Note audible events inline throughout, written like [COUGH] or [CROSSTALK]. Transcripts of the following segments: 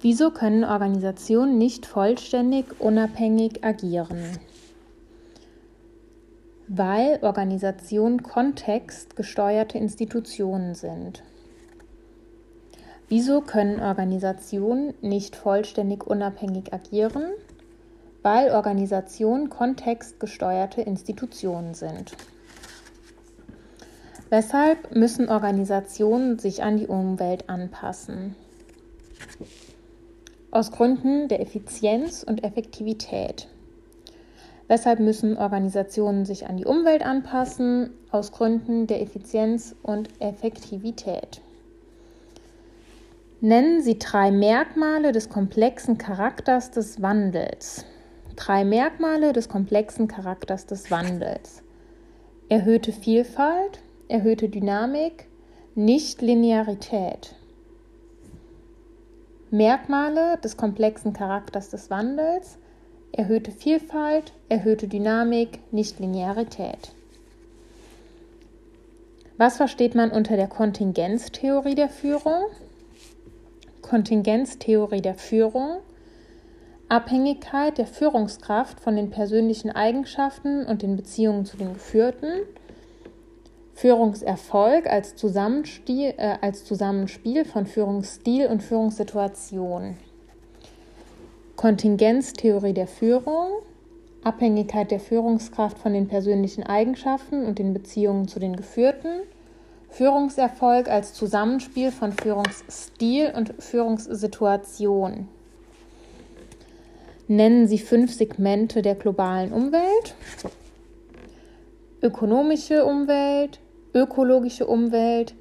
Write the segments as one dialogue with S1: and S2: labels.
S1: Wieso können Organisationen nicht vollständig unabhängig agieren? Weil Organisationen kontextgesteuerte Institutionen sind. Wieso können Organisationen nicht vollständig unabhängig agieren? Weil Organisationen kontextgesteuerte Institutionen sind. Weshalb müssen Organisationen sich an die Umwelt anpassen? Aus Gründen der Effizienz und Effektivität. Weshalb müssen Organisationen sich an die Umwelt anpassen? Aus Gründen der Effizienz und Effektivität. Nennen Sie drei Merkmale des komplexen Charakters des Wandels. Drei Merkmale des komplexen Charakters des Wandels. Erhöhte Vielfalt, erhöhte Dynamik, Nichtlinearität. Merkmale des komplexen Charakters des Wandels, erhöhte Vielfalt, erhöhte Dynamik, Nichtlinearität. Was versteht man unter der Kontingenztheorie der Führung? Kontingenztheorie der Führung, Abhängigkeit der Führungskraft von den persönlichen Eigenschaften und den Beziehungen zu den Geführten, Führungserfolg als, Zusammenspiel, äh, als Zusammenspiel von Führungsstil und Führungssituation. Kontingenztheorie der Führung, Abhängigkeit der Führungskraft von den persönlichen Eigenschaften und den Beziehungen zu den Geführten, Führungserfolg als Zusammenspiel von Führungsstil und Führungssituation. Nennen Sie fünf Segmente der globalen Umwelt. Ökonomische Umwelt, ökologische Umwelt,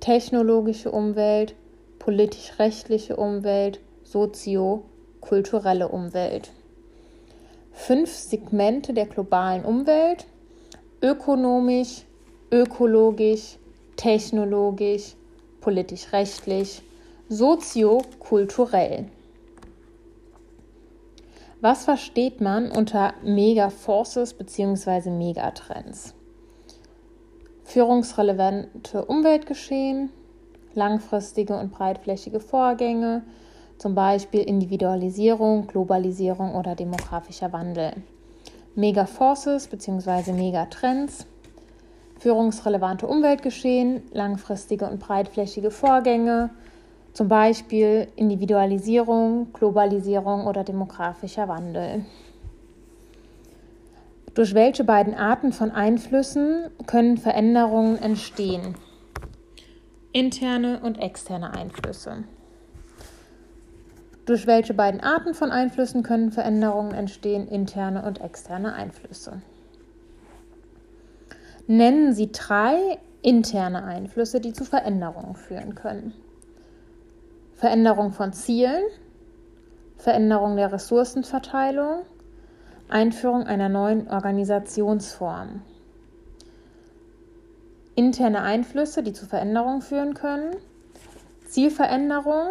S1: technologische Umwelt, politisch-rechtliche Umwelt, sozio-kulturelle Umwelt. Fünf Segmente der globalen Umwelt, ökonomisch, ökologisch, technologisch, politisch-rechtlich, sozio-kulturell. Was versteht man unter Megaforces bzw. Megatrends? Führungsrelevante Umweltgeschehen, langfristige und breitflächige Vorgänge, zum Beispiel Individualisierung, Globalisierung oder demografischer Wandel. Megaforces bzw. Megatrends, führungsrelevante Umweltgeschehen, langfristige und breitflächige Vorgänge, zum Beispiel Individualisierung, Globalisierung oder demografischer Wandel. Durch welche beiden Arten von Einflüssen können Veränderungen entstehen? Interne und externe Einflüsse. Durch welche beiden Arten von Einflüssen können Veränderungen entstehen? Interne und externe Einflüsse. Nennen Sie drei interne Einflüsse, die zu Veränderungen führen können. Veränderung von Zielen, Veränderung der Ressourcenverteilung Einführung einer neuen Organisationsform. Interne Einflüsse, die zu Veränderungen führen können. Zielveränderung,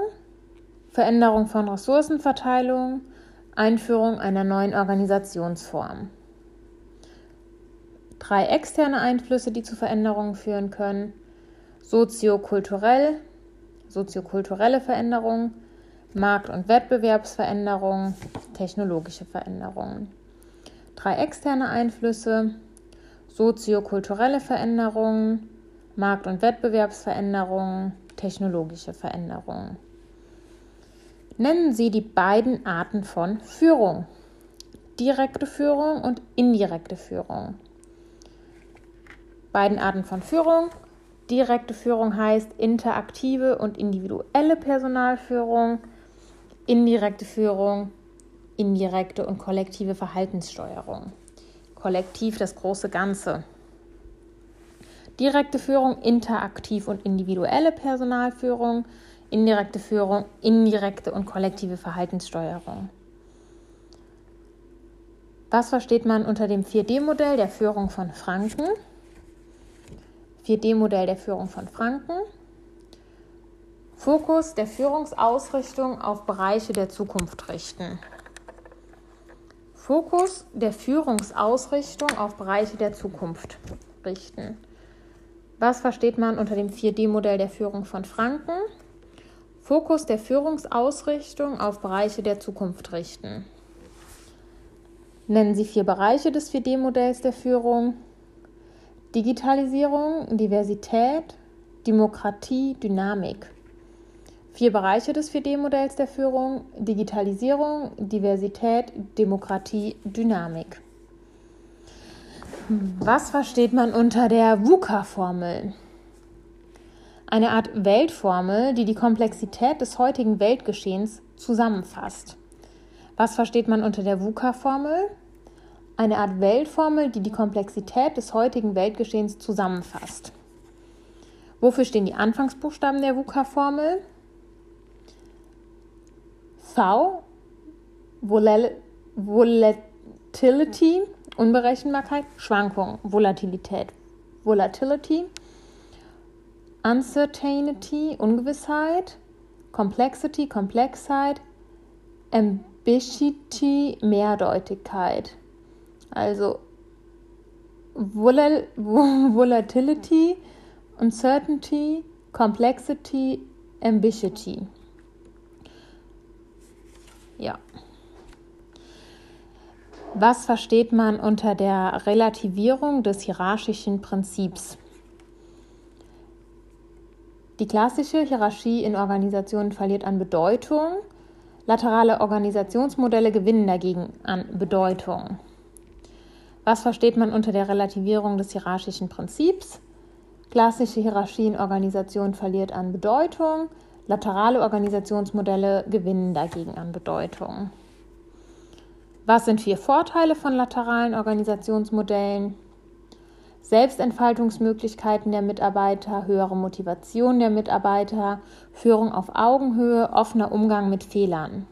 S1: Veränderung von Ressourcenverteilung, Einführung einer neuen Organisationsform. Drei externe Einflüsse, die zu Veränderungen führen können. Soziokulturell, soziokulturelle Veränderungen, Markt- und Wettbewerbsveränderungen, technologische Veränderungen drei externe Einflüsse, soziokulturelle Veränderungen, Markt- und Wettbewerbsveränderungen, technologische Veränderungen. Nennen Sie die beiden Arten von Führung. Direkte Führung und indirekte Führung. Beiden Arten von Führung. Direkte Führung heißt interaktive und individuelle Personalführung. Indirekte Führung indirekte und kollektive Verhaltenssteuerung. Kollektiv das große Ganze. Direkte Führung, interaktiv und individuelle Personalführung, indirekte Führung, indirekte und kollektive Verhaltenssteuerung. Was versteht man unter dem 4D-Modell der Führung von Franken? 4D-Modell der Führung von Franken. Fokus der Führungsausrichtung auf Bereiche der Zukunft richten. Fokus der Führungsausrichtung auf Bereiche der Zukunft richten. Was versteht man unter dem 4D-Modell der Führung von Franken? Fokus der Führungsausrichtung auf Bereiche der Zukunft richten. Nennen Sie vier Bereiche des 4D-Modells der Führung. Digitalisierung, Diversität, Demokratie, Dynamik. Vier Bereiche des 4D-Modells der Führung. Digitalisierung, Diversität, Demokratie, Dynamik. Was versteht man unter der VUCA-Formel? Eine Art Weltformel, die die Komplexität des heutigen Weltgeschehens zusammenfasst. Was versteht man unter der VUCA-Formel? Eine Art Weltformel, die die Komplexität des heutigen Weltgeschehens zusammenfasst. Wofür stehen die Anfangsbuchstaben der VUCA-Formel? V, Volatility, Unberechenbarkeit, Schwankung, Volatilität, Volatility, Uncertainty, Ungewissheit, Complexity, Komplexheit, Ambiguity, Mehrdeutigkeit. Also Vol [LAUGHS] Volatility, Uncertainty, Complexity, Ambiguity. Ja. Was versteht man unter der Relativierung des hierarchischen Prinzips? Die klassische Hierarchie in Organisationen verliert an Bedeutung. Laterale Organisationsmodelle gewinnen dagegen an Bedeutung. Was versteht man unter der Relativierung des hierarchischen Prinzips? Klassische Hierarchie in Organisationen verliert an Bedeutung. Laterale Organisationsmodelle gewinnen dagegen an Bedeutung. Was sind vier Vorteile von lateralen Organisationsmodellen? Selbstentfaltungsmöglichkeiten der Mitarbeiter, höhere Motivation der Mitarbeiter, Führung auf Augenhöhe, offener Umgang mit Fehlern.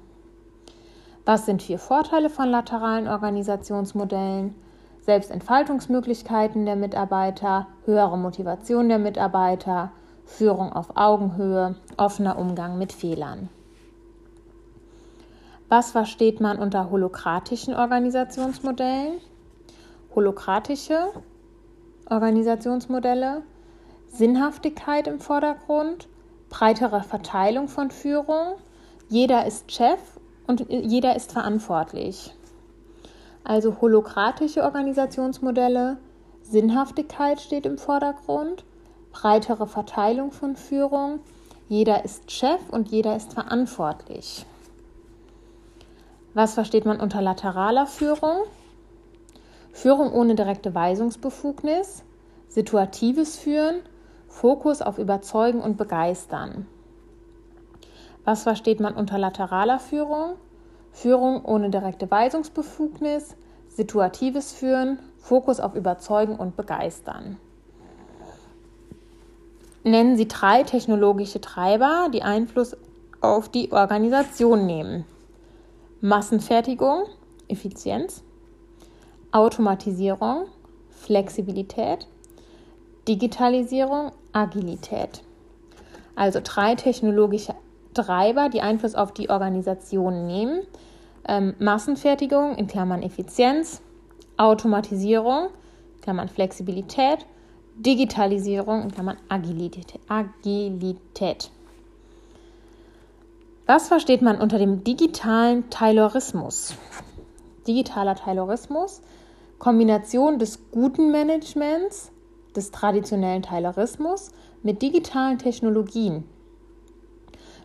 S1: Was sind vier Vorteile von lateralen Organisationsmodellen? Selbstentfaltungsmöglichkeiten der Mitarbeiter, höhere Motivation der Mitarbeiter, Führung auf Augenhöhe, offener Umgang mit Fehlern. Was versteht man unter holokratischen Organisationsmodellen? Holokratische Organisationsmodelle, Sinnhaftigkeit im Vordergrund, breitere Verteilung von Führung, jeder ist Chef und jeder ist verantwortlich. Also holokratische Organisationsmodelle, Sinnhaftigkeit steht im Vordergrund, breitere Verteilung von Führung, jeder ist Chef und jeder ist verantwortlich. Was versteht man unter lateraler Führung? Führung ohne direkte Weisungsbefugnis, situatives Führen, Fokus auf Überzeugen und Begeistern. Was versteht man unter lateraler Führung? Führung ohne direkte Weisungsbefugnis, situatives Führen, Fokus auf Überzeugen und Begeistern. Nennen Sie drei technologische Treiber, die Einfluss auf die Organisation nehmen. Massenfertigung, Effizienz, Automatisierung, Flexibilität, Digitalisierung, Agilität. Also drei technologische Treiber, die Einfluss auf die Organisation nehmen. Ähm, Massenfertigung in Klammern Effizienz, Automatisierung Klammern Flexibilität, Digitalisierung in Klammern Agilität. Agilität. Was versteht man unter dem digitalen Taylorismus? Digitaler Taylorismus Kombination des guten Managements, des traditionellen Taylorismus mit digitalen Technologien.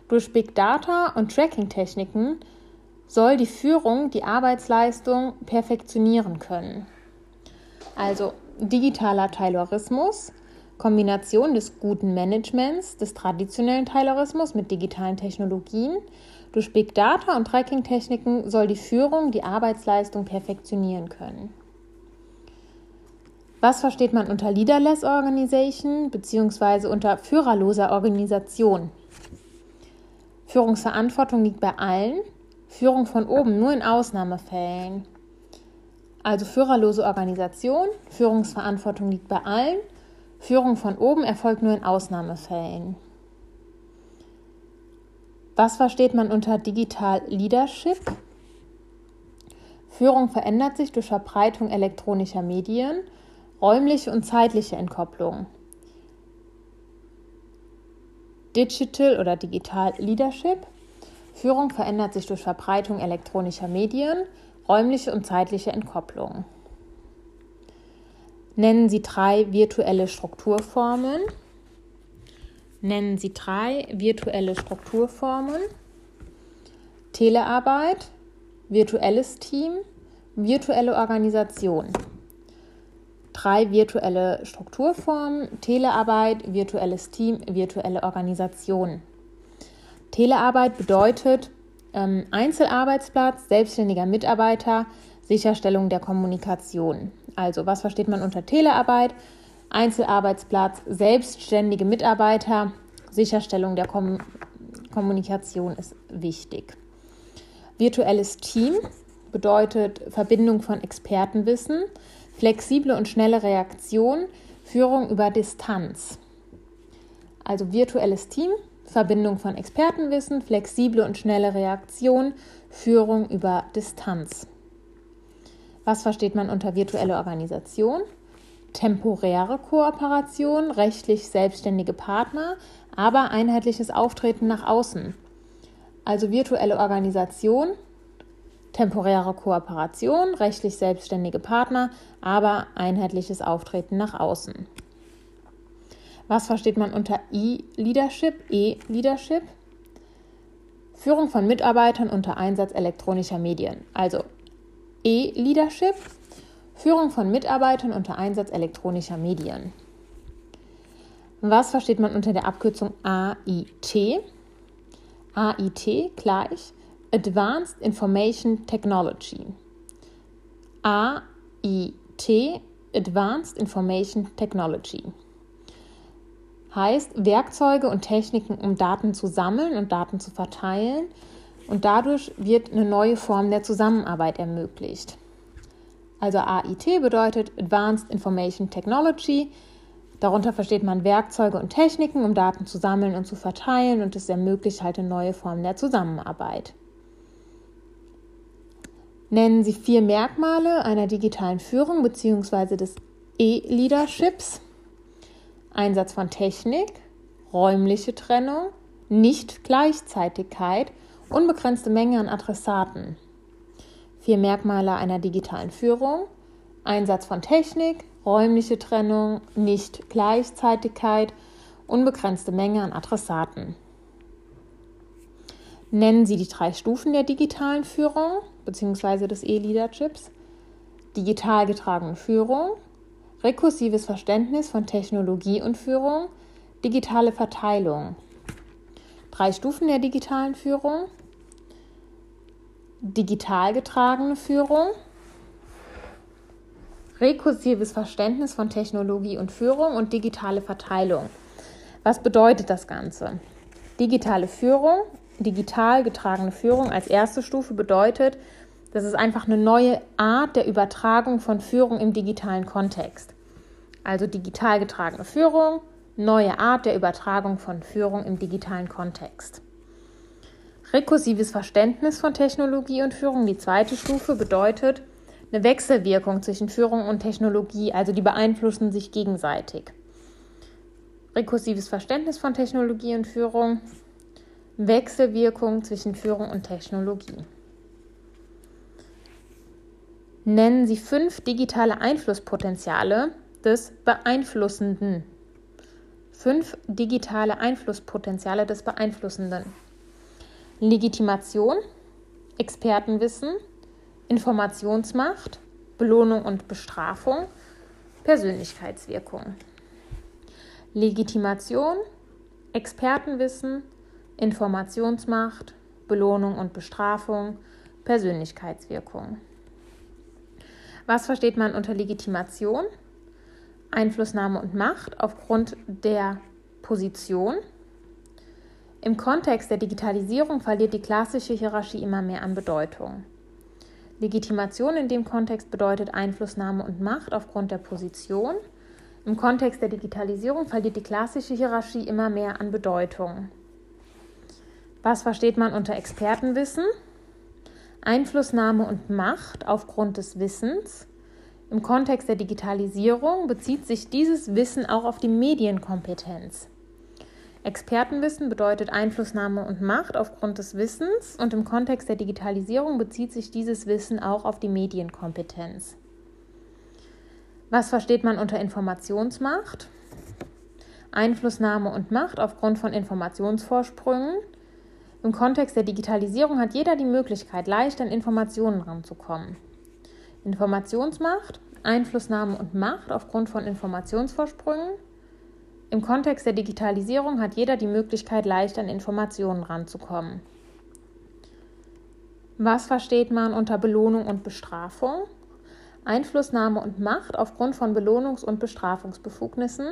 S1: Durch Big Data und Tracking-Techniken soll die Führung die Arbeitsleistung perfektionieren können. Also digitaler Taylorismus, Kombination des guten Managements, des traditionellen Taylorismus mit digitalen Technologien. Durch Big Data und Tracking-Techniken soll die Führung die Arbeitsleistung perfektionieren können. Was versteht man unter Leaderless Organization bzw. unter führerloser Organisation? Führungsverantwortung liegt bei allen, Führung von oben nur in Ausnahmefällen. Also führerlose Organisation, Führungsverantwortung liegt bei allen, Führung von oben erfolgt nur in Ausnahmefällen. Was versteht man unter Digital Leadership? Führung verändert sich durch Verbreitung elektronischer Medien räumliche und zeitliche Entkopplung. Digital oder Digital Leadership. Führung verändert sich durch Verbreitung elektronischer Medien, räumliche und zeitliche Entkopplung. Nennen Sie drei virtuelle Strukturformen. Nennen Sie drei virtuelle Strukturformen. Telearbeit, virtuelles Team, virtuelle Organisation. Drei virtuelle Strukturformen, Telearbeit, virtuelles Team, virtuelle Organisation. Telearbeit bedeutet ähm, Einzelarbeitsplatz, selbstständiger Mitarbeiter, Sicherstellung der Kommunikation. Also was versteht man unter Telearbeit? Einzelarbeitsplatz, selbstständige Mitarbeiter, Sicherstellung der Kom Kommunikation ist wichtig. Virtuelles Team bedeutet Verbindung von Expertenwissen, flexible und schnelle Reaktion, Führung über Distanz. Also virtuelles Team, Verbindung von Expertenwissen, flexible und schnelle Reaktion, Führung über Distanz. Was versteht man unter virtuelle Organisation? Temporäre Kooperation, rechtlich selbstständige Partner, aber einheitliches Auftreten nach außen. Also virtuelle Organisation, temporäre Kooperation, rechtlich selbstständige Partner, aber einheitliches Auftreten nach außen. Was versteht man unter E-Leadership? E-Leadership? Führung von Mitarbeitern unter Einsatz elektronischer Medien. Also E-Leadership, Führung von Mitarbeitern unter Einsatz elektronischer Medien. Was versteht man unter der Abkürzung AIT? AIT gleich Advanced Information Technology. AIT Advanced Information Technology heißt Werkzeuge und Techniken, um Daten zu sammeln und Daten zu verteilen und dadurch wird eine neue Form der Zusammenarbeit ermöglicht. Also AIT bedeutet Advanced Information Technology. Darunter versteht man Werkzeuge und Techniken, um Daten zu sammeln und zu verteilen und es ermöglicht halt eine neue Form der Zusammenarbeit. Nennen Sie vier Merkmale einer digitalen Führung bzw. des E-Leaderships. Einsatz von Technik, räumliche Trennung, Nicht-Gleichzeitigkeit Unbegrenzte Menge an Adressaten. Vier Merkmale einer digitalen Führung. Einsatz von Technik, räumliche Trennung, Nicht-Gleichzeitigkeit, unbegrenzte Menge an Adressaten. Nennen Sie die drei Stufen der digitalen Führung bzw. des E-Leaderships. Digital getragene Führung, rekursives Verständnis von Technologie und Führung, digitale Verteilung. Drei Stufen der digitalen Führung digital getragene Führung, rekursives Verständnis von Technologie und Führung und digitale Verteilung. Was bedeutet das Ganze? Digitale Führung, digital getragene Führung als erste Stufe bedeutet, das ist einfach eine neue Art der Übertragung von Führung im digitalen Kontext. Also digital getragene Führung, neue Art der Übertragung von Führung im digitalen Kontext. Rekursives Verständnis von Technologie und Führung, die zweite Stufe, bedeutet eine Wechselwirkung zwischen Führung und Technologie, also die beeinflussen sich gegenseitig. Rekursives Verständnis von Technologie und Führung, Wechselwirkung zwischen Führung und Technologie. Nennen Sie fünf digitale Einflusspotenziale des Beeinflussenden. Fünf digitale Einflusspotenziale des Beeinflussenden. Legitimation, Expertenwissen, Informationsmacht, Belohnung und Bestrafung, Persönlichkeitswirkung. Legitimation, Expertenwissen, Informationsmacht, Belohnung und Bestrafung, Persönlichkeitswirkung. Was versteht man unter Legitimation? Einflussnahme und Macht aufgrund der Position, im Kontext der Digitalisierung verliert die klassische Hierarchie immer mehr an Bedeutung. Legitimation in dem Kontext bedeutet Einflussnahme und Macht aufgrund der Position. Im Kontext der Digitalisierung verliert die klassische Hierarchie immer mehr an Bedeutung. Was versteht man unter Expertenwissen? Einflussnahme und Macht aufgrund des Wissens. Im Kontext der Digitalisierung bezieht sich dieses Wissen auch auf die Medienkompetenz. Expertenwissen bedeutet Einflussnahme und Macht aufgrund des Wissens und im Kontext der Digitalisierung bezieht sich dieses Wissen auch auf die Medienkompetenz. Was versteht man unter Informationsmacht? Einflussnahme und Macht aufgrund von Informationsvorsprüngen. Im Kontext der Digitalisierung hat jeder die Möglichkeit, leicht an Informationen ranzukommen. Informationsmacht, Einflussnahme und Macht aufgrund von Informationsvorsprüngen. Im Kontext der Digitalisierung hat jeder die Möglichkeit, leicht an Informationen ranzukommen. Was versteht man unter Belohnung und Bestrafung? Einflussnahme und Macht aufgrund von Belohnungs- und Bestrafungsbefugnissen.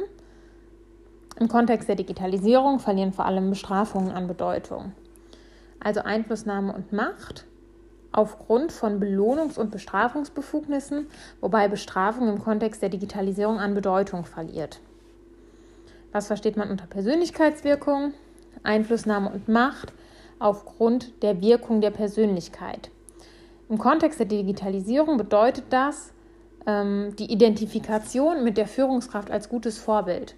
S1: Im Kontext der Digitalisierung verlieren vor allem Bestrafungen an Bedeutung. Also Einflussnahme und Macht aufgrund von Belohnungs- und Bestrafungsbefugnissen, wobei Bestrafung im Kontext der Digitalisierung an Bedeutung verliert. Was versteht man unter Persönlichkeitswirkung? Einflussnahme und Macht aufgrund der Wirkung der Persönlichkeit. Im Kontext der Digitalisierung bedeutet das ähm, die Identifikation mit der Führungskraft als gutes Vorbild.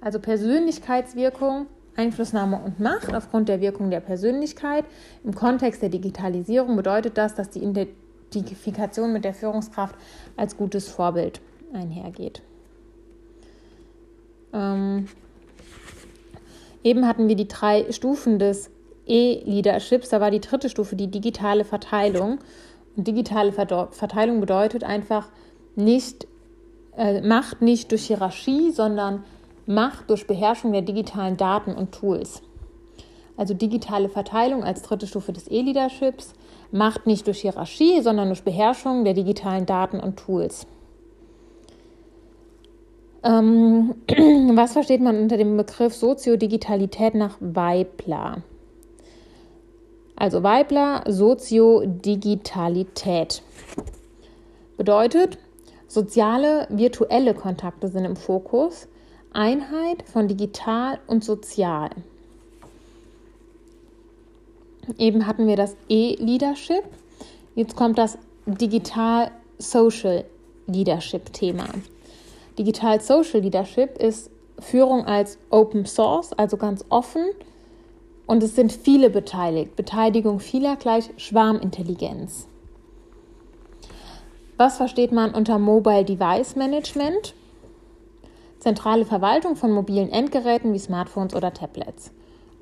S1: Also Persönlichkeitswirkung, Einflussnahme und Macht aufgrund der Wirkung der Persönlichkeit. Im Kontext der Digitalisierung bedeutet das, dass die Identifikation mit der Führungskraft als gutes Vorbild einhergeht. Ähm, eben hatten wir die drei Stufen des E-Leaderships. Da war die dritte Stufe die digitale Verteilung. Und digitale Verteilung bedeutet einfach nicht äh, Macht nicht durch Hierarchie, sondern Macht durch Beherrschung der digitalen Daten und Tools. Also digitale Verteilung als dritte Stufe des E-Leaderships. Macht nicht durch Hierarchie, sondern durch Beherrschung der digitalen Daten und Tools. Ähm, [CLEARS THROAT] was versteht man unter dem Begriff Soziodigitalität nach Weibler? Also Weibler, Soziodigitalität. Bedeutet, soziale, virtuelle Kontakte sind im Fokus. Einheit von digital und sozial. Eben hatten wir das E-Leadership. Jetzt kommt das Digital-Social Leadership-Thema. Digital Social Leadership ist Führung als Open Source, also ganz offen. Und es sind viele beteiligt. Beteiligung vieler gleich Schwarmintelligenz. Was versteht man unter Mobile Device Management? Zentrale Verwaltung von mobilen Endgeräten wie Smartphones oder Tablets.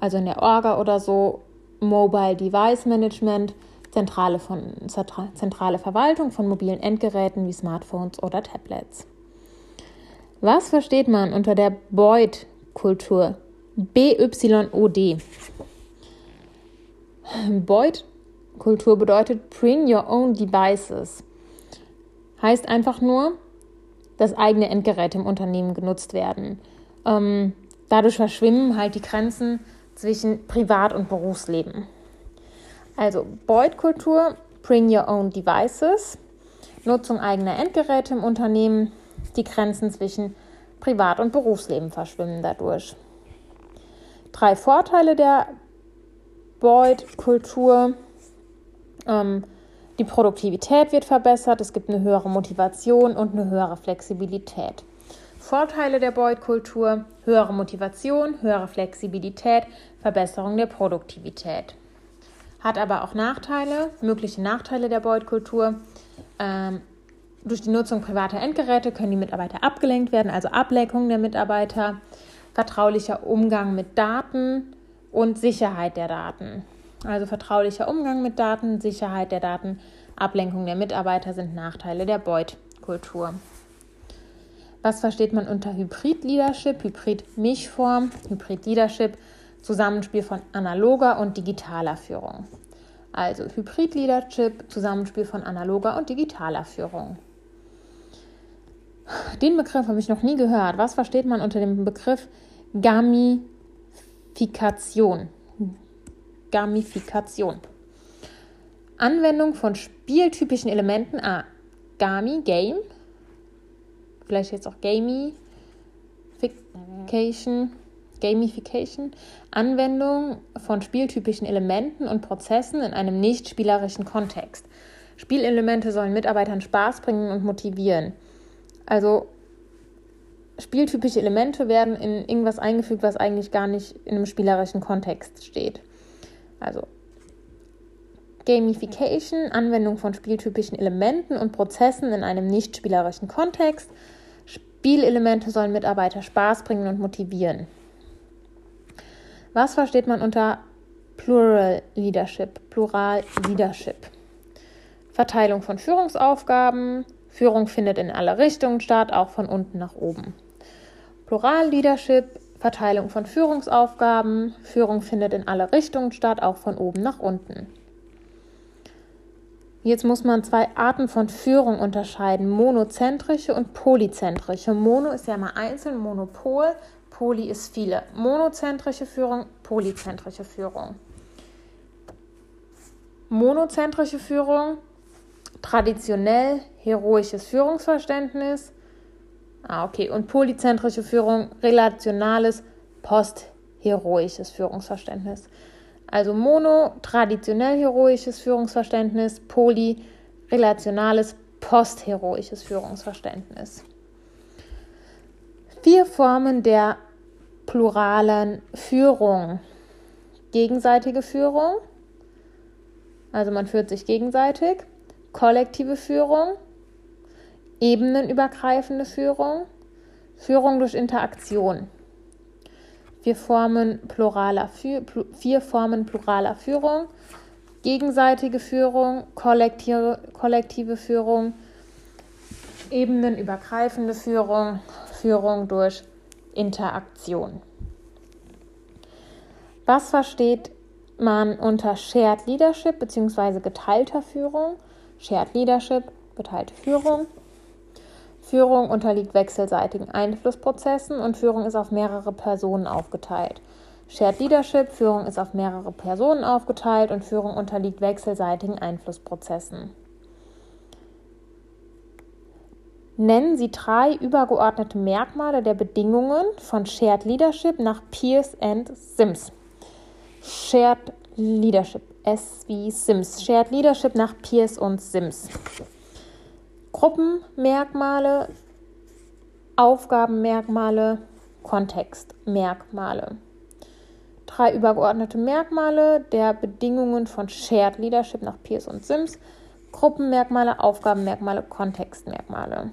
S1: Also in der Orga oder so Mobile Device Management, zentrale, von, zentrale Verwaltung von mobilen Endgeräten wie Smartphones oder Tablets. Was versteht man unter der Boyd-Kultur? B-Y-O-D. Boyd-Kultur bedeutet Bring Your Own Devices. Heißt einfach nur, dass eigene Endgeräte im Unternehmen genutzt werden. Ähm, dadurch verschwimmen halt die Grenzen zwischen Privat- und Berufsleben. Also Boyd-Kultur, Bring Your Own Devices, Nutzung eigener Endgeräte im Unternehmen, die Grenzen zwischen Privat- und Berufsleben verschwimmen dadurch. Drei Vorteile der Boyd-Kultur. Ähm, die Produktivität wird verbessert, es gibt eine höhere Motivation und eine höhere Flexibilität. Vorteile der Boyd-Kultur: höhere Motivation, höhere Flexibilität, Verbesserung der Produktivität. Hat aber auch Nachteile, mögliche Nachteile der Boyd-Kultur. Ähm, durch die Nutzung privater Endgeräte können die Mitarbeiter abgelenkt werden, also Ablenkung der Mitarbeiter, vertraulicher Umgang mit Daten und Sicherheit der Daten. Also vertraulicher Umgang mit Daten, Sicherheit der Daten, Ablenkung der Mitarbeiter sind Nachteile der Beut-Kultur. Was versteht man unter Hybrid-Leadership, Hybrid-Mischform, Hybrid-Leadership, Zusammenspiel von analoger und digitaler Führung? Also Hybrid-Leadership, Zusammenspiel von analoger und digitaler Führung. Den Begriff habe ich noch nie gehört. Was versteht man unter dem Begriff Gamifikation? Gamifikation. Anwendung von spieltypischen Elementen. Ah, Gami, Game. Vielleicht jetzt auch Gamification. Gamification. Anwendung von spieltypischen Elementen und Prozessen in einem nicht spielerischen Kontext. Spielelemente sollen Mitarbeitern Spaß bringen und motivieren. Also spieltypische Elemente werden in irgendwas eingefügt, was eigentlich gar nicht in einem spielerischen Kontext steht. Also Gamification, Anwendung von spieltypischen Elementen und Prozessen in einem nicht spielerischen Kontext. Spielelemente sollen Mitarbeiter Spaß bringen und motivieren. Was versteht man unter Plural Leadership, Plural Leadership? Verteilung von Führungsaufgaben. Führung findet in alle Richtungen statt, auch von unten nach oben. Plural Leadership, Verteilung von Führungsaufgaben. Führung findet in alle Richtungen statt, auch von oben nach unten. Jetzt muss man zwei Arten von Führung unterscheiden, monozentrische und polyzentrische. Mono ist ja mal einzeln, Monopol, Poly ist viele. Monozentrische Führung, polyzentrische Führung. Monozentrische Führung, traditionell heroisches Führungsverständnis. Ah, okay. Und polyzentrische Führung, relationales, postheroisches Führungsverständnis. Also Mono, traditionell heroisches Führungsverständnis, Poly, relationales, postheroisches Führungsverständnis. Vier Formen der pluralen Führung. Gegenseitige Führung, also man führt sich gegenseitig. Kollektive Führung, ebenenübergreifende Führung, Führung durch Interaktion. Vier Formen pluraler, vier Formen pluraler Führung, gegenseitige Führung, kollektive, kollektive Führung, ebenenübergreifende Führung, Führung durch Interaktion. Was versteht man unter Shared Leadership bzw. geteilter Führung? Shared Leadership, geteilte Führung. Führung unterliegt wechselseitigen Einflussprozessen und Führung ist auf mehrere Personen aufgeteilt. Shared Leadership, Führung ist auf mehrere Personen aufgeteilt und Führung unterliegt wechselseitigen Einflussprozessen. Nennen Sie drei übergeordnete Merkmale der Bedingungen von Shared Leadership nach Pierce and Sims. Shared Leadership, S wie Sims. Shared Leadership nach Pierce und Sims. Gruppenmerkmale, Aufgabenmerkmale, Kontextmerkmale. Drei übergeordnete Merkmale der Bedingungen von Shared Leadership nach Pierce und Sims. Gruppenmerkmale, Aufgabenmerkmale, Kontextmerkmale.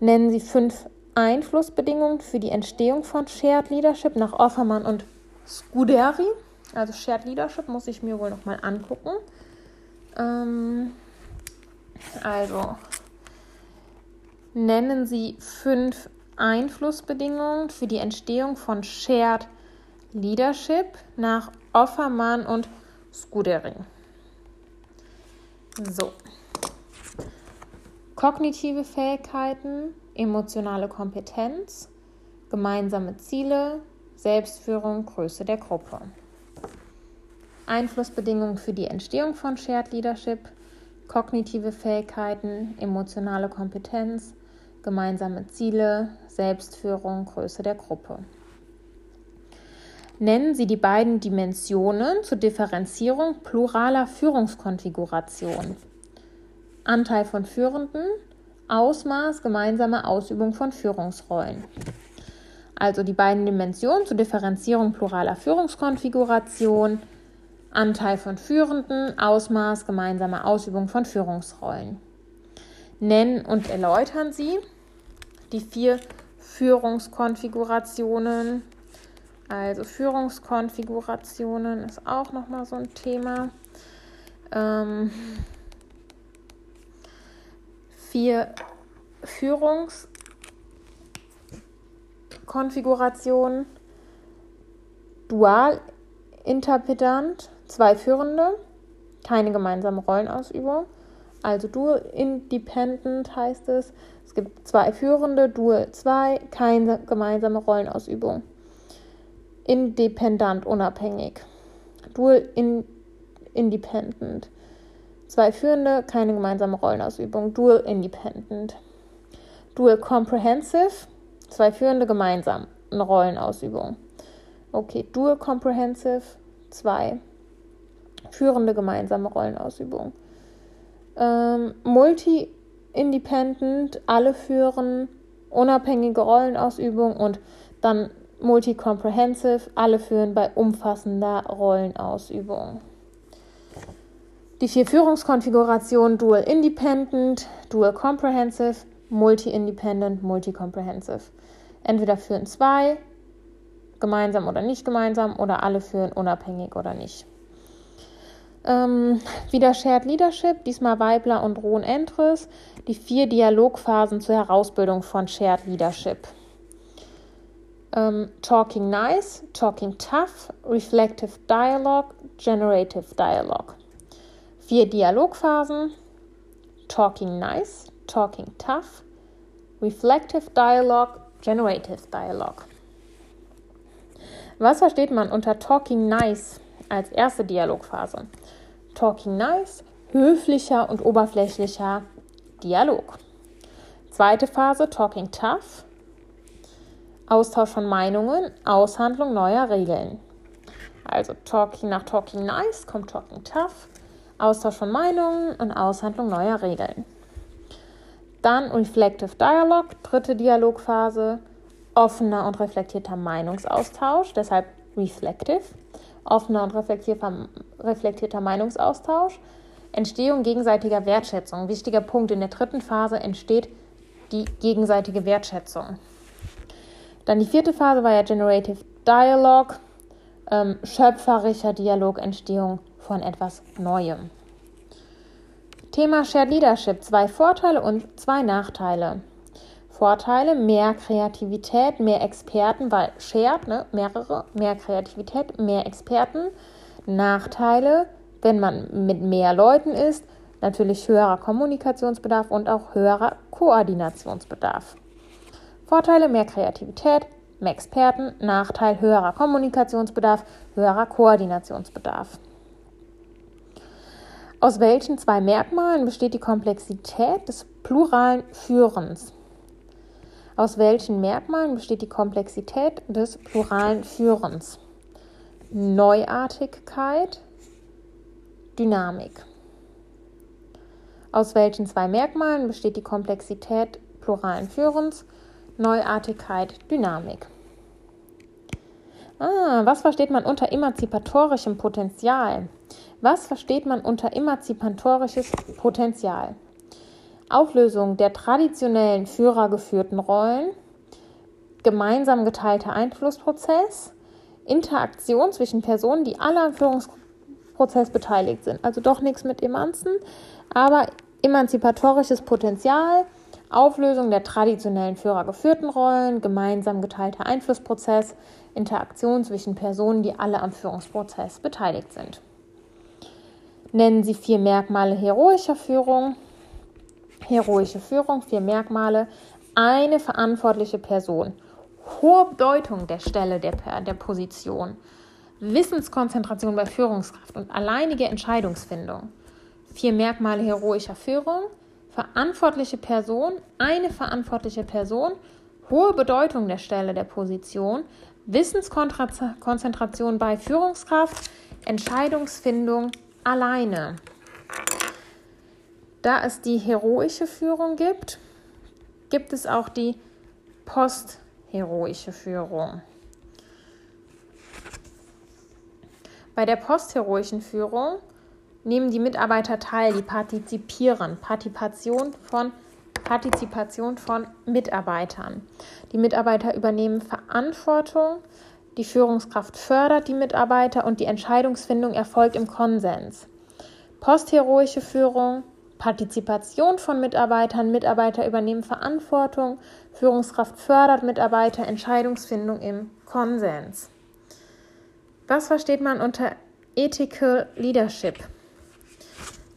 S1: Nennen Sie fünf Einflussbedingungen für die Entstehung von Shared Leadership nach Offermann und Scuderi. Also Shared Leadership muss ich mir wohl nochmal angucken. Ähm, also nennen Sie fünf Einflussbedingungen für die Entstehung von Shared Leadership nach Offermann und Scuderi. So. Kognitive Fähigkeiten, emotionale Kompetenz, gemeinsame Ziele, Selbstführung, Größe der Gruppe. Einflussbedingungen für die Entstehung von Shared Leadership, kognitive Fähigkeiten, emotionale Kompetenz, gemeinsame Ziele, Selbstführung, Größe der Gruppe. Nennen Sie die beiden Dimensionen zur Differenzierung pluraler Führungskonfiguration. Anteil von Führenden, Ausmaß, gemeinsame Ausübung von Führungsrollen. Also die beiden Dimensionen zur Differenzierung pluraler Führungskonfiguration, Anteil von Führenden, Ausmaß, gemeinsame Ausübung von Führungsrollen. Nennen und erläutern Sie die vier Führungskonfigurationen. Also Führungskonfigurationen ist auch nochmal so ein Thema. Ähm, vier Führungskonfigurationen. Dual interpetant, zwei Führende, keine gemeinsame Rollenausübung. Also Dual Independent heißt es. Es gibt zwei Führende, Dual 2, keine gemeinsame Rollenausübung. Independent, unabhängig. Dual in, Independent. Zwei Führende, keine gemeinsame Rollenausübung. Dual Independent. Dual Comprehensive. Zwei Führende, gemeinsam eine Rollenausübung. Okay, Dual Comprehensive. Zwei führende gemeinsame Rollenausübung. Ähm, Multi-Independent, alle führen unabhängige Rollenausübung und dann Multi-Comprehensive, alle führen bei umfassender Rollenausübung. Die vier Führungskonfigurationen Dual Independent, Dual Comprehensive, Multi-Independent, Multi-Comprehensive. Entweder führen zwei gemeinsam oder nicht gemeinsam oder alle führen unabhängig oder nicht. Ähm, wieder Shared Leadership, diesmal Weibler und Rohn Entres, die vier Dialogphasen zur Herausbildung von Shared Leadership. Ähm, talking Nice, Talking Tough, Reflective Dialogue, Generative Dialogue. Vier Dialogphasen, Talking Nice, Talking Tough, Reflective Dialogue, Generative Dialogue. Was versteht man unter Talking Nice als erste Dialogphase? Talking Nice, höflicher und oberflächlicher Dialog. Zweite Phase, Talking Tough, Austausch von Meinungen, Aushandlung neuer Regeln. Also Talking nach Talking Nice kommt Talking Tough, Austausch von Meinungen und Aushandlung neuer Regeln. Dann Reflective Dialogue, dritte Dialogphase, offener und reflektierter Meinungsaustausch, deshalb reflective, offener und reflektierter, Meinungsaustausch, Entstehung gegenseitiger Wertschätzung. Wichtiger Punkt in der dritten Phase entsteht die gegenseitige Wertschätzung. Dann die vierte Phase war ja Generative Dialogue, ähm, schöpferischer Dialog, Entstehung von etwas Neuem. Thema Shared Leadership, zwei Vorteile und zwei Nachteile. Vorteile, mehr Kreativität, mehr Experten, weil shared, ne, mehrere, mehr Kreativität, mehr Experten. Nachteile, wenn man mit mehr Leuten ist, natürlich höherer Kommunikationsbedarf und auch höherer Koordinationsbedarf. Vorteile, mehr Kreativität, mehr Experten, Nachteil, höherer Kommunikationsbedarf, höherer Koordinationsbedarf. Aus welchen zwei Merkmalen besteht die Komplexität des pluralen Führens? Aus welchen Merkmalen besteht die Komplexität des pluralen Führens? Neuartigkeit, Dynamik. Aus welchen zwei Merkmalen besteht die Komplexität pluralen Führens? Neuartigkeit, Dynamik. Ah, was versteht man unter emanzipatorischem Potenzial? Was versteht man unter emanzipatorisches Potenzial? Auflösung der traditionellen führergeführten Rollen, gemeinsam geteilter Einflussprozess, Interaktion zwischen Personen, die alle am Führungsprozess beteiligt sind. Also doch nichts mit Emanzen, aber emanzipatorisches Potenzial, Auflösung der traditionellen führergeführten Rollen, gemeinsam geteilter Einflussprozess, Interaktion zwischen Personen, die alle am Führungsprozess beteiligt sind. Nennen Sie vier Merkmale heroischer Führung. Heroische Führung, vier Merkmale. Eine verantwortliche Person. Hohe Bedeutung der Stelle, der, der Position. Wissenskonzentration bei Führungskraft und alleinige Entscheidungsfindung. Vier Merkmale heroischer Führung. Verantwortliche Person, eine verantwortliche Person, hohe Bedeutung der Stelle der Position, Wissenskonzentration bei Führungskraft, Entscheidungsfindung alleine. Da es die heroische Führung gibt, gibt es auch die postheroische Führung. Bei der postheroischen Führung nehmen die Mitarbeiter teil, die partizipieren. Partizipation von, Partizipation von Mitarbeitern. Die Mitarbeiter übernehmen Verantwortung, die Führungskraft fördert die Mitarbeiter und die Entscheidungsfindung erfolgt im Konsens. Postheroische Führung Partizipation von Mitarbeitern, Mitarbeiter übernehmen Verantwortung, Führungskraft fördert Mitarbeiter, Entscheidungsfindung im Konsens. Was versteht man unter Ethical Leadership?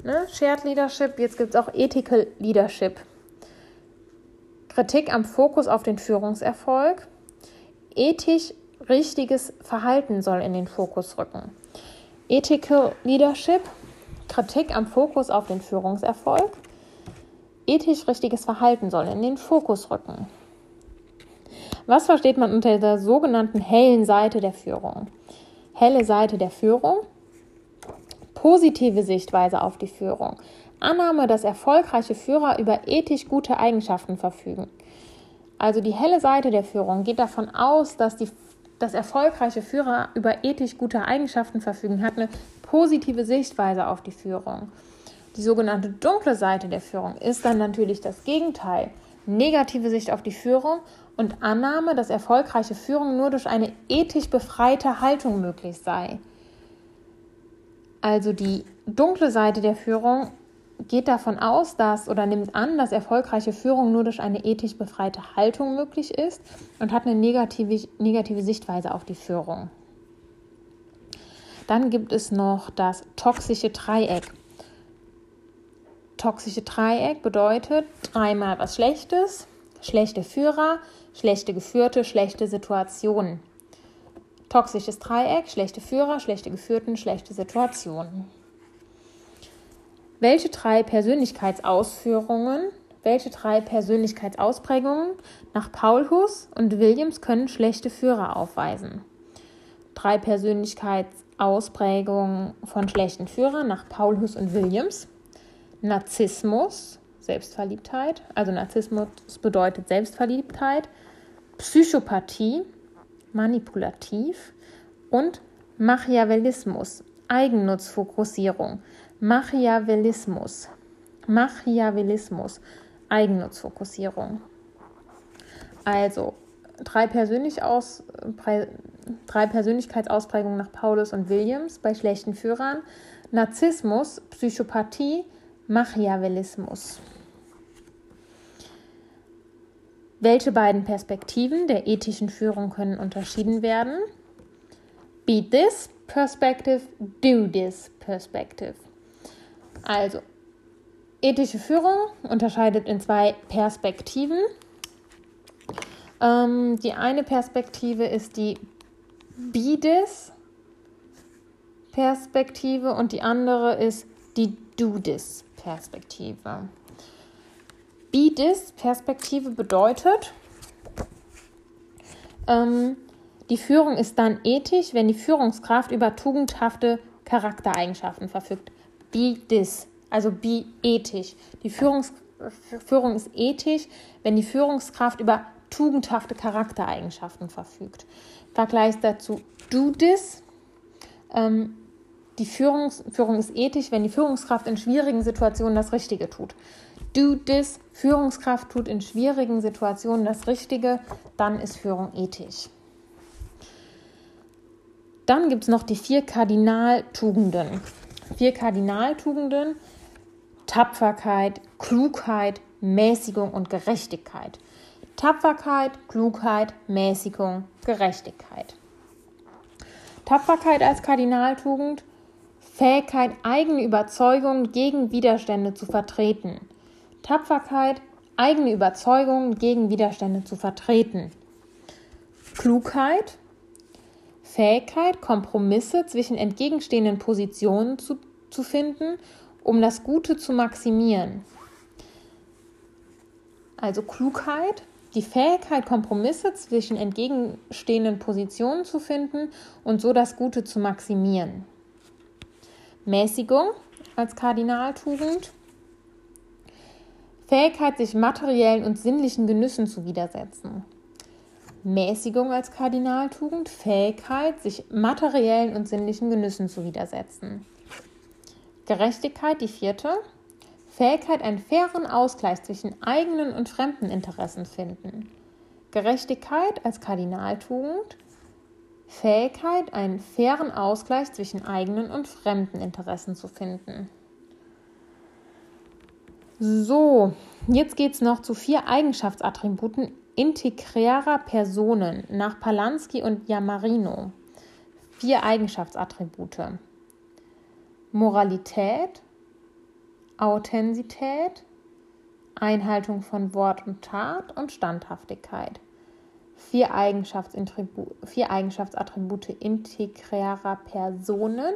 S1: Ne? Shared Leadership, jetzt gibt es auch Ethical Leadership. Kritik am Fokus auf den Führungserfolg. Ethisch richtiges Verhalten soll in den Fokus rücken. Ethical Leadership Kritik am Fokus auf den Führungserfolg. Ethisch richtiges Verhalten soll in den Fokus rücken. Was versteht man unter der sogenannten hellen Seite der Führung? Helle Seite der Führung, positive Sichtweise auf die Führung, Annahme, dass erfolgreiche Führer über ethisch gute Eigenschaften verfügen. Also die helle Seite der Führung geht davon aus, dass die dass erfolgreiche Führer über ethisch gute Eigenschaften verfügen, hat eine positive Sichtweise auf die Führung. Die sogenannte dunkle Seite der Führung ist dann natürlich das Gegenteil. Negative Sicht auf die Führung und Annahme, dass erfolgreiche Führung nur durch eine ethisch befreite Haltung möglich sei. Also die dunkle Seite der Führung geht davon aus, dass oder nimmt an, dass erfolgreiche Führung nur durch eine ethisch befreite Haltung möglich ist und hat eine negative, negative Sichtweise auf die Führung. Dann gibt es noch das toxische Dreieck. Toxische Dreieck bedeutet dreimal was Schlechtes, schlechte Führer, schlechte Geführte, schlechte Situationen. Toxisches Dreieck, schlechte Führer, schlechte Geführten, schlechte Situationen. Welche drei Persönlichkeitsausführungen, welche drei Persönlichkeitsausprägungen nach Paul Hus und Williams können schlechte Führer aufweisen? Drei Persönlichkeitsausprägungen von schlechten Führern nach Paul Hus und Williams. Narzissmus, Selbstverliebtheit, also Narzissmus bedeutet Selbstverliebtheit, Psychopathie, manipulativ und Machiavellismus, Eigennutzfokussierung, Machiavellismus. Machiavellismus. Eigennutzfokussierung. Also drei, Persönlich aus, drei Persönlichkeitsausprägungen nach Paulus und Williams bei schlechten Führern. Narzissmus, Psychopathie, Machiavellismus. Welche beiden Perspektiven der ethischen Führung können unterschieden werden? Be this perspective, do this perspective. Also, ethische Führung unterscheidet in zwei Perspektiven. Ähm, die eine Perspektive ist die Be-This-Perspektive und die andere ist die Do-This-Perspektive. Be-This-Perspektive bedeutet, ähm, die Führung ist dann ethisch, wenn die Führungskraft über tugendhafte Charaktereigenschaften verfügt be this, also be ethisch. Die Führungs Führung ist ethisch, wenn die Führungskraft über tugendhafte Charaktereigenschaften verfügt. Vergleich dazu do this. Ähm, die Führungs Führung ist ethisch, wenn die Führungskraft in schwierigen Situationen das Richtige tut. Do this, Führungskraft tut in schwierigen Situationen das Richtige, dann ist Führung ethisch. Dann gibt es noch die vier Kardinaltugenden vier Kardinaltugenden, Tapferkeit, Klugheit, Mäßigung und Gerechtigkeit. Tapferkeit, Klugheit, Mäßigung, Gerechtigkeit. Tapferkeit als Kardinaltugend, Fähigkeit, eigene Überzeugungen gegen Widerstände zu vertreten. Tapferkeit, eigene Überzeugungen gegen Widerstände zu vertreten. Klugheit, Fähigkeit, Kompromisse zwischen entgegenstehenden Positionen zu, zu finden, um das Gute zu maximieren. Also Klugheit, die Fähigkeit, Kompromisse zwischen entgegenstehenden Positionen zu finden und so das Gute zu maximieren. Mäßigung als Kardinaltugend. Fähigkeit, sich materiellen und sinnlichen Genüssen zu widersetzen. Mäßigung als Kardinaltugend, Fähigkeit, sich materiellen und sinnlichen Genüssen zu widersetzen. Gerechtigkeit, die vierte, Fähigkeit, einen fairen Ausgleich zwischen eigenen und fremden Interessen finden. Gerechtigkeit als Kardinaltugend, Fähigkeit, einen fairen Ausgleich zwischen eigenen und fremden Interessen zu finden. So, jetzt geht es noch zu vier Eigenschaftsattributen integrärer Personen nach Palansky und Yamarino. Vier Eigenschaftsattribute. Moralität, Authentizität, Einhaltung von Wort und Tat und Standhaftigkeit. Vier, vier Eigenschaftsattribute integrärer Personen.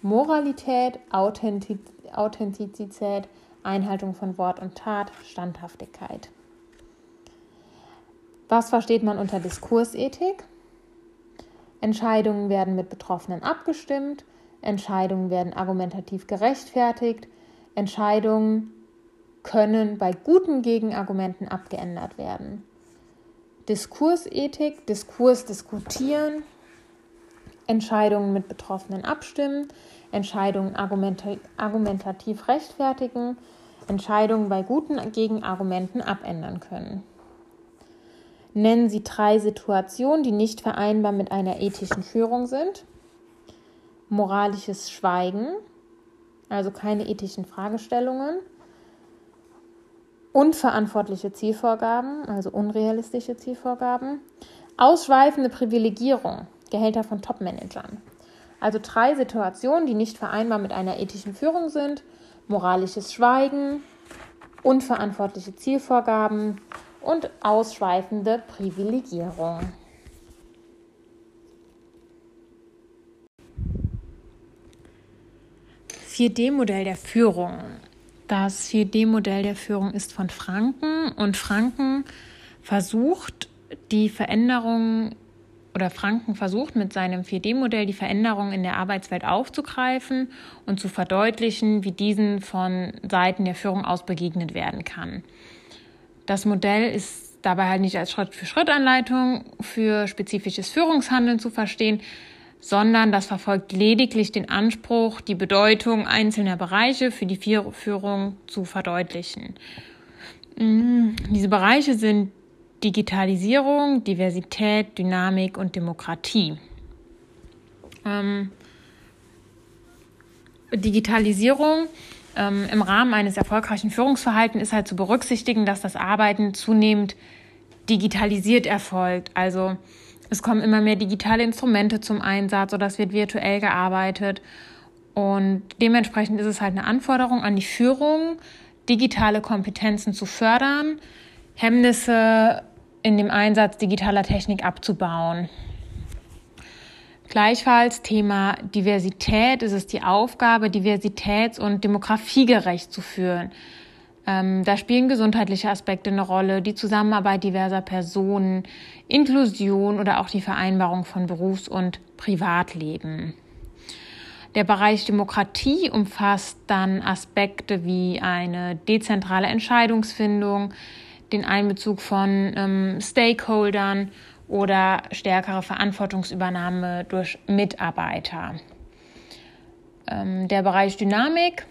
S1: Moralität, Authentizität, Einhaltung von Wort und Tat, Standhaftigkeit. Was versteht man unter Diskursethik? Entscheidungen werden mit Betroffenen abgestimmt, Entscheidungen werden argumentativ gerechtfertigt, Entscheidungen können bei guten Gegenargumenten abgeändert werden. Diskursethik, Diskurs diskutieren, Entscheidungen mit Betroffenen abstimmen, Entscheidungen argumentativ rechtfertigen, Entscheidungen bei guten Gegenargumenten abändern können. Nennen Sie drei Situationen, die nicht vereinbar mit einer ethischen Führung sind. Moralisches Schweigen, also keine ethischen Fragestellungen. Unverantwortliche Zielvorgaben, also unrealistische Zielvorgaben. Ausschweifende Privilegierung, Gehälter von Topmanagern. Also drei Situationen, die nicht vereinbar mit einer ethischen Führung sind. Moralisches Schweigen, unverantwortliche Zielvorgaben und ausschweifende Privilegierung. Vier d modell der Führung. Das 4D-Modell der Führung ist von Franken und Franken versucht die Veränderungen oder Franken versucht mit seinem 4D-Modell die Veränderungen in der Arbeitswelt aufzugreifen und zu verdeutlichen, wie diesen von Seiten der Führung aus begegnet werden kann. Das Modell ist dabei halt nicht als Schritt-für-Schritt-Anleitung für spezifisches Führungshandeln zu verstehen, sondern das verfolgt lediglich den Anspruch, die Bedeutung einzelner Bereiche für die Führung zu verdeutlichen. Mm, diese Bereiche sind Digitalisierung, Diversität, Dynamik und Demokratie. Ähm, Digitalisierung ähm, im Rahmen eines erfolgreichen Führungsverhaltens ist halt zu berücksichtigen, dass das Arbeiten zunehmend digitalisiert erfolgt. Also es kommen immer mehr digitale Instrumente zum Einsatz oder es wird virtuell gearbeitet. Und dementsprechend ist es halt eine Anforderung an die Führung, digitale Kompetenzen zu fördern, Hemmnisse in dem Einsatz digitaler Technik abzubauen. Gleichfalls Thema Diversität ist es die Aufgabe, diversitäts- und demografiegerecht zu führen. Ähm, da spielen gesundheitliche Aspekte eine Rolle, die Zusammenarbeit diverser Personen, Inklusion oder auch die Vereinbarung von Berufs- und Privatleben. Der Bereich Demokratie umfasst dann Aspekte wie eine dezentrale Entscheidungsfindung, den Einbezug von ähm, Stakeholdern oder stärkere Verantwortungsübernahme durch Mitarbeiter. Ähm, der Bereich Dynamik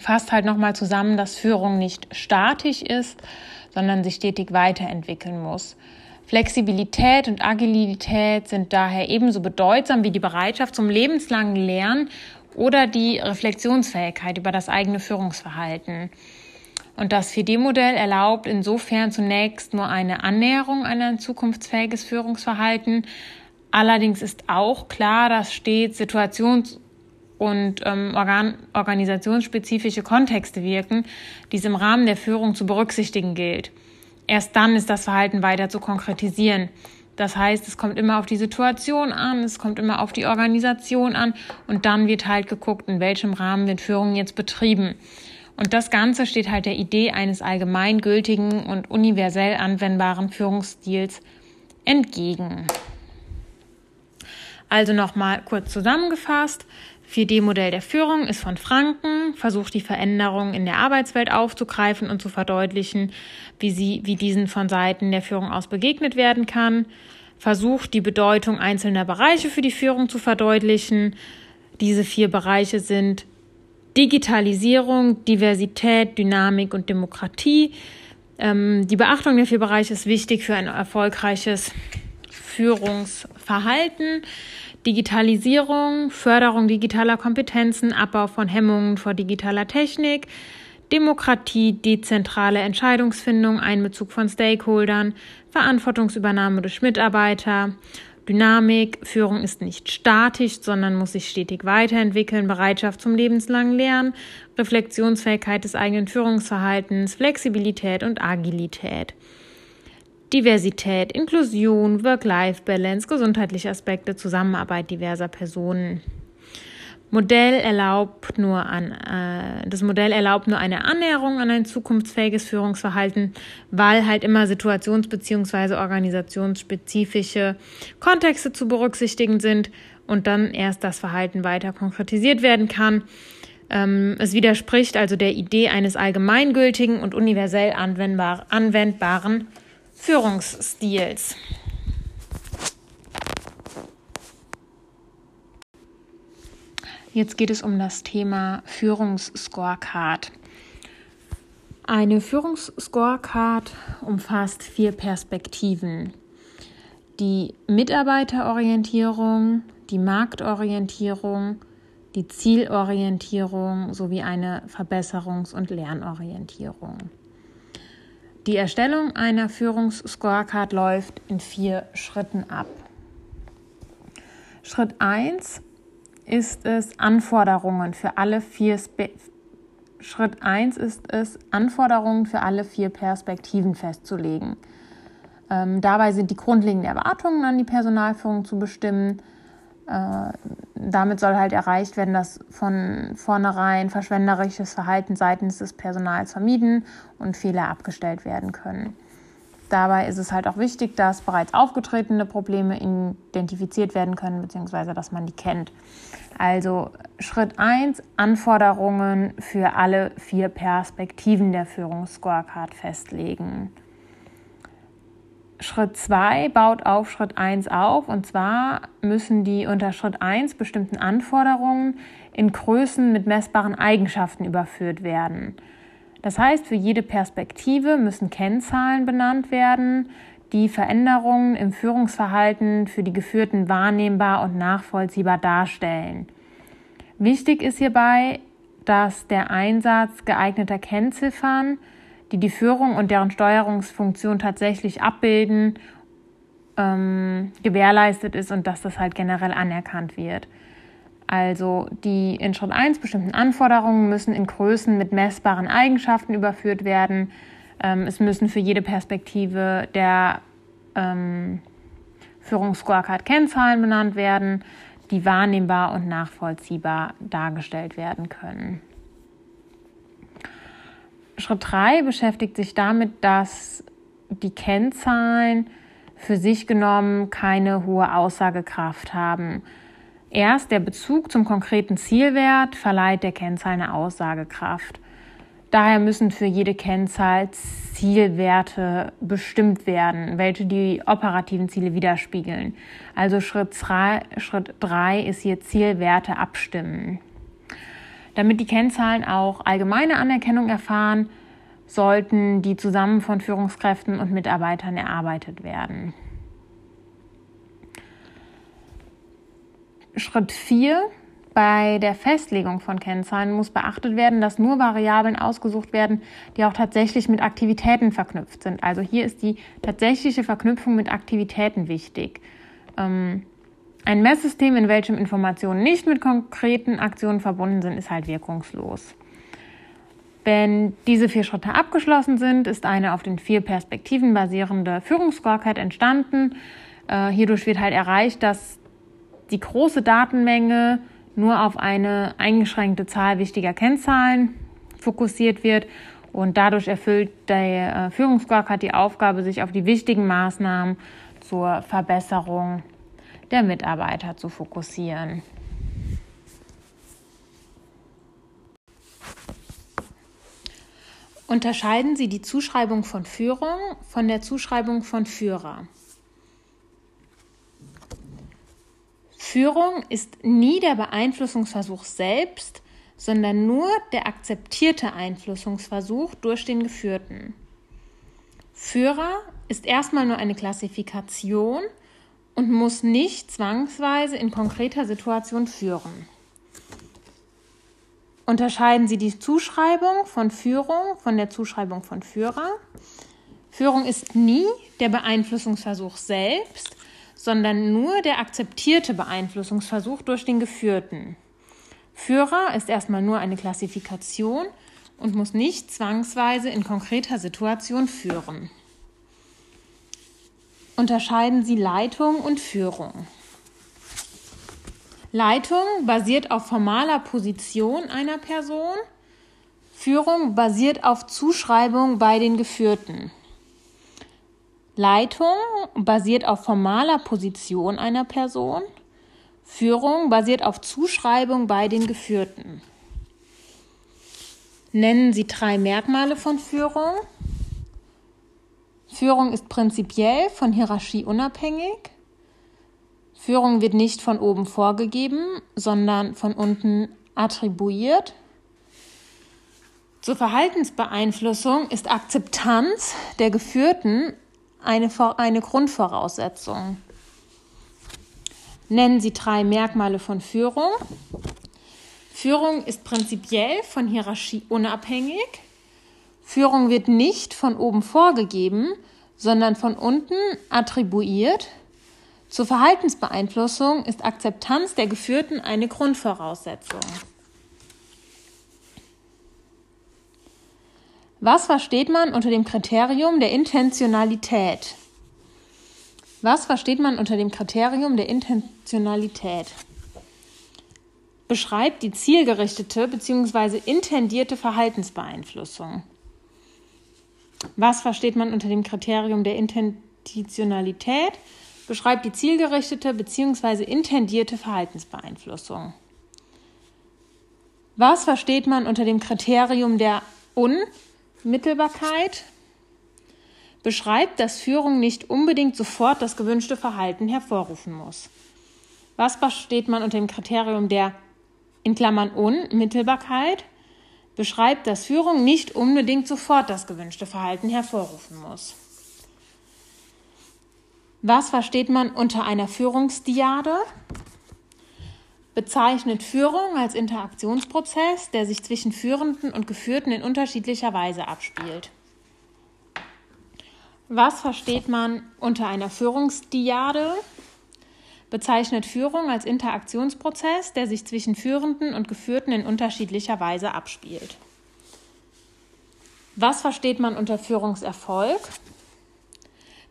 S1: fasst halt nochmal zusammen, dass Führung nicht statisch ist, sondern sich stetig weiterentwickeln muss. Flexibilität und Agilität sind daher ebenso bedeutsam wie die Bereitschaft zum lebenslangen Lernen oder die Reflexionsfähigkeit über das eigene Führungsverhalten. Und das 4D-Modell erlaubt insofern zunächst nur eine Annäherung an ein zukunftsfähiges Führungsverhalten. Allerdings ist auch klar, dass stets situations- und ähm, organ organisationsspezifische Kontexte wirken, die es im Rahmen der Führung zu berücksichtigen gilt. Erst dann ist das Verhalten weiter zu konkretisieren. Das heißt, es kommt immer auf die Situation an, es kommt immer auf die Organisation an und dann wird halt geguckt, in welchem Rahmen wird Führung jetzt betrieben. Und das Ganze steht halt der Idee eines allgemeingültigen und universell anwendbaren Führungsstils entgegen. Also nochmal kurz zusammengefasst. 4D-Modell der Führung ist von Franken, versucht die Veränderungen in der Arbeitswelt aufzugreifen und zu verdeutlichen, wie, sie, wie diesen von Seiten der Führung aus begegnet werden kann, versucht die Bedeutung einzelner Bereiche für die Führung zu verdeutlichen. Diese vier Bereiche sind Digitalisierung, Diversität, Dynamik und Demokratie. Ähm, die Beachtung der vier Bereiche ist wichtig für ein erfolgreiches Führungsverhalten. Digitalisierung, Förderung digitaler Kompetenzen, Abbau von Hemmungen vor digitaler Technik, Demokratie, dezentrale Entscheidungsfindung, Einbezug von Stakeholdern, Verantwortungsübernahme durch Mitarbeiter, Dynamik, Führung ist nicht statisch, sondern muss sich stetig weiterentwickeln, Bereitschaft zum lebenslangen Lernen, Reflexionsfähigkeit des eigenen Führungsverhaltens, Flexibilität und Agilität. Diversität, Inklusion, Work-Life-Balance, gesundheitliche Aspekte, Zusammenarbeit diverser Personen. Modell erlaubt nur an, äh, das Modell erlaubt nur eine Annäherung an ein zukunftsfähiges Führungsverhalten, weil halt immer situations- bzw. organisationsspezifische Kontexte zu berücksichtigen sind und dann erst das Verhalten weiter konkretisiert werden kann. Ähm, es widerspricht also der Idee eines allgemeingültigen und universell anwendbar, anwendbaren Führungsstils. Jetzt geht es um das Thema Führungsscorecard. Eine Führungsscorecard umfasst vier Perspektiven. Die Mitarbeiterorientierung, die Marktorientierung, die Zielorientierung sowie eine Verbesserungs- und Lernorientierung. Die Erstellung einer Führungsscorecard läuft in vier Schritten ab. Schritt 1 ist es, Anforderungen für alle vier Spe Schritt 1 ist es, Anforderungen für alle vier Perspektiven festzulegen. Ähm, dabei sind die grundlegenden Erwartungen an die Personalführung zu bestimmen. Äh, damit soll halt erreicht werden, dass von vornherein verschwenderisches Verhalten seitens des Personals vermieden und Fehler abgestellt werden können. Dabei ist es halt auch wichtig, dass bereits aufgetretene Probleme identifiziert werden können, beziehungsweise dass man die kennt. Also Schritt 1, Anforderungen für alle vier Perspektiven der Führungsscorecard festlegen. Schritt 2 baut auf Schritt 1 auf und zwar müssen die unter Schritt 1 bestimmten Anforderungen in Größen mit messbaren Eigenschaften überführt werden. Das heißt, für jede Perspektive müssen Kennzahlen benannt werden, die Veränderungen im Führungsverhalten für die Geführten wahrnehmbar und nachvollziehbar darstellen. Wichtig ist hierbei, dass der Einsatz geeigneter Kennziffern, die die Führung und deren Steuerungsfunktion tatsächlich abbilden, ähm, gewährleistet ist und dass das halt generell anerkannt wird. Also die in Schritt 1 bestimmten Anforderungen müssen in Größen mit messbaren Eigenschaften überführt werden. Ähm, es müssen für jede Perspektive der ähm, Führungsscorecard Kennzahlen benannt werden, die wahrnehmbar und nachvollziehbar dargestellt werden können. Schritt 3 beschäftigt sich damit, dass die Kennzahlen für sich genommen keine hohe Aussagekraft haben. Erst der Bezug zum konkreten Zielwert verleiht der Kennzahl eine Aussagekraft. Daher müssen für jede Kennzahl Zielwerte bestimmt werden, welche die operativen Ziele widerspiegeln. Also Schritt 3 Schritt drei ist hier Zielwerte abstimmen. Damit die Kennzahlen auch allgemeine Anerkennung erfahren, sollten die zusammen von Führungskräften und Mitarbeitern erarbeitet werden. Schritt 4. Bei der Festlegung von Kennzahlen muss beachtet werden, dass nur Variablen ausgesucht werden, die auch tatsächlich mit Aktivitäten verknüpft sind. Also hier ist die tatsächliche Verknüpfung mit Aktivitäten wichtig. Ähm, ein Messsystem, in welchem Informationen nicht mit konkreten Aktionen verbunden sind, ist halt wirkungslos. Wenn diese vier Schritte abgeschlossen sind, ist eine auf den vier Perspektiven basierende Führungsscorecard entstanden. Äh, hierdurch wird halt erreicht, dass die große Datenmenge nur auf eine eingeschränkte Zahl wichtiger Kennzahlen fokussiert wird und dadurch erfüllt der äh, Führungsscorecard die Aufgabe, sich auf die wichtigen Maßnahmen zur Verbesserung der Mitarbeiter zu fokussieren. Unterscheiden Sie die Zuschreibung von Führung von der Zuschreibung von Führer. Führung ist nie der Beeinflussungsversuch selbst, sondern nur der akzeptierte Einflussungsversuch durch den Geführten. Führer ist erstmal nur eine Klassifikation und muss nicht zwangsweise in konkreter Situation führen. Unterscheiden Sie die Zuschreibung von Führung von der Zuschreibung von Führer. Führung ist nie der Beeinflussungsversuch selbst, sondern nur der akzeptierte Beeinflussungsversuch durch den Geführten. Führer ist erstmal nur eine Klassifikation und muss nicht zwangsweise in konkreter Situation führen. Unterscheiden Sie Leitung und Führung. Leitung basiert auf formaler Position einer Person. Führung basiert auf Zuschreibung bei den Geführten. Leitung basiert auf formaler Position einer Person. Führung basiert auf Zuschreibung bei den Geführten. Nennen Sie drei Merkmale von Führung. Führung ist prinzipiell von Hierarchie unabhängig. Führung wird nicht von oben vorgegeben, sondern von unten attribuiert. Zur Verhaltensbeeinflussung ist Akzeptanz der Geführten eine, eine Grundvoraussetzung. Nennen Sie drei Merkmale von Führung. Führung ist prinzipiell von Hierarchie unabhängig. Führung wird nicht von oben vorgegeben, sondern von unten attribuiert. Zur Verhaltensbeeinflussung ist Akzeptanz der Geführten eine Grundvoraussetzung. Was versteht man unter dem Kriterium der Intentionalität? Was versteht man unter dem Kriterium der Intentionalität? Beschreibt die zielgerichtete bzw. intendierte Verhaltensbeeinflussung. Was versteht man unter dem Kriterium der Intentionalität? Beschreibt die zielgerichtete bzw. intendierte Verhaltensbeeinflussung. Was versteht man unter dem Kriterium der Unmittelbarkeit? Beschreibt, dass Führung nicht unbedingt sofort das gewünschte Verhalten hervorrufen muss. Was versteht man unter dem Kriterium der in Klammern Unmittelbarkeit? Beschreibt, dass Führung nicht unbedingt sofort das gewünschte Verhalten hervorrufen muss. Was versteht man unter einer Führungsdiade? Bezeichnet Führung als Interaktionsprozess, der sich zwischen Führenden und Geführten in unterschiedlicher Weise abspielt. Was versteht man unter einer Führungsdiade? Bezeichnet Führung als Interaktionsprozess, der sich zwischen Führenden und Geführten in unterschiedlicher Weise abspielt. Was versteht man unter Führungserfolg?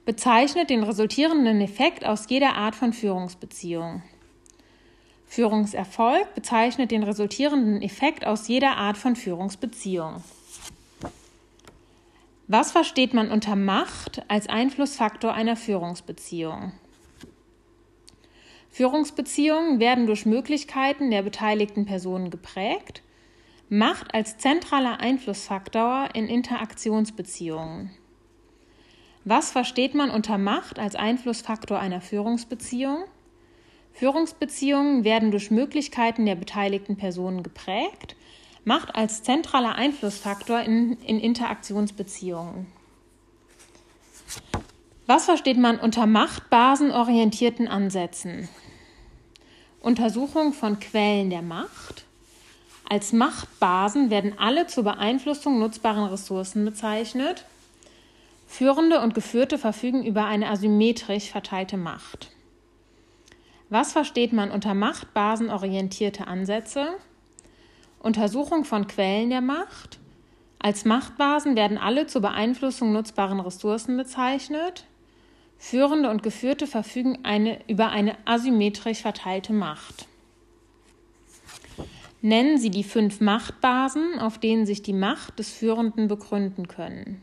S1: Bezeichnet den resultierenden Effekt aus jeder Art von Führungsbeziehung. Führungserfolg bezeichnet den resultierenden Effekt aus jeder Art von Führungsbeziehung. Was versteht man unter Macht als Einflussfaktor einer Führungsbeziehung? Führungsbeziehungen werden durch Möglichkeiten der beteiligten Personen geprägt. Macht als zentraler Einflussfaktor in Interaktionsbeziehungen. Was versteht man unter Macht als Einflussfaktor einer Führungsbeziehung? Führungsbeziehungen werden durch Möglichkeiten der beteiligten Personen geprägt. Macht als zentraler Einflussfaktor in, in Interaktionsbeziehungen. Was versteht man unter machtbasenorientierten Ansätzen? Untersuchung von Quellen der Macht. Als Machtbasen werden alle zur Beeinflussung nutzbaren Ressourcen bezeichnet. Führende und Geführte verfügen über eine asymmetrisch verteilte Macht. Was versteht man unter machtbasenorientierte Ansätze? Untersuchung von Quellen der Macht. Als Machtbasen werden alle zur Beeinflussung nutzbaren Ressourcen bezeichnet. Führende und Geführte verfügen eine, über eine asymmetrisch verteilte Macht. Nennen Sie die fünf Machtbasen, auf denen sich die Macht des Führenden begründen können.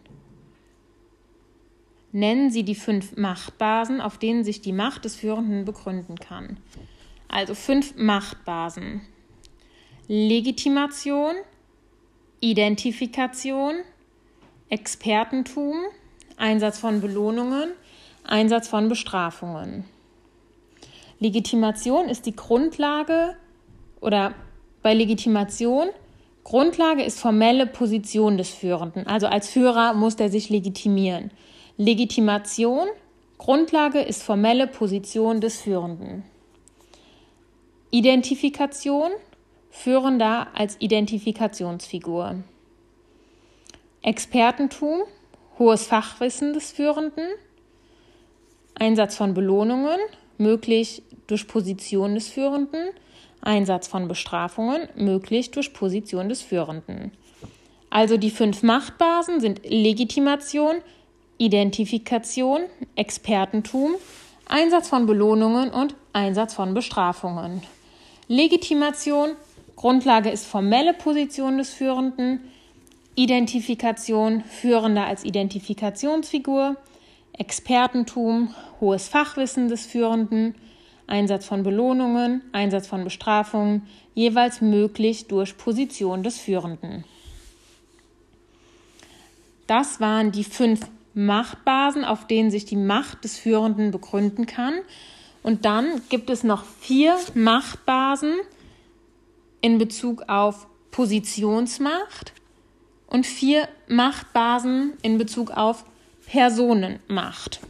S1: Nennen Sie die fünf Machtbasen, auf denen sich die Macht des Führenden begründen kann. Also fünf Machtbasen. Legitimation, Identifikation, Expertentum, Einsatz von Belohnungen, Einsatz von Bestrafungen. Legitimation ist die Grundlage oder bei Legitimation Grundlage ist formelle Position des Führenden. Also als Führer muss er sich legitimieren. Legitimation Grundlage ist formelle Position des Führenden. Identifikation Führender als Identifikationsfigur. Expertentum hohes Fachwissen des Führenden. Einsatz von Belohnungen, möglich durch Position des Führenden, Einsatz von Bestrafungen, möglich durch Position des Führenden. Also die fünf Machtbasen sind Legitimation, Identifikation, Expertentum, Einsatz von Belohnungen und Einsatz von Bestrafungen. Legitimation, Grundlage ist formelle Position des Führenden, Identifikation, Führender als Identifikationsfigur, Expertentum, hohes Fachwissen des Führenden, Einsatz von Belohnungen, Einsatz von Bestrafungen, jeweils möglich durch Position des Führenden. Das waren die fünf Machtbasen, auf denen sich die Macht des Führenden begründen kann. Und dann gibt es noch vier Machtbasen in Bezug auf Positionsmacht und vier Machtbasen in Bezug auf Personenmacht.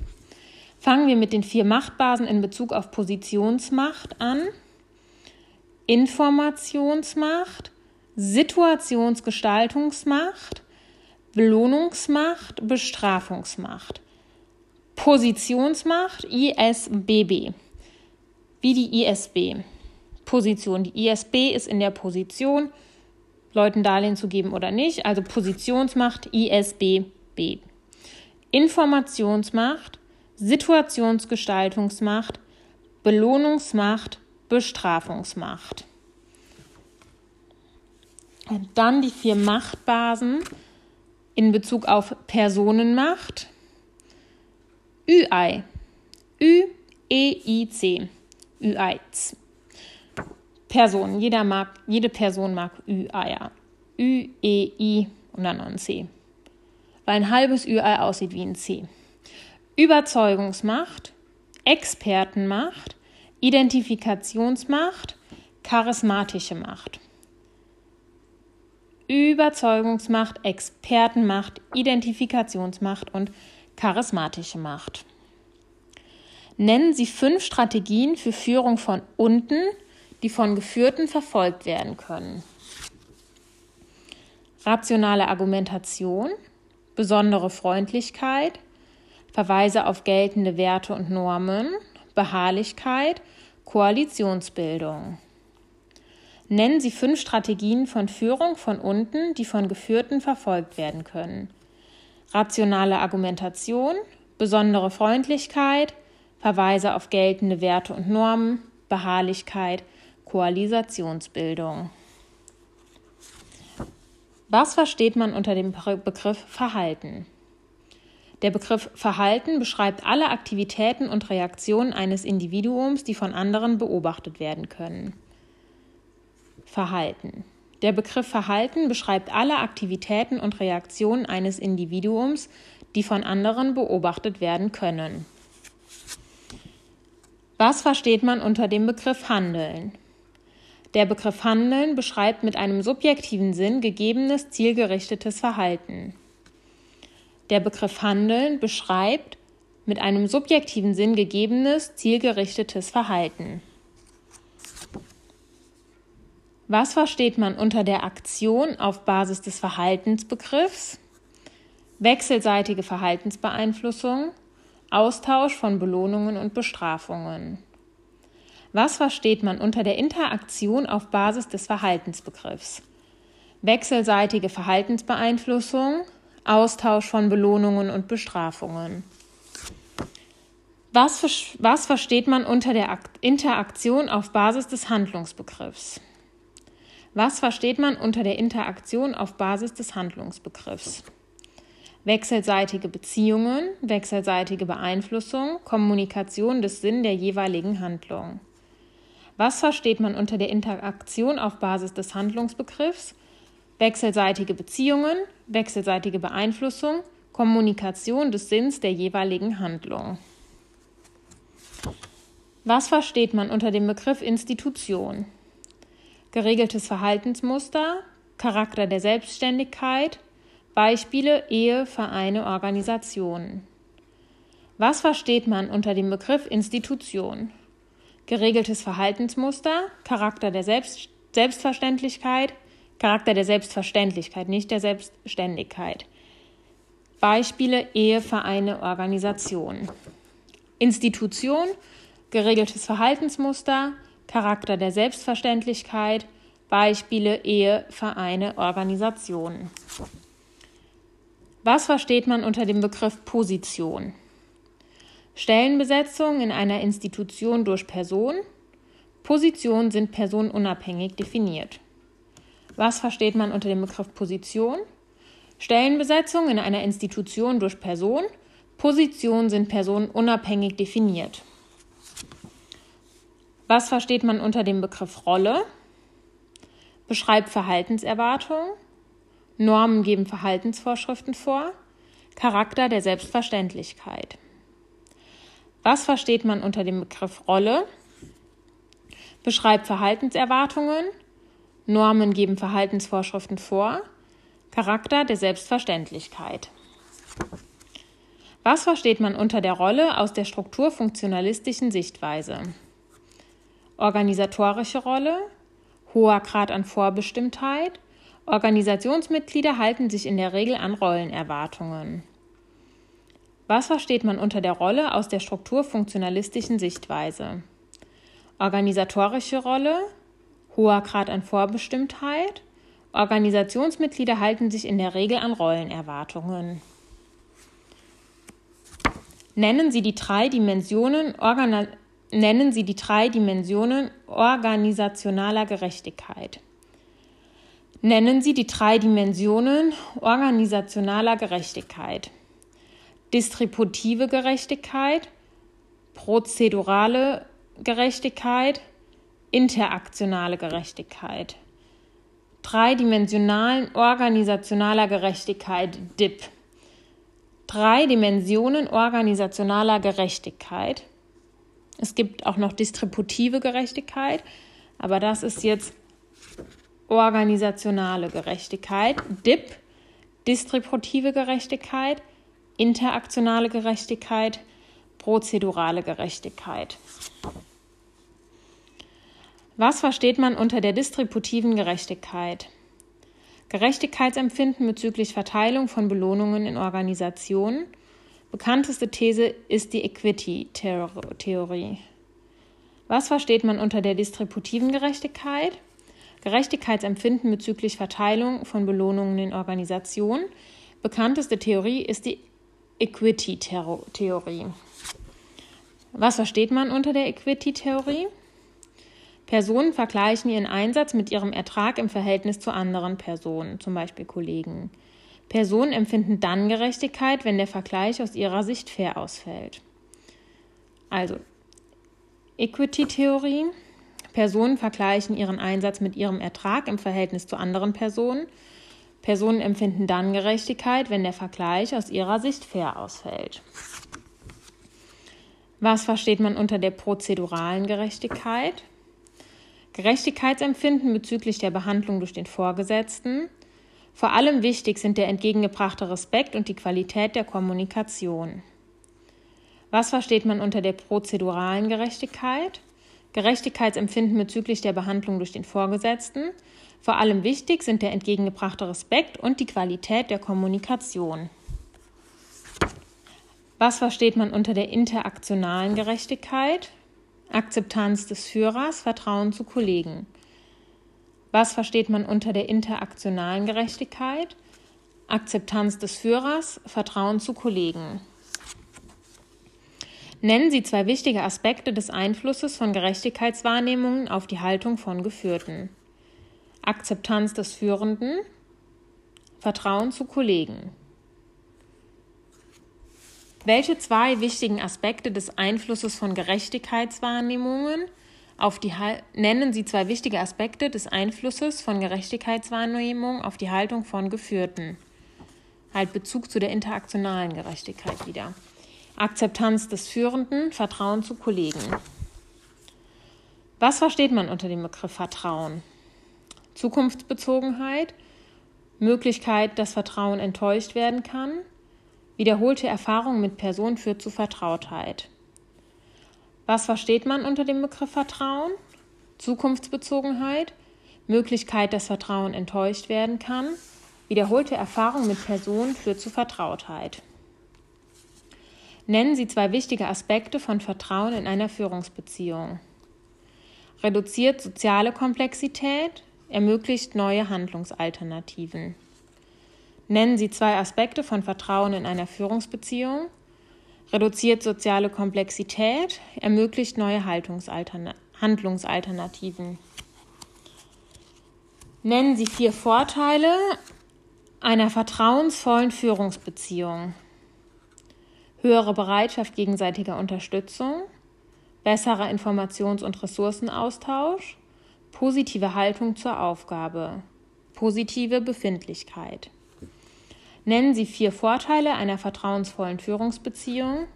S1: Fangen wir mit den vier Machtbasen in Bezug auf Positionsmacht an. Informationsmacht, Situationsgestaltungsmacht, Belohnungsmacht, Bestrafungsmacht. Positionsmacht, ISBB. Wie die ISB. Position. Die ISB ist in der Position, Leuten Darlehen zu geben oder nicht. Also Positionsmacht, ISBB. Informationsmacht, Situationsgestaltungsmacht, Belohnungsmacht, Bestrafungsmacht. Und dann die vier Machtbasen in Bezug auf Personenmacht. ÜI. Ü-E-I-C. ÜI. Person. Jeder mag, jede Person mag Ü-Eier. Ü-E-I und dann noch ein C. Weil ein halbes Ü-Ei aussieht wie ein C. Überzeugungsmacht, Expertenmacht, Identifikationsmacht, charismatische Macht. Überzeugungsmacht, Expertenmacht, Identifikationsmacht und charismatische Macht. Nennen Sie fünf Strategien für Führung von unten, die von Geführten verfolgt werden können. Rationale Argumentation, besondere Freundlichkeit, Verweise auf geltende Werte und Normen, Beharrlichkeit, Koalitionsbildung. Nennen Sie fünf Strategien von Führung von unten, die von Geführten verfolgt werden können. Rationale Argumentation, besondere Freundlichkeit, Verweise auf geltende Werte und Normen, Beharrlichkeit, Koalisationsbildung. Was versteht man unter dem Begriff Verhalten? Der Begriff Verhalten beschreibt alle Aktivitäten und Reaktionen eines Individuums, die von anderen beobachtet werden können. Verhalten. Der Begriff Verhalten beschreibt alle Aktivitäten und Reaktionen eines Individuums, die von anderen beobachtet werden können. Was versteht man unter dem Begriff Handeln? Der Begriff Handeln beschreibt mit einem subjektiven Sinn gegebenes zielgerichtetes Verhalten. Der Begriff Handeln beschreibt mit einem subjektiven Sinn gegebenes zielgerichtetes Verhalten. Was versteht man unter der Aktion auf Basis des Verhaltensbegriffs? Wechselseitige Verhaltensbeeinflussung, Austausch von Belohnungen und Bestrafungen. Was versteht man unter der Interaktion auf Basis des Verhaltensbegriffs? Wechselseitige Verhaltensbeeinflussung, Austausch von Belohnungen und Bestrafungen. Was, was versteht man unter der Interaktion auf Basis des Handlungsbegriffs? Was versteht man unter der Interaktion auf Basis des Handlungsbegriffs? Wechselseitige Beziehungen, wechselseitige Beeinflussung, Kommunikation des Sinn der jeweiligen Handlung. Was versteht man unter der Interaktion auf Basis des Handlungsbegriffs? Wechselseitige Beziehungen, wechselseitige Beeinflussung, Kommunikation des Sinns der jeweiligen Handlung. Was versteht man unter dem Begriff Institution? geregeltes Verhaltensmuster, Charakter der Selbstständigkeit, Beispiele Ehe, Vereine, Organisationen. Was versteht man unter dem Begriff Institution? Geregeltes Verhaltensmuster, Charakter der Selbst Selbstverständlichkeit, Charakter der Selbstverständlichkeit, nicht der Selbstständigkeit. Beispiele Ehe, Vereine, Organisationen. Institution, geregeltes Verhaltensmuster, Charakter der Selbstverständlichkeit, Beispiele Ehe, Vereine, Organisationen. Was versteht man unter dem Begriff Position? Stellenbesetzung in einer Institution durch Person. Positionen sind personenunabhängig definiert. Was versteht man unter dem Begriff Position? Stellenbesetzung in einer Institution durch Person. Positionen sind personenunabhängig definiert. Was versteht man unter dem Begriff Rolle? Beschreibt Verhaltenserwartungen. Normen geben Verhaltensvorschriften vor. Charakter der Selbstverständlichkeit. Was versteht man unter dem Begriff Rolle? Beschreibt Verhaltenserwartungen. Normen geben Verhaltensvorschriften vor. Charakter der Selbstverständlichkeit. Was versteht man unter der Rolle aus der strukturfunktionalistischen Sichtweise? Organisatorische Rolle, hoher Grad an Vorbestimmtheit, Organisationsmitglieder halten sich in der Regel an Rollenerwartungen. Was versteht man unter der Rolle aus der strukturfunktionalistischen Sichtweise? Organisatorische Rolle, hoher Grad an Vorbestimmtheit, Organisationsmitglieder halten sich in der Regel an Rollenerwartungen. Nennen Sie die drei Dimensionen, Organ nennen Sie die drei Dimensionen organisationaler Gerechtigkeit. Nennen Sie die drei Dimensionen organisationaler Gerechtigkeit. Distributive Gerechtigkeit, prozedurale Gerechtigkeit, interaktionale Gerechtigkeit. Dreidimensionalen organisationaler Gerechtigkeit, DIP drei Dimensionen organisationaler Gerechtigkeit. Es gibt auch noch distributive Gerechtigkeit, aber das ist jetzt organisationale Gerechtigkeit, DIP, distributive Gerechtigkeit, interaktionale Gerechtigkeit, prozedurale Gerechtigkeit. Was versteht man unter der distributiven Gerechtigkeit? Gerechtigkeitsempfinden bezüglich Verteilung von Belohnungen in Organisationen. Bekannteste These ist die Equity-Theorie. Was versteht man unter der distributiven Gerechtigkeit? Gerechtigkeitsempfinden bezüglich Verteilung von Belohnungen in Organisationen. Bekannteste Theorie ist die Equity-Theorie. Was versteht man unter der Equity-Theorie? Personen vergleichen ihren Einsatz mit ihrem Ertrag im Verhältnis zu anderen Personen, zum Beispiel Kollegen. Personen empfinden dann Gerechtigkeit, wenn der Vergleich aus ihrer Sicht fair ausfällt. Also, Equity-Theorie. Personen vergleichen ihren Einsatz mit ihrem Ertrag im Verhältnis zu anderen Personen. Personen empfinden dann Gerechtigkeit, wenn der Vergleich aus ihrer Sicht fair ausfällt. Was versteht man unter der prozeduralen Gerechtigkeit? Gerechtigkeitsempfinden bezüglich der Behandlung durch den Vorgesetzten. Vor allem wichtig sind der entgegengebrachte Respekt und die Qualität der Kommunikation. Was versteht man unter der prozeduralen Gerechtigkeit? Gerechtigkeitsempfinden bezüglich der Behandlung durch den Vorgesetzten. Vor allem wichtig sind der entgegengebrachte Respekt und die Qualität der Kommunikation. Was versteht man unter der interaktionalen Gerechtigkeit? Akzeptanz des Führers, Vertrauen zu Kollegen. Was versteht man unter der interaktionalen Gerechtigkeit? Akzeptanz des Führers, Vertrauen zu Kollegen. Nennen Sie zwei wichtige Aspekte des Einflusses von Gerechtigkeitswahrnehmungen auf die Haltung von Geführten. Akzeptanz des Führenden, Vertrauen zu Kollegen. Welche zwei wichtigen Aspekte des Einflusses von Gerechtigkeitswahrnehmungen auf die nennen Sie zwei wichtige Aspekte des Einflusses von Gerechtigkeitswahrnehmung auf die Haltung von Geführten. Halt Bezug zu der interaktionalen Gerechtigkeit wieder. Akzeptanz des Führenden, Vertrauen zu Kollegen. Was versteht man unter dem Begriff Vertrauen? Zukunftsbezogenheit, Möglichkeit, dass Vertrauen enttäuscht werden kann, Wiederholte Erfahrung mit Person führt zu Vertrautheit. Was versteht man unter dem Begriff Vertrauen? Zukunftsbezogenheit, Möglichkeit, dass Vertrauen enttäuscht werden kann. Wiederholte Erfahrung mit Person führt zu Vertrautheit. Nennen Sie zwei wichtige Aspekte von Vertrauen in einer Führungsbeziehung. Reduziert soziale Komplexität, ermöglicht neue Handlungsalternativen. Nennen Sie zwei Aspekte von Vertrauen in einer Führungsbeziehung. Reduziert soziale Komplexität, ermöglicht neue Handlungsalternativen. Nennen Sie vier Vorteile einer vertrauensvollen Führungsbeziehung. Höhere Bereitschaft gegenseitiger Unterstützung, besserer Informations- und Ressourcenaustausch, positive Haltung zur Aufgabe, positive Befindlichkeit. Nennen Sie vier Vorteile einer vertrauensvollen Führungsbeziehung.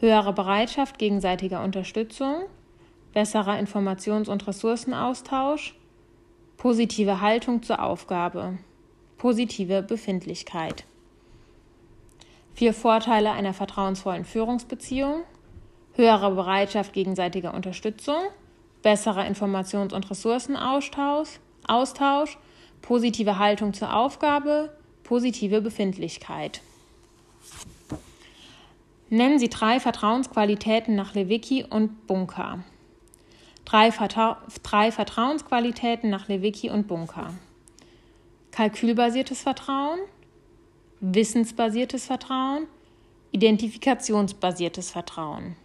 S1: Höhere Bereitschaft gegenseitiger Unterstützung, besserer Informations- und Ressourcenaustausch, positive Haltung zur Aufgabe, positive Befindlichkeit. Vier Vorteile einer vertrauensvollen Führungsbeziehung. Höhere Bereitschaft gegenseitiger Unterstützung, besserer Informations- und Ressourcenaustausch, Austausch, positive Haltung zur Aufgabe, positive Befindlichkeit. Nennen Sie drei Vertrauensqualitäten nach Lewicki und Bunker. Drei, Vertra drei Vertrauensqualitäten nach Lewicki und Bunker. Kalkülbasiertes Vertrauen, wissensbasiertes Vertrauen, identifikationsbasiertes Vertrauen.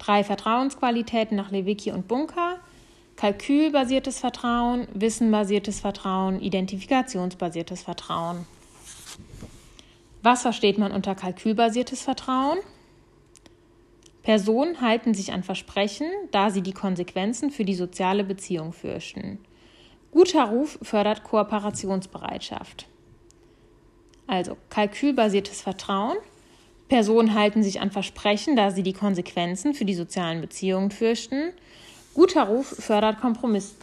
S1: Drei Vertrauensqualitäten nach Lewicki und Bunker. Kalkülbasiertes Vertrauen, wissenbasiertes Vertrauen, identifikationsbasiertes Vertrauen. Was versteht man unter kalkülbasiertes Vertrauen? Personen halten sich an Versprechen, da sie die Konsequenzen für die soziale Beziehung fürchten. Guter Ruf fördert Kooperationsbereitschaft. Also kalkülbasiertes Vertrauen Personen halten sich an Versprechen, da sie die Konsequenzen für die sozialen Beziehungen fürchten. Guter Ruf fördert Kompromiss,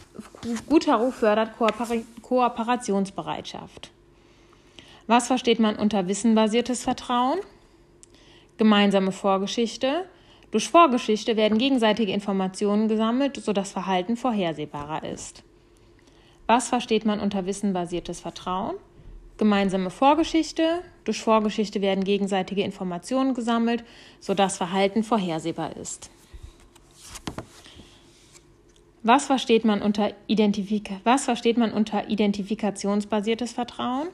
S1: guter Ruf fördert Kooper Kooperationsbereitschaft. Was versteht man unter wissenbasiertes Vertrauen? Gemeinsame Vorgeschichte. Durch Vorgeschichte werden gegenseitige Informationen gesammelt, sodass Verhalten vorhersehbarer ist. Was versteht man unter wissenbasiertes Vertrauen? Gemeinsame Vorgeschichte. Durch Vorgeschichte werden gegenseitige Informationen gesammelt, sodass Verhalten vorhersehbar ist. Was versteht man unter, Identifika was versteht man unter identifikationsbasiertes Vertrauen?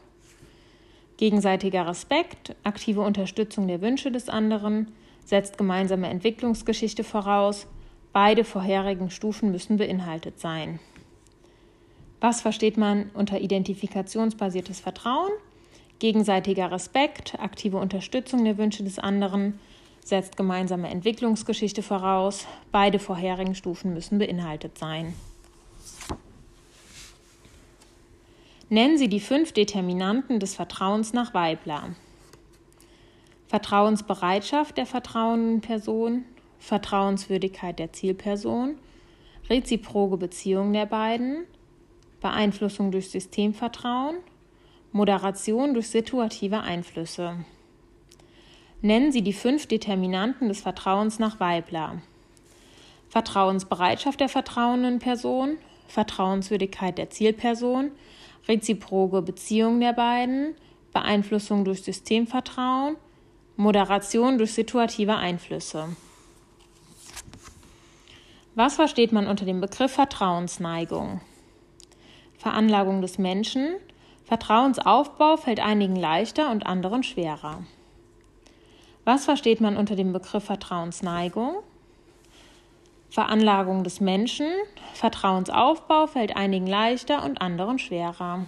S1: Gegenseitiger Respekt, aktive Unterstützung der Wünsche des anderen, setzt gemeinsame Entwicklungsgeschichte voraus. Beide vorherigen Stufen müssen beinhaltet sein. Was versteht man unter identifikationsbasiertes Vertrauen? Gegenseitiger Respekt, aktive Unterstützung der Wünsche des anderen, setzt gemeinsame Entwicklungsgeschichte voraus. Beide vorherigen Stufen müssen beinhaltet sein. Nennen Sie die fünf Determinanten des Vertrauens nach Weibler. Vertrauensbereitschaft der vertrauenden Person, Vertrauenswürdigkeit der Zielperson, reziproge Beziehung der beiden, Beeinflussung durch Systemvertrauen, Moderation durch situative Einflüsse. Nennen Sie die fünf Determinanten des Vertrauens nach Weibler. Vertrauensbereitschaft der vertrauenden Person, Vertrauenswürdigkeit der Zielperson, reziproge Beziehung der beiden, Beeinflussung durch Systemvertrauen, Moderation durch situative Einflüsse. Was versteht man unter dem Begriff Vertrauensneigung? Veranlagung des Menschen. Vertrauensaufbau fällt einigen leichter und anderen schwerer. Was versteht man unter dem Begriff Vertrauensneigung? Veranlagung des Menschen. Vertrauensaufbau fällt einigen leichter und anderen schwerer.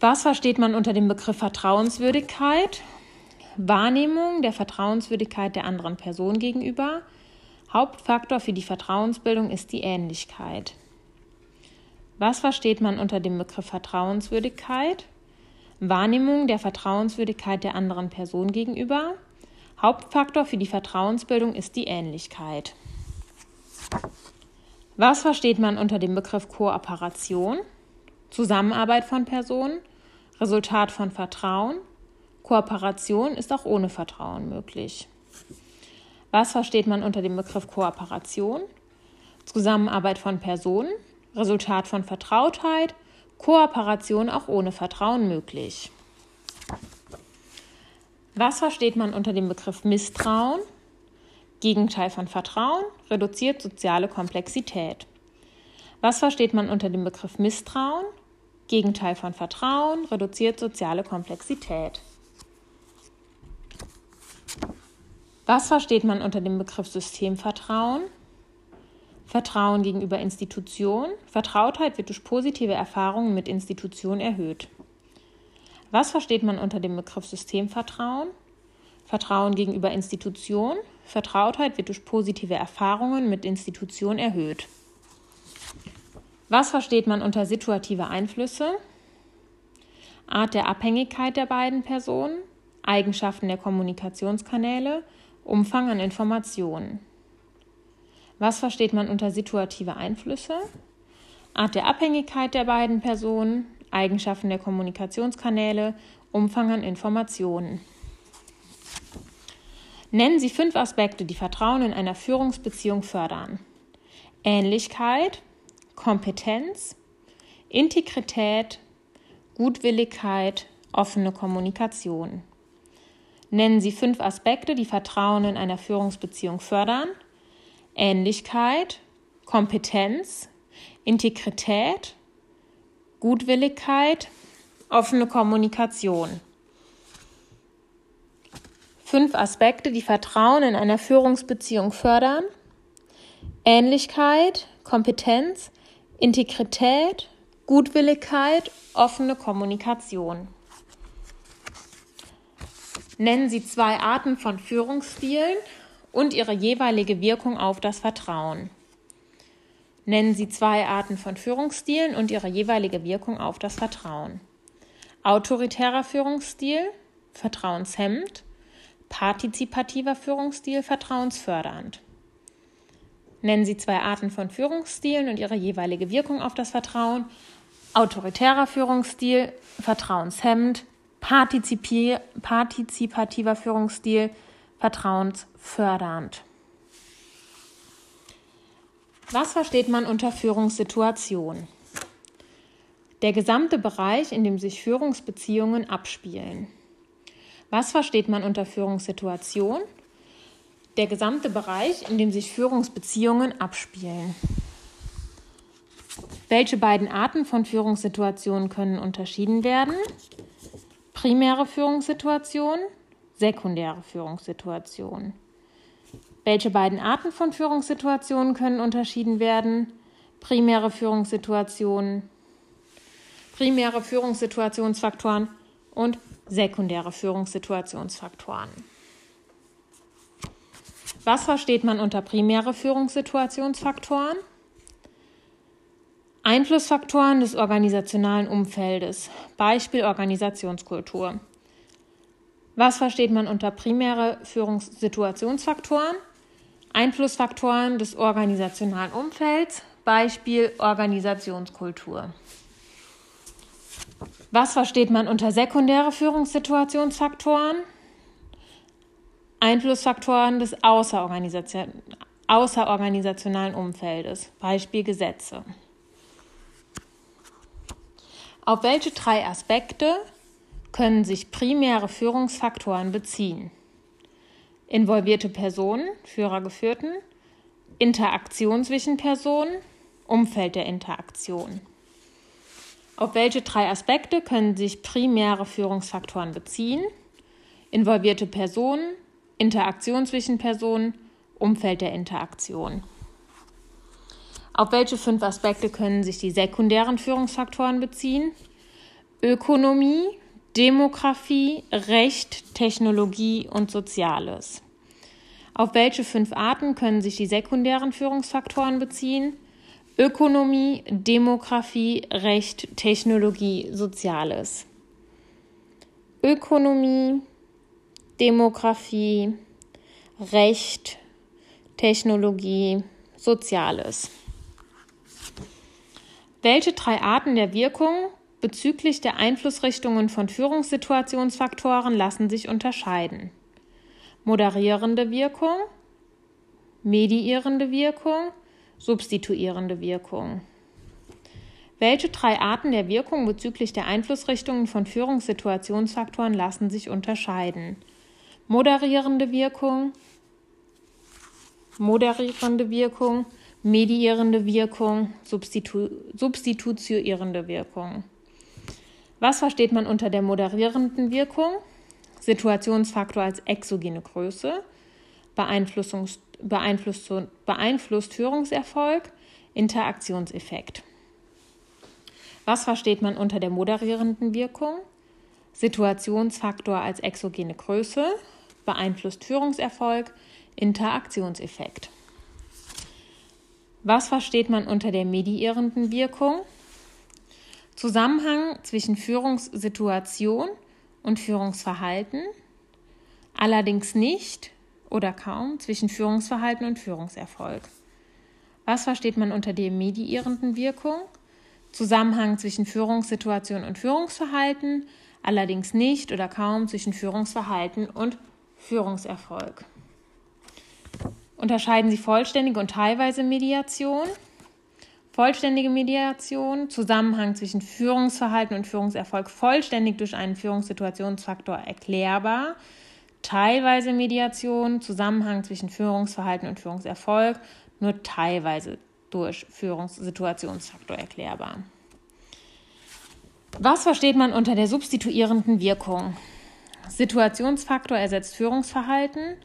S1: Was versteht man unter dem Begriff Vertrauenswürdigkeit? Wahrnehmung der Vertrauenswürdigkeit der anderen Person gegenüber. Hauptfaktor für die Vertrauensbildung ist die Ähnlichkeit. Was versteht man unter dem Begriff Vertrauenswürdigkeit? Wahrnehmung der Vertrauenswürdigkeit der anderen Person gegenüber. Hauptfaktor für die Vertrauensbildung ist die Ähnlichkeit. Was versteht man unter dem Begriff Kooperation? Zusammenarbeit von Personen, Resultat von Vertrauen. Kooperation ist auch ohne Vertrauen möglich. Was versteht man unter dem Begriff Kooperation? Zusammenarbeit von Personen, Resultat von Vertrautheit, Kooperation auch ohne Vertrauen möglich. Was versteht man unter dem Begriff Misstrauen? Gegenteil von Vertrauen, reduziert soziale Komplexität. Was versteht man unter dem Begriff Misstrauen? Gegenteil von Vertrauen, reduziert soziale Komplexität. Was versteht man unter dem Begriff Systemvertrauen? Vertrauen gegenüber Institutionen. Vertrautheit wird durch positive Erfahrungen mit Institutionen erhöht. Was versteht man unter dem Begriff Systemvertrauen? Vertrauen gegenüber Institutionen. Vertrautheit wird durch positive Erfahrungen mit Institutionen erhöht. Was versteht man unter situative Einflüsse? Art der Abhängigkeit der beiden Personen, Eigenschaften der Kommunikationskanäle, Umfang an Informationen. Was versteht man unter situative Einflüsse? Art der Abhängigkeit der beiden Personen, Eigenschaften der Kommunikationskanäle, Umfang an Informationen. Nennen Sie fünf Aspekte, die Vertrauen in einer Führungsbeziehung fördern. Ähnlichkeit, Kompetenz, Integrität, Gutwilligkeit, offene Kommunikation. Nennen Sie fünf Aspekte, die Vertrauen in einer Führungsbeziehung fördern. Ähnlichkeit, Kompetenz, Integrität, Gutwilligkeit, offene Kommunikation. Fünf Aspekte, die Vertrauen in einer Führungsbeziehung fördern. Ähnlichkeit, Kompetenz, Integrität, Gutwilligkeit, offene Kommunikation. Nennen Sie zwei Arten von Führungsstilen und ihre jeweilige Wirkung auf das Vertrauen. Nennen Sie zwei Arten von Führungsstilen und ihre jeweilige Wirkung auf das Vertrauen. Autoritärer Führungsstil, vertrauenshemmend, partizipativer Führungsstil, vertrauensfördernd. Nennen Sie zwei Arten von Führungsstilen und ihre jeweilige Wirkung auf das Vertrauen. Autoritärer Führungsstil, vertrauenshemmend, partizipativer Führungsstil, vertrauensfördernd. Was versteht man unter Führungssituation? Der gesamte Bereich, in dem sich Führungsbeziehungen abspielen. Was versteht man unter Führungssituation? Der gesamte Bereich, in dem sich Führungsbeziehungen abspielen. Welche beiden Arten von Führungssituationen können unterschieden werden? Primäre Führungssituation, sekundäre Führungssituation. Welche beiden Arten von Führungssituationen können unterschieden werden? Primäre Führungssituationen, primäre Führungssituationsfaktoren und sekundäre Führungssituationsfaktoren. Was versteht man unter primäre Führungssituationsfaktoren? Einflussfaktoren des organisationalen Umfeldes. Beispiel Organisationskultur. Was versteht man unter primäre Führungssituationsfaktoren? Einflussfaktoren des organisationalen Umfelds, Beispiel Organisationskultur. Was versteht man unter sekundäre Führungssituationsfaktoren? Einflussfaktoren des außerorganisation außerorganisationalen Umfeldes, Beispiel Gesetze. Auf welche drei Aspekte können sich primäre Führungsfaktoren beziehen? involvierte Personen, Führergeführten, Interaktion zwischen Personen, Umfeld der Interaktion. Auf welche drei Aspekte können sich primäre Führungsfaktoren beziehen? Involvierte Personen, Interaktion zwischen Personen, Umfeld der Interaktion. Auf welche fünf Aspekte können sich die sekundären Führungsfaktoren beziehen? Ökonomie, Demografie, Recht, Technologie und Soziales. Auf welche fünf Arten können sich die sekundären Führungsfaktoren beziehen? Ökonomie, Demografie, Recht, Technologie, Soziales. Ökonomie, Demografie, Recht, Technologie, Soziales. Welche drei Arten der Wirkung bezüglich der Einflussrichtungen von Führungssituationsfaktoren lassen sich unterscheiden. Moderierende Wirkung, mediierende Wirkung, substituierende Wirkung. Welche drei Arten der Wirkung bezüglich der Einflussrichtungen von Führungssituationsfaktoren lassen sich unterscheiden? Moderierende Wirkung, moderierende Wirkung, medierende Wirkung, substitu substituierende Wirkung. Was versteht man unter der moderierenden Wirkung? Situationsfaktor als exogene Größe, beeinflusst, beeinflusst Führungserfolg, Interaktionseffekt. Was versteht man unter der moderierenden Wirkung? Situationsfaktor als exogene Größe, beeinflusst Führungserfolg, Interaktionseffekt. Was versteht man unter der medierenden Wirkung? Zusammenhang zwischen Führungssituation und Führungsverhalten, allerdings nicht oder kaum zwischen Führungsverhalten und Führungserfolg. Was versteht man unter der mediierenden Wirkung? Zusammenhang zwischen Führungssituation und Führungsverhalten, allerdings nicht oder kaum zwischen Führungsverhalten und Führungserfolg. Unterscheiden Sie vollständige und teilweise Mediation? Vollständige Mediation, Zusammenhang zwischen Führungsverhalten und Führungserfolg vollständig durch einen Führungssituationsfaktor erklärbar. Teilweise Mediation, Zusammenhang zwischen Führungsverhalten und Führungserfolg nur teilweise durch Führungssituationsfaktor erklärbar. Was versteht man unter der substituierenden Wirkung? Situationsfaktor ersetzt Führungsverhalten.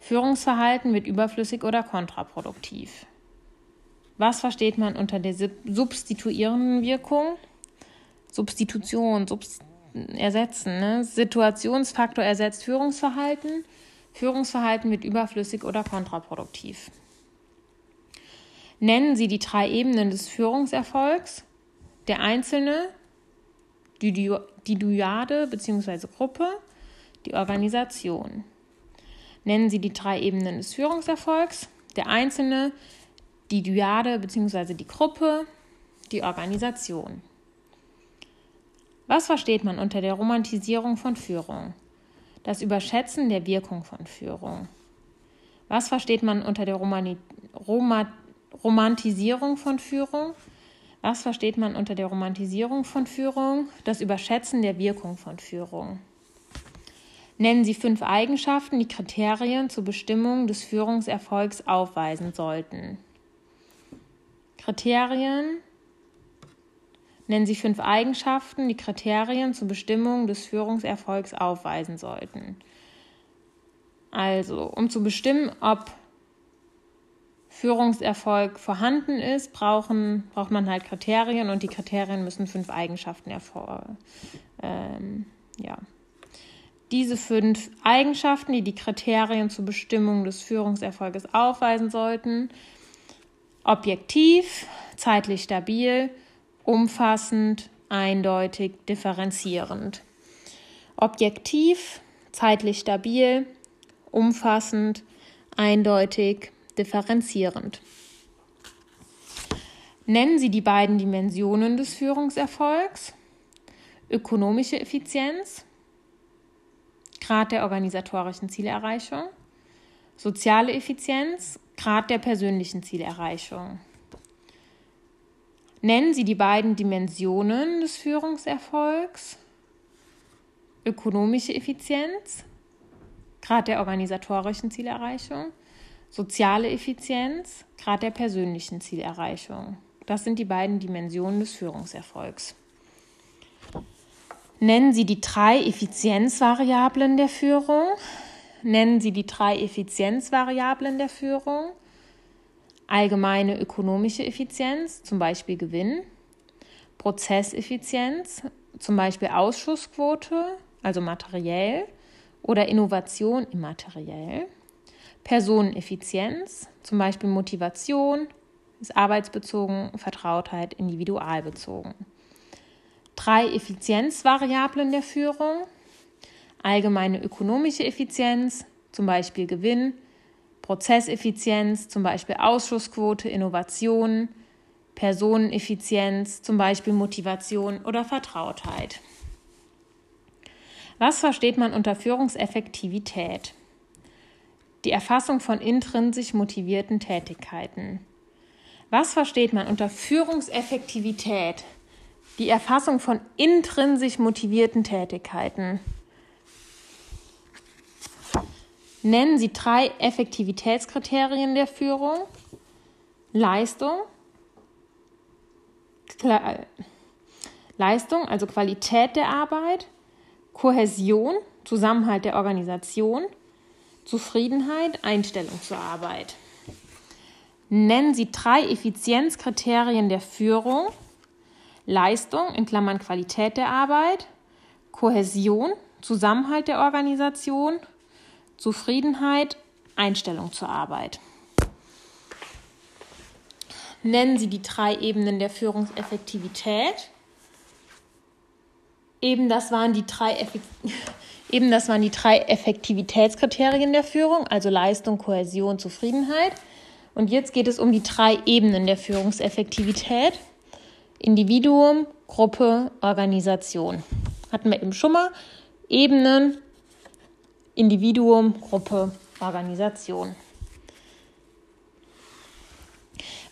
S1: Führungsverhalten wird überflüssig oder kontraproduktiv. Was versteht man unter der substituierenden Wirkung? Substitution, Subst ersetzen. Ne? Situationsfaktor ersetzt Führungsverhalten. Führungsverhalten wird überflüssig oder kontraproduktiv. Nennen Sie die drei Ebenen des Führungserfolgs. Der Einzelne, die, die Dyade bzw. Gruppe, die Organisation. Nennen Sie die drei Ebenen des Führungserfolgs. Der Einzelne, die Dyade bzw. die Gruppe, die Organisation. Was versteht man unter der Romantisierung von Führung? Das Überschätzen der Wirkung von Führung. Was versteht man unter der Romani Roma Romantisierung von Führung. Was versteht man unter der Romantisierung von Führung? Das Überschätzen der Wirkung von Führung. Nennen Sie fünf Eigenschaften, die Kriterien zur Bestimmung des Führungserfolgs aufweisen sollten. Kriterien. Nennen Sie fünf Eigenschaften, die Kriterien zur Bestimmung des Führungserfolgs aufweisen sollten. Also, um zu bestimmen, ob Führungserfolg vorhanden ist, brauchen, braucht man halt Kriterien und die Kriterien müssen fünf Eigenschaften erfordern. Ähm, ja. Diese fünf Eigenschaften, die die Kriterien zur Bestimmung des Führungserfolges aufweisen sollten, objektiv, zeitlich stabil, umfassend, eindeutig, differenzierend. Objektiv, zeitlich stabil, umfassend, eindeutig, differenzierend. Nennen Sie die beiden Dimensionen des Führungserfolgs. Ökonomische Effizienz, Grad der organisatorischen Zielerreichung, soziale Effizienz, Grad der persönlichen Zielerreichung. Nennen Sie die beiden Dimensionen des Führungserfolgs. Ökonomische Effizienz, Grad der organisatorischen Zielerreichung Soziale Effizienz, Grad der persönlichen Zielerreichung. Das sind die beiden Dimensionen des Führungserfolgs. Nennen Sie die drei Effizienzvariablen der Führung. Nennen Sie die drei Effizienzvariablen der Führung. Allgemeine ökonomische Effizienz, zum Beispiel Gewinn. Prozesseffizienz, zum Beispiel Ausschussquote, also materiell. Oder Innovation immateriell. Personeneffizienz, zum Beispiel Motivation, ist arbeitsbezogen, Vertrautheit individualbezogen. Drei Effizienzvariablen der Führung, allgemeine ökonomische Effizienz, zum Beispiel Gewinn, Prozesseffizienz, zum Beispiel Ausschussquote, Innovation, Personeneffizienz, zum Beispiel Motivation oder Vertrautheit. Was versteht man unter Führungseffektivität? Die Erfassung von intrinsisch motivierten Tätigkeiten. Was versteht man unter Führungseffektivität? Die Erfassung von intrinsisch motivierten Tätigkeiten. Nennen Sie drei Effektivitätskriterien der Führung. Leistung, Kla Leistung, also Qualität der Arbeit, Kohäsion, Zusammenhalt der Organisation Zufriedenheit, Einstellung zur Arbeit. Nennen Sie drei Effizienzkriterien der Führung. Leistung in Klammern Qualität der Arbeit, Kohäsion, Zusammenhalt der Organisation, Zufriedenheit, Einstellung zur Arbeit. Nennen Sie die drei Ebenen der Führungseffektivität. Eben das waren die drei [LAUGHS] Eben das waren die drei Effektivitätskriterien der Führung, also Leistung, Kohäsion, Zufriedenheit. Und jetzt geht es um die drei Ebenen der Führungseffektivität. Individuum, Gruppe, Organisation. Hatten wir eben schon mal. Ebenen, Individuum, Gruppe, Organisation.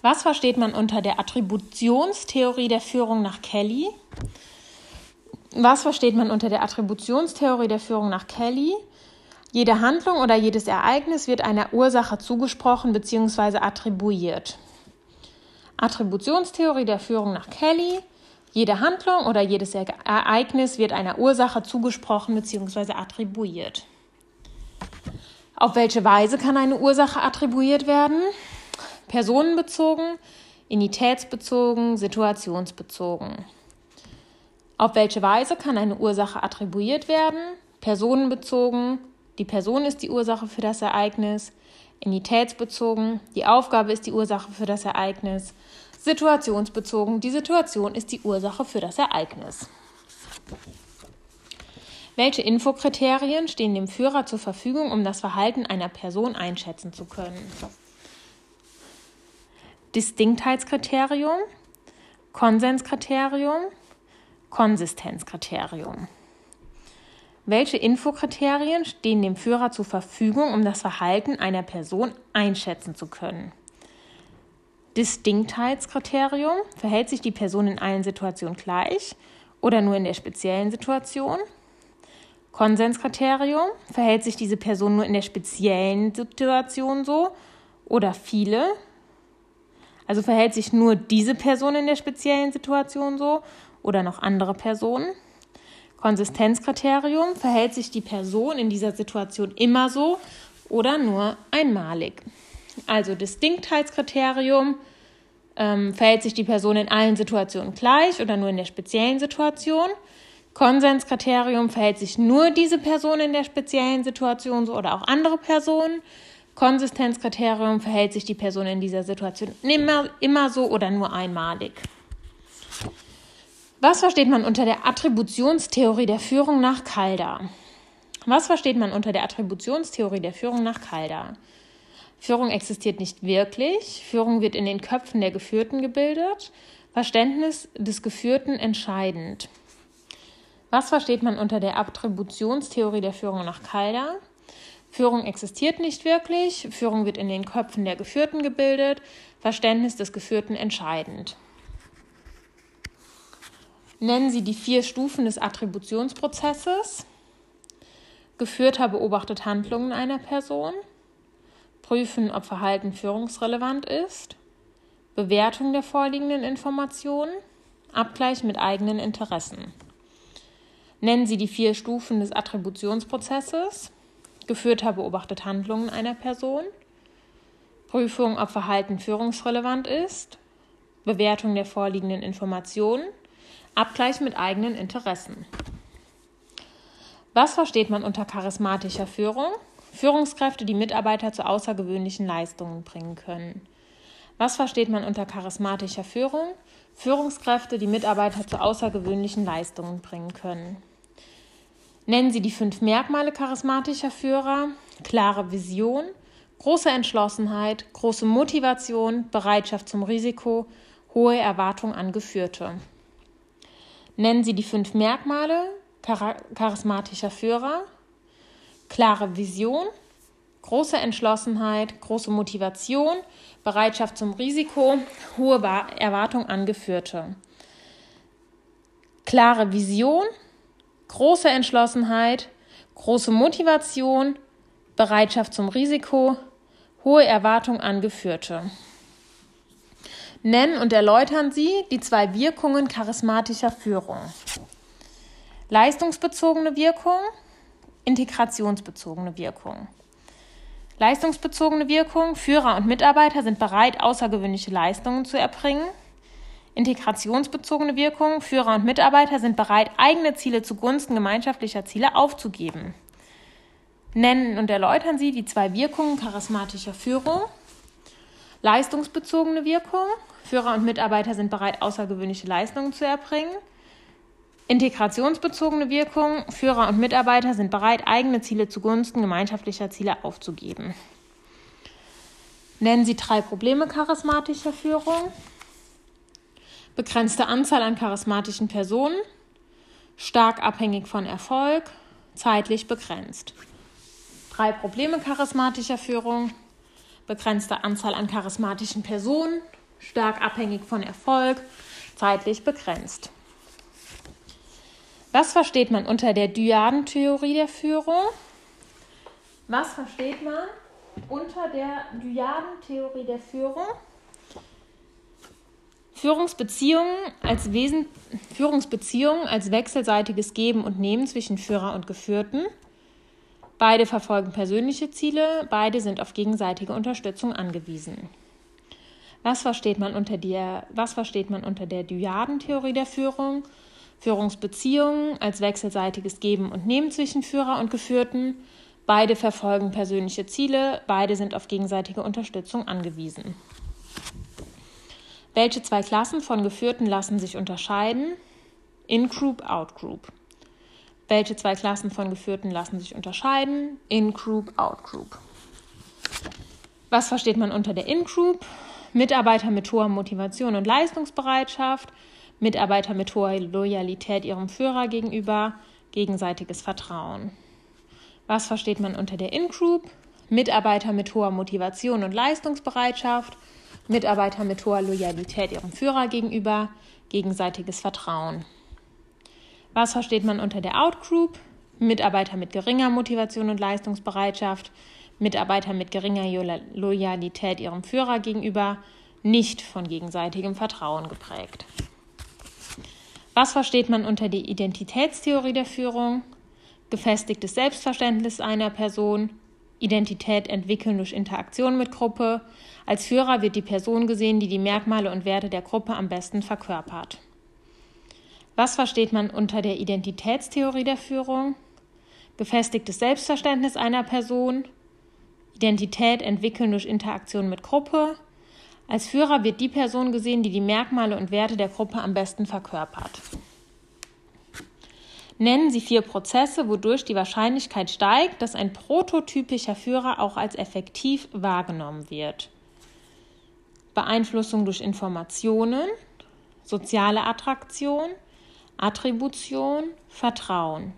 S1: Was versteht man unter der Attributionstheorie der Führung nach Kelly? Was versteht man unter der Attributionstheorie der Führung nach Kelly? Jede Handlung oder jedes Ereignis wird einer Ursache zugesprochen bzw. attribuiert. Attributionstheorie der Führung nach Kelly. Jede Handlung oder jedes Ereignis wird einer Ursache zugesprochen bzw. attribuiert. Auf welche Weise kann eine Ursache attribuiert werden? Personenbezogen, initätsbezogen, situationsbezogen. Auf welche Weise kann eine Ursache attribuiert werden? Personenbezogen, die Person ist die Ursache für das Ereignis. Entitätsbezogen, die Aufgabe ist die Ursache für das Ereignis. Situationsbezogen, die Situation ist die Ursache für das Ereignis. Welche Infokriterien stehen dem Führer zur Verfügung, um das Verhalten einer Person einschätzen zu können? Distinktheitskriterium, Konsenskriterium, Konsistenzkriterium. Welche Infokriterien stehen dem Führer zur Verfügung, um das Verhalten einer Person einschätzen zu können? Distinktheitskriterium. Verhält sich die Person in allen Situationen gleich oder nur in der speziellen Situation? Konsenskriterium. Verhält sich diese Person nur in der speziellen Situation so oder viele? Also verhält sich nur diese Person in der speziellen Situation so oder noch andere Personen. Konsistenzkriterium, verhält sich die Person in dieser Situation immer so oder nur einmalig? Also Distinktheitskriterium, ähm, verhält sich die Person in allen Situationen gleich oder nur in der speziellen Situation? Konsenskriterium, verhält sich nur diese Person in der speziellen Situation so oder auch andere Personen? Konsistenzkriterium, verhält sich die Person in dieser Situation immer, immer so oder nur einmalig? Was versteht man unter der Attributionstheorie der Führung nach Calder? Was versteht man unter der Attributionstheorie der Führung nach Calder? Führung existiert nicht wirklich. Führung wird in den Köpfen der Geführten gebildet. Verständnis des Geführten entscheidend. Was versteht man unter der Attributionstheorie der Führung nach Calder? Führung existiert nicht wirklich. Führung wird in den Köpfen der Geführten gebildet. Verständnis des Geführten entscheidend. Nennen Sie die vier Stufen des Attributionsprozesses. Geführter beobachtet Handlungen einer Person. Prüfen, ob Verhalten führungsrelevant ist. Bewertung der vorliegenden Informationen. Abgleich mit eigenen Interessen. Nennen Sie die vier Stufen des Attributionsprozesses. Geführter beobachtet Handlungen einer Person. Prüfung, ob Verhalten führungsrelevant ist. Bewertung der vorliegenden Informationen. Abgleich mit eigenen Interessen. Was versteht man unter charismatischer Führung? Führungskräfte, die Mitarbeiter zu außergewöhnlichen Leistungen bringen können. Was versteht man unter charismatischer Führung? Führungskräfte, die Mitarbeiter zu außergewöhnlichen Leistungen bringen können. Nennen Sie die fünf Merkmale charismatischer Führer. Klare Vision, große Entschlossenheit, große Motivation, Bereitschaft zum Risiko, hohe Erwartung an Geführte. Nennen Sie die fünf Merkmale charismatischer Führer. Klare Vision, große Entschlossenheit, große Motivation, Bereitschaft zum Risiko, hohe Erwartung an Geführte. Klare Vision, große Entschlossenheit, große Motivation, Bereitschaft zum Risiko, hohe Erwartung an Geführte. Nennen und erläutern Sie die zwei Wirkungen charismatischer Führung. Leistungsbezogene Wirkung, integrationsbezogene Wirkung. Leistungsbezogene Wirkung, Führer und Mitarbeiter sind bereit, außergewöhnliche Leistungen zu erbringen. Integrationsbezogene Wirkung, Führer und Mitarbeiter sind bereit, eigene Ziele zugunsten gemeinschaftlicher Ziele aufzugeben. Nennen und erläutern Sie die zwei Wirkungen charismatischer Führung. Leistungsbezogene Wirkung. Führer und Mitarbeiter sind bereit, außergewöhnliche Leistungen zu erbringen. Integrationsbezogene Wirkung. Führer und Mitarbeiter sind bereit, eigene Ziele zugunsten gemeinschaftlicher Ziele aufzugeben. Nennen Sie drei Probleme charismatischer Führung. Begrenzte Anzahl an charismatischen Personen. Stark abhängig von Erfolg. Zeitlich begrenzt. Drei Probleme charismatischer Führung. Begrenzte Anzahl an charismatischen Personen. Stark abhängig von Erfolg. Zeitlich begrenzt. Was versteht man unter der Dyadentheorie der Führung? Was versteht man unter der Dyadentheorie der Führung? Führungsbeziehungen als, Wesen, Führungsbeziehungen als wechselseitiges Geben und Nehmen zwischen Führer und Geführten. Beide verfolgen persönliche Ziele, beide sind auf gegenseitige Unterstützung angewiesen. Was versteht man unter der, was versteht man unter der Dyadentheorie der Führung? Führungsbeziehungen als wechselseitiges Geben und Nehmen zwischen Führer und Geführten. Beide verfolgen persönliche Ziele, beide sind auf gegenseitige Unterstützung angewiesen. Welche zwei Klassen von Geführten lassen sich unterscheiden? In-Group, Out-Group. Welche zwei Klassen von Geführten lassen sich unterscheiden? In-Group, Out-Group. Was versteht man unter der In-Group? Mitarbeiter mit hoher Motivation und Leistungsbereitschaft, Mitarbeiter mit hoher Loyalität ihrem Führer gegenüber, gegenseitiges Vertrauen. Was versteht man unter der In-Group? Mitarbeiter mit hoher Motivation und Leistungsbereitschaft, Mitarbeiter mit hoher Loyalität ihrem Führer gegenüber, gegenseitiges Vertrauen. Was versteht man unter der Out-Group? Mitarbeiter mit geringer Motivation und Leistungsbereitschaft, Mitarbeiter mit geringer Loyalität ihrem Führer gegenüber, nicht von gegenseitigem Vertrauen geprägt. Was versteht man unter der Identitätstheorie der Führung? Gefestigtes Selbstverständnis einer Person, Identität entwickeln durch Interaktion mit Gruppe. Als Führer wird die Person gesehen, die die Merkmale und Werte der Gruppe am besten verkörpert. Was versteht man unter der Identitätstheorie der Führung? Gefestigtes Selbstverständnis einer Person, Identität entwickeln durch Interaktion mit Gruppe, als Führer wird die Person gesehen, die die Merkmale und Werte der Gruppe am besten verkörpert. Nennen Sie vier Prozesse, wodurch die Wahrscheinlichkeit steigt, dass ein prototypischer Führer auch als effektiv wahrgenommen wird. Beeinflussung durch Informationen, soziale Attraktion, Attribution, Vertrauen.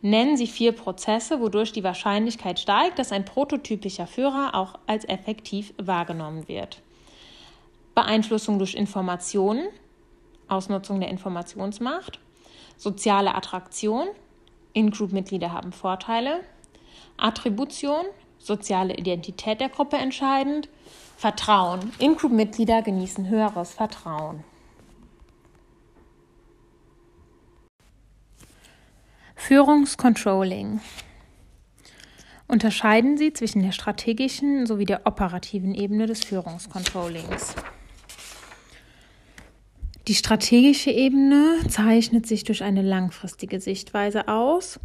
S1: Nennen Sie vier Prozesse, wodurch die Wahrscheinlichkeit steigt, dass ein prototypischer Führer auch als effektiv wahrgenommen wird. Beeinflussung durch Informationen, Ausnutzung der Informationsmacht, soziale Attraktion, In-Group-Mitglieder haben Vorteile, Attribution, soziale Identität der Gruppe entscheidend, Vertrauen, In-Group-Mitglieder genießen höheres Vertrauen. Führungscontrolling. Unterscheiden Sie zwischen der strategischen sowie der operativen Ebene des Führungscontrollings. Die strategische Ebene zeichnet sich durch eine langfristige Sichtweise aus.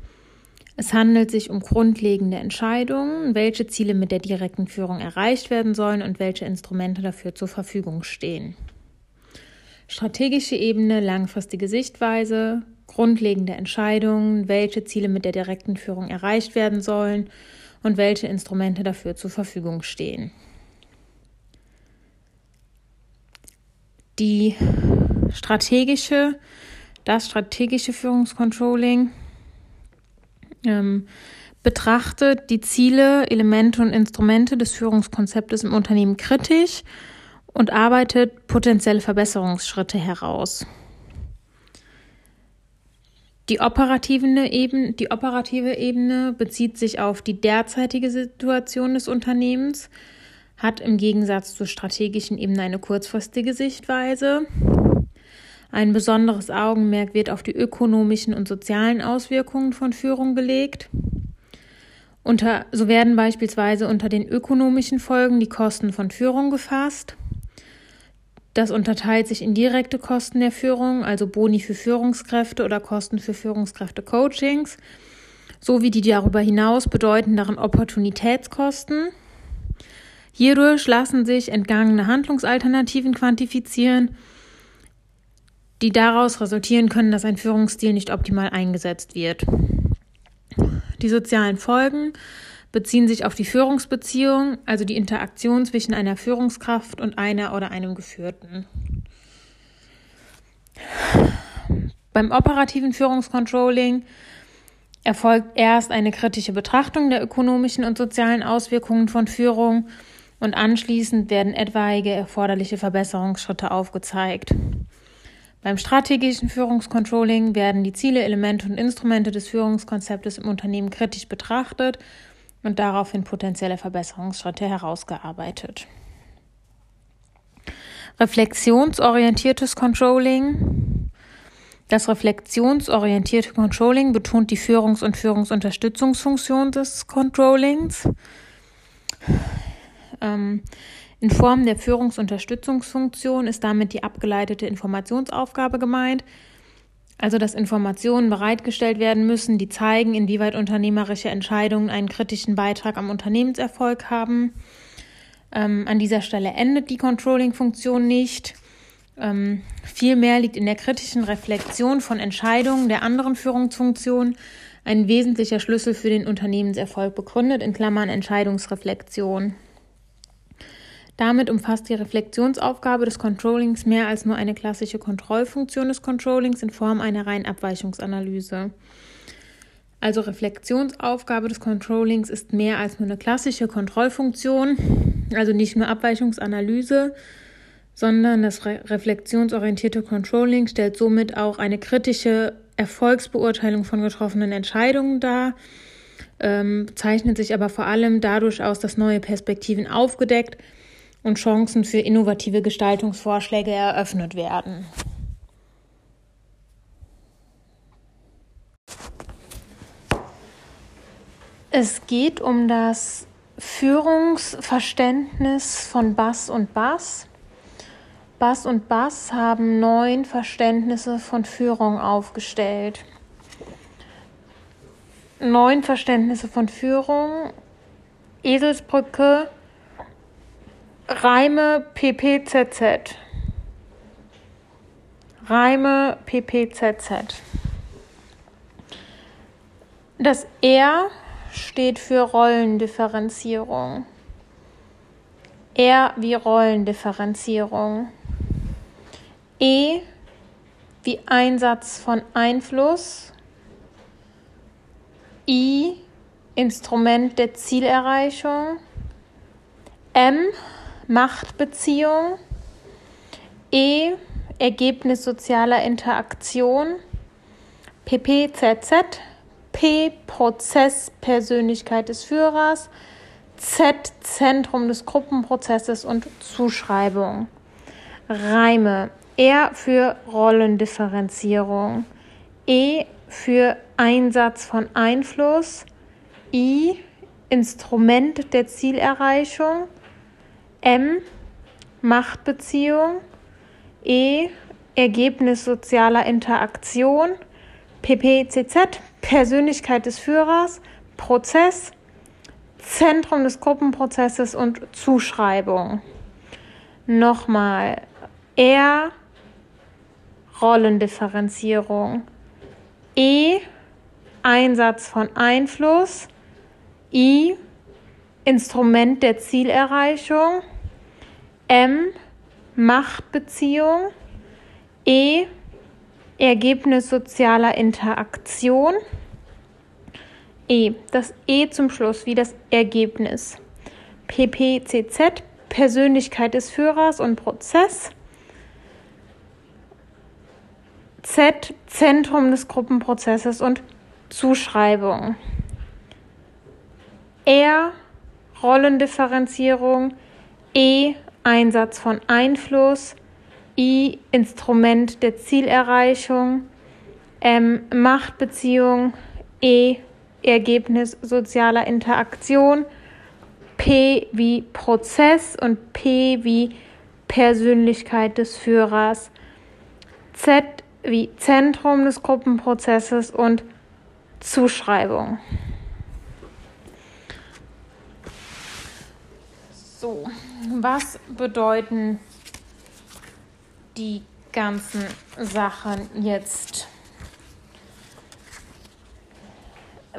S1: Es handelt sich um grundlegende Entscheidungen, welche Ziele mit der direkten Führung erreicht werden sollen und welche Instrumente dafür zur Verfügung stehen. Strategische Ebene, langfristige Sichtweise, grundlegende Entscheidungen, welche Ziele mit der direkten Führung erreicht werden sollen und welche Instrumente dafür zur Verfügung stehen. Die strategische, das strategische Führungscontrolling ähm, betrachtet die Ziele, Elemente und Instrumente des Führungskonzeptes im Unternehmen kritisch und arbeitet potenzielle Verbesserungsschritte heraus. Die operative, Ebene, die operative Ebene bezieht sich auf die derzeitige Situation des Unternehmens, hat im Gegensatz zur strategischen Ebene eine kurzfristige Sichtweise. Ein besonderes Augenmerk wird auf die ökonomischen und sozialen Auswirkungen von Führung gelegt. Unter, so werden beispielsweise unter den ökonomischen Folgen die Kosten von Führung gefasst. Das unterteilt sich in direkte Kosten der Führung, also Boni für Führungskräfte oder Kosten für Führungskräfte-Coachings, sowie die darüber hinaus bedeutenderen Opportunitätskosten. Hierdurch lassen sich entgangene Handlungsalternativen quantifizieren. Die daraus resultieren können, dass ein Führungsstil nicht optimal eingesetzt wird. Die sozialen Folgen beziehen sich auf die Führungsbeziehung, also die Interaktion zwischen einer Führungskraft und einer oder einem Geführten. Beim operativen Führungscontrolling erfolgt erst eine kritische Betrachtung der ökonomischen und sozialen Auswirkungen von Führung und anschließend werden etwaige erforderliche Verbesserungsschritte aufgezeigt. Beim strategischen Führungscontrolling werden die Ziele, Elemente und Instrumente des Führungskonzeptes im Unternehmen kritisch betrachtet und daraufhin potenzielle Verbesserungsschritte herausgearbeitet. Reflexionsorientiertes Controlling. Das reflexionsorientierte Controlling betont die Führungs- und Führungsunterstützungsfunktion des Controllings. Ähm, in Form der Führungsunterstützungsfunktion ist damit die abgeleitete Informationsaufgabe gemeint, also dass Informationen bereitgestellt werden müssen, die zeigen, inwieweit unternehmerische Entscheidungen einen kritischen Beitrag am Unternehmenserfolg haben. Ähm, an dieser Stelle endet die Controlling-Funktion nicht. Ähm, vielmehr liegt in der kritischen Reflexion von Entscheidungen der anderen Führungsfunktionen ein wesentlicher Schlüssel für den Unternehmenserfolg begründet, in Klammern Entscheidungsreflexion. Damit umfasst die Reflexionsaufgabe des Controllings mehr als nur eine klassische Kontrollfunktion des Controllings in Form einer reinen Abweichungsanalyse. Also Reflexionsaufgabe des Controllings ist mehr als nur eine klassische Kontrollfunktion, also nicht nur Abweichungsanalyse, sondern das re reflexionsorientierte Controlling stellt somit auch eine kritische Erfolgsbeurteilung von getroffenen Entscheidungen dar, ähm, zeichnet sich aber vor allem dadurch aus, dass neue Perspektiven aufgedeckt und Chancen für innovative Gestaltungsvorschläge eröffnet werden. Es geht um das Führungsverständnis von Bass und Bass. Bass und Bass haben neun Verständnisse von Führung aufgestellt. Neun Verständnisse von Führung. Eselsbrücke Reime PPZZ. Reime PPZZ. Das R steht für Rollendifferenzierung. R wie Rollendifferenzierung. E wie Einsatz von Einfluss. I Instrument der Zielerreichung. M Machtbeziehung. E. Ergebnis sozialer Interaktion. PPZZ. P. Prozess Persönlichkeit des Führers. Z. Zentrum des Gruppenprozesses und Zuschreibung. Reime. R für Rollendifferenzierung. E für Einsatz von Einfluss. I Instrument der Zielerreichung. M Machtbeziehung, E Ergebnis sozialer Interaktion, PPCZ Persönlichkeit des Führers, Prozess, Zentrum des Gruppenprozesses und Zuschreibung. Nochmal. R Rollendifferenzierung, E Einsatz von Einfluss, I Instrument der Zielerreichung, M Machtbeziehung, E Ergebnis sozialer Interaktion, E das E zum Schluss wie das Ergebnis, PPCZ Persönlichkeit des Führers und Prozess, Z Zentrum des Gruppenprozesses und Zuschreibung. R Rollendifferenzierung, E Einsatz von Einfluss, I Instrument der Zielerreichung, M Machtbeziehung, E Ergebnis sozialer Interaktion, P wie Prozess und P wie Persönlichkeit des Führers, Z wie Zentrum des Gruppenprozesses und Zuschreibung. So, was bedeuten die ganzen Sachen jetzt.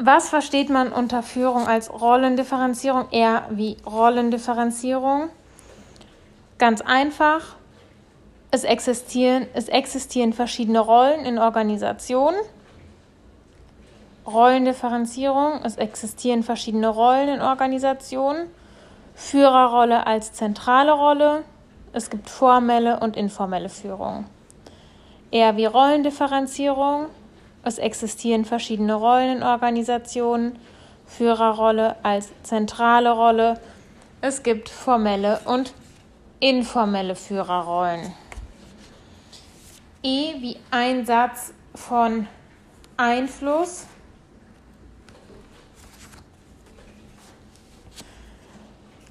S1: Was versteht man unter Führung als Rollendifferenzierung? Eher wie Rollendifferenzierung. Ganz einfach. Es existieren, es existieren verschiedene Rollen in Organisationen. Rollendifferenzierung. Es existieren verschiedene Rollen in Organisationen. Führerrolle als zentrale Rolle. Es gibt formelle und informelle Führung. Eher wie Rollendifferenzierung. Es existieren verschiedene Rollen in Organisationen. Führerrolle als zentrale Rolle. Es gibt formelle und informelle Führerrollen. E wie Einsatz von Einfluss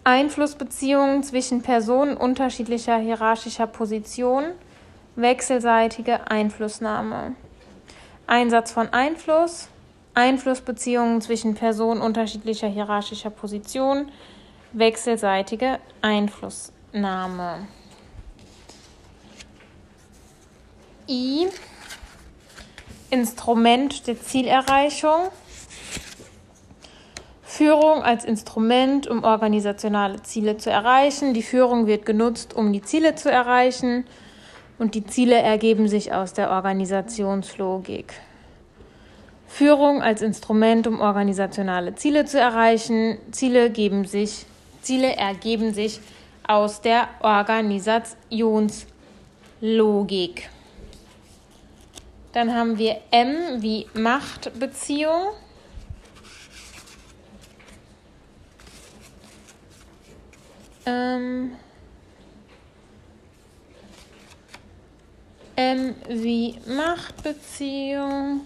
S1: Einflussbeziehungen zwischen Personen unterschiedlicher hierarchischer Positionen, wechselseitige Einflussnahme. Einsatz von Einfluss, Einflussbeziehungen zwischen Personen unterschiedlicher hierarchischer Positionen, wechselseitige Einflussnahme. I. Instrument der Zielerreichung. Führung als Instrument, um organisationale Ziele zu erreichen. Die Führung wird genutzt, um die Ziele zu erreichen und die Ziele ergeben sich aus der Organisationslogik. Führung als Instrument, um organisationale Ziele zu erreichen. Ziele, geben sich, Ziele ergeben sich aus der Organisationslogik. Dann haben wir M wie Machtbeziehung. Ähm, M wie Machtbeziehung.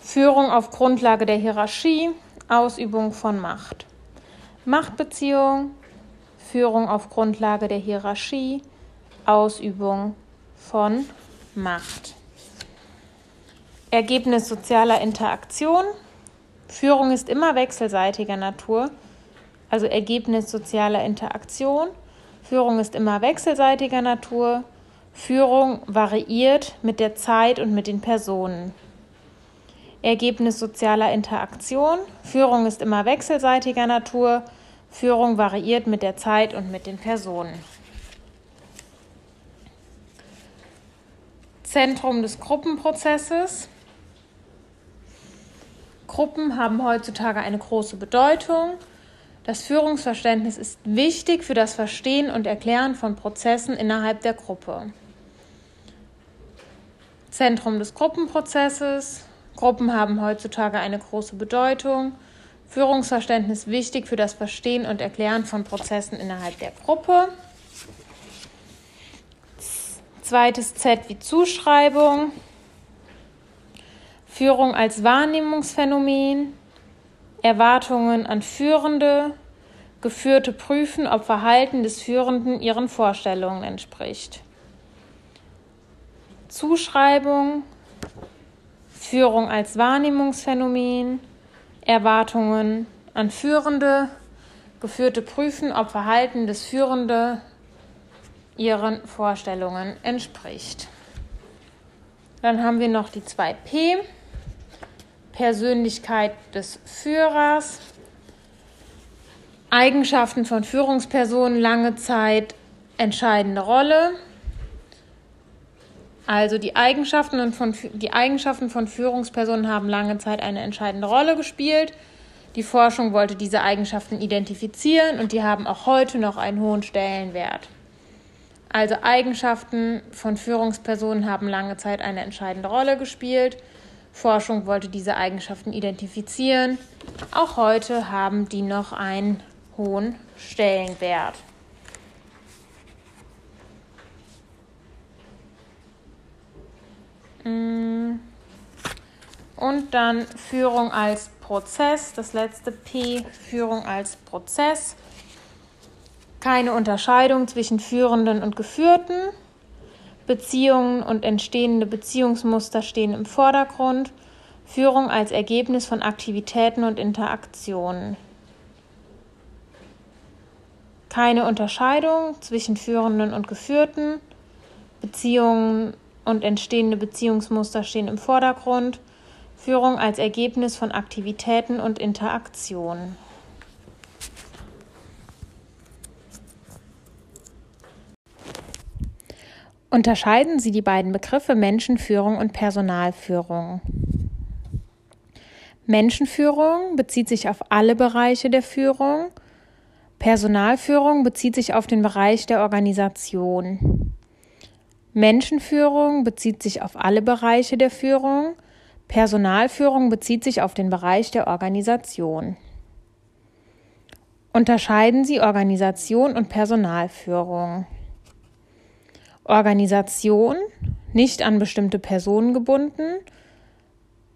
S1: Führung auf Grundlage der Hierarchie, Ausübung von Macht. Machtbeziehung, Führung auf Grundlage der Hierarchie, Ausübung von Macht. Ergebnis sozialer Interaktion, Führung ist immer wechselseitiger Natur, also Ergebnis sozialer Interaktion. Führung ist immer wechselseitiger Natur. Führung variiert mit der Zeit und mit den Personen. Ergebnis sozialer Interaktion. Führung ist immer wechselseitiger Natur. Führung variiert mit der Zeit und mit den Personen. Zentrum des Gruppenprozesses. Gruppen haben heutzutage eine große Bedeutung. Das Führungsverständnis ist wichtig für das Verstehen und Erklären von Prozessen innerhalb der Gruppe. Zentrum des Gruppenprozesses. Gruppen haben heutzutage eine große Bedeutung. Führungsverständnis wichtig für das Verstehen und Erklären von Prozessen innerhalb der Gruppe. Zweites Z wie Zuschreibung. Führung als Wahrnehmungsphänomen, Erwartungen an Führende, Geführte prüfen, ob Verhalten des Führenden ihren Vorstellungen entspricht. Zuschreibung, Führung als Wahrnehmungsphänomen, Erwartungen an Führende, Geführte prüfen, ob Verhalten des Führenden ihren Vorstellungen entspricht. Dann haben wir noch die 2P. Persönlichkeit des Führers, Eigenschaften von Führungspersonen lange Zeit entscheidende Rolle. Also die Eigenschaften, von, die Eigenschaften von Führungspersonen haben lange Zeit eine entscheidende Rolle gespielt. Die Forschung wollte diese Eigenschaften identifizieren und die haben auch heute noch einen hohen Stellenwert. Also Eigenschaften von Führungspersonen haben lange Zeit eine entscheidende Rolle gespielt. Forschung wollte diese Eigenschaften identifizieren. Auch heute haben die noch einen hohen Stellenwert. Mm. Und dann Führung als Prozess, das letzte P, Führung als Prozess. Keine Unterscheidung zwischen Führenden und Geführten. Beziehungen und entstehende Beziehungsmuster stehen im Vordergrund. Führung als Ergebnis von Aktivitäten und Interaktionen. keine Unterscheidung zwischen Führenden und Geführten. Beziehungen und entstehende Beziehungsmuster stehen im Vordergrund. Führung als Ergebnis von Aktivitäten und Interaktionen. Unterscheiden Sie die beiden Begriffe Menschenführung und Personalführung. Menschenführung bezieht sich auf alle Bereiche der Führung. Personalführung bezieht sich auf den Bereich der Organisation. Menschenführung bezieht sich auf alle Bereiche der Führung. Personalführung bezieht sich auf den Bereich der Organisation. Unterscheiden Sie Organisation und Personalführung. Organisation, nicht an bestimmte Personen gebunden,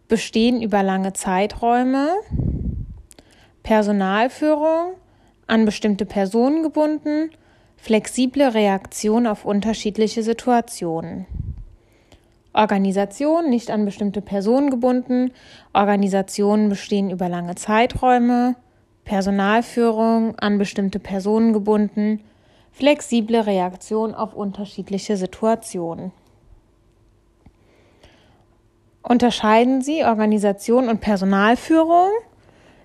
S1: bestehen über lange Zeiträume, Personalführung, an bestimmte Personen gebunden, flexible Reaktion auf unterschiedliche Situationen. Organisation, nicht an bestimmte Personen gebunden, Organisationen bestehen über lange Zeiträume, Personalführung, an bestimmte Personen gebunden, flexible Reaktion auf unterschiedliche Situationen. Unterscheiden Sie Organisation und Personalführung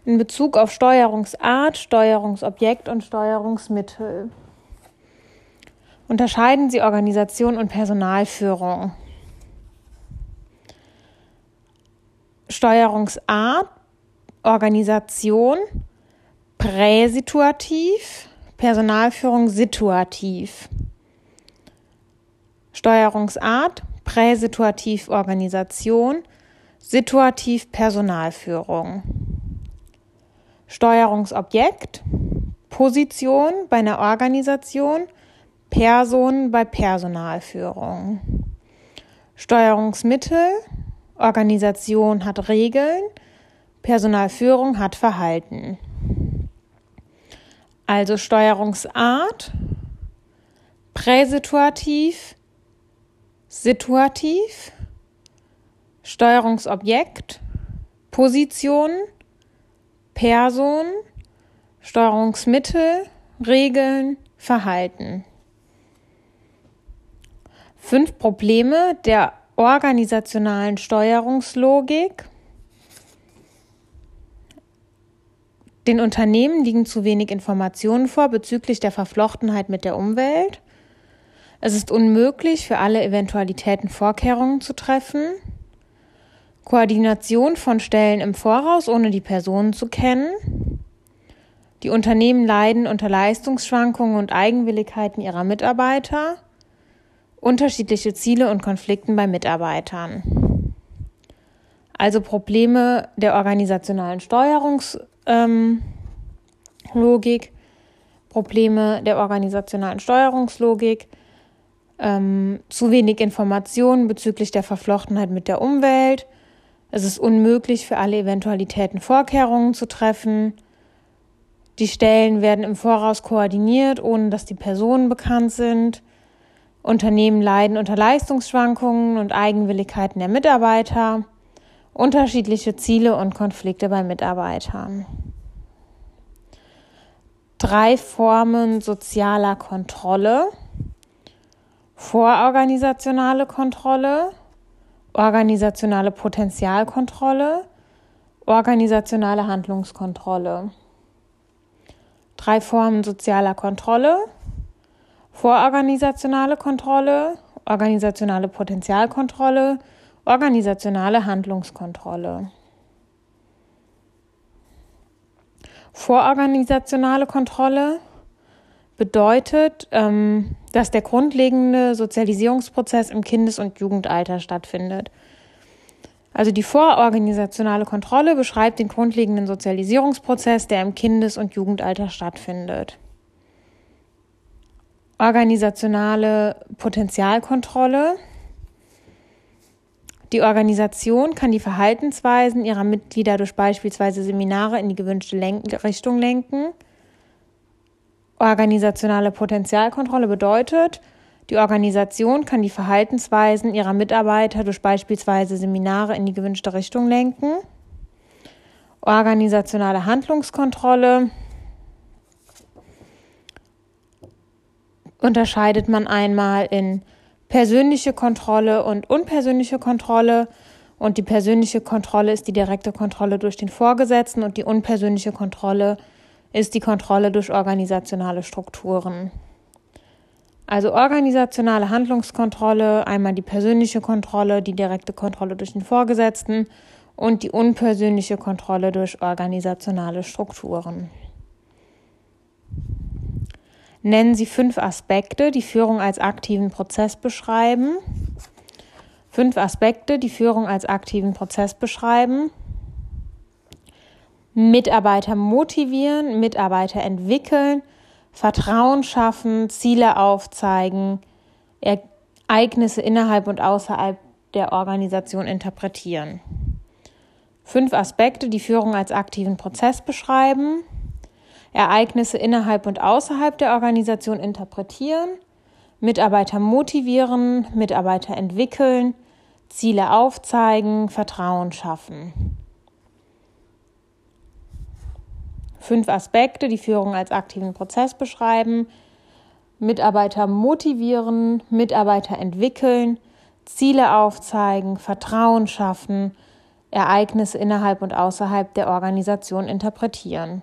S1: in Bezug auf Steuerungsart, Steuerungsobjekt und Steuerungsmittel. Unterscheiden Sie Organisation und Personalführung. Steuerungsart, Organisation, präsituativ, Personalführung situativ. Steuerungsart, präsituativ Organisation, situativ Personalführung. Steuerungsobjekt, Position bei einer Organisation, Person bei Personalführung. Steuerungsmittel, Organisation hat Regeln, Personalführung hat Verhalten. Also Steuerungsart, präsituativ, situativ, Steuerungsobjekt, Position, Person, Steuerungsmittel, Regeln, Verhalten. Fünf Probleme der organisationalen Steuerungslogik Den Unternehmen liegen zu wenig Informationen vor bezüglich der Verflochtenheit mit der Umwelt. Es ist unmöglich, für alle Eventualitäten Vorkehrungen zu treffen. Koordination von Stellen im Voraus, ohne die Personen zu kennen. Die Unternehmen leiden unter Leistungsschwankungen und Eigenwilligkeiten ihrer Mitarbeiter. Unterschiedliche Ziele und Konflikten bei Mitarbeitern. Also Probleme der organisationalen Steuerungs ähm, Logik, Probleme der organisationalen Steuerungslogik, ähm, zu wenig Informationen bezüglich der Verflochtenheit mit der Umwelt. Es ist unmöglich, für alle Eventualitäten Vorkehrungen zu treffen. Die Stellen werden im Voraus koordiniert, ohne dass die Personen bekannt sind. Unternehmen leiden unter Leistungsschwankungen und Eigenwilligkeiten der Mitarbeiter unterschiedliche Ziele und Konflikte bei Mitarbeitern. Drei Formen sozialer Kontrolle. Vororganisationale Kontrolle, organisationale Potenzialkontrolle, organisationale Handlungskontrolle. Drei Formen sozialer Kontrolle. Vororganisationale Kontrolle, organisationale Potenzialkontrolle, Organisationale Handlungskontrolle. Vororganisationale Kontrolle bedeutet, ähm, dass der grundlegende Sozialisierungsprozess im Kindes- und Jugendalter stattfindet. Also die vororganisationale Kontrolle beschreibt den grundlegenden Sozialisierungsprozess, der im Kindes- und Jugendalter stattfindet. Organisationale Potenzialkontrolle die Organisation kann die Verhaltensweisen ihrer Mitglieder durch beispielsweise Seminare in die gewünschte Len Richtung lenken. Organisationale Potenzialkontrolle bedeutet, die Organisation kann die Verhaltensweisen ihrer Mitarbeiter durch beispielsweise Seminare in die gewünschte Richtung lenken. Organisationale Handlungskontrolle unterscheidet man einmal in persönliche Kontrolle und unpersönliche Kontrolle. Und die persönliche Kontrolle ist die direkte Kontrolle durch den Vorgesetzten und die unpersönliche Kontrolle ist die Kontrolle durch organisationale Strukturen. Also organisationale Handlungskontrolle, einmal die persönliche Kontrolle, die direkte Kontrolle durch den Vorgesetzten und die unpersönliche Kontrolle durch organisationale Strukturen. Nennen Sie fünf Aspekte, die Führung als aktiven Prozess beschreiben. Fünf Aspekte, die Führung als aktiven Prozess beschreiben. Mitarbeiter motivieren, Mitarbeiter entwickeln, Vertrauen schaffen, Ziele aufzeigen, Ereignisse innerhalb und außerhalb der Organisation interpretieren. Fünf Aspekte, die Führung als aktiven Prozess beschreiben. Ereignisse innerhalb und außerhalb der Organisation interpretieren, Mitarbeiter motivieren, Mitarbeiter entwickeln, Ziele aufzeigen, Vertrauen schaffen. Fünf Aspekte, die Führung als aktiven Prozess beschreiben. Mitarbeiter motivieren, Mitarbeiter entwickeln, Ziele aufzeigen, Vertrauen schaffen, Ereignisse innerhalb und außerhalb der Organisation interpretieren.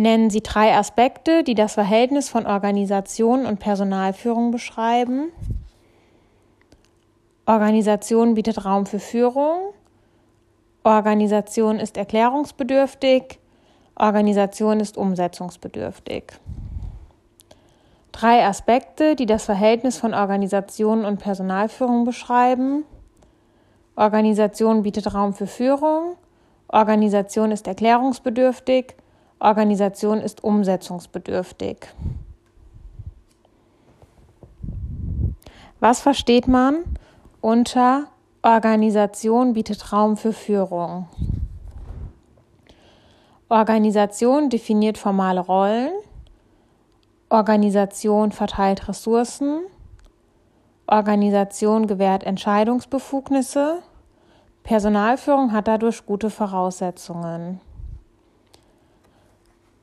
S1: Nennen Sie drei Aspekte, die das Verhältnis von Organisation und Personalführung beschreiben. Organisation bietet Raum für Führung. Organisation ist erklärungsbedürftig. Organisation ist umsetzungsbedürftig. Drei Aspekte, die das Verhältnis von Organisation und Personalführung beschreiben. Organisation bietet Raum für Führung. Organisation ist erklärungsbedürftig. Organisation ist umsetzungsbedürftig. Was versteht man unter Organisation bietet Raum für Führung? Organisation definiert formale Rollen. Organisation verteilt Ressourcen. Organisation gewährt Entscheidungsbefugnisse. Personalführung hat dadurch gute Voraussetzungen.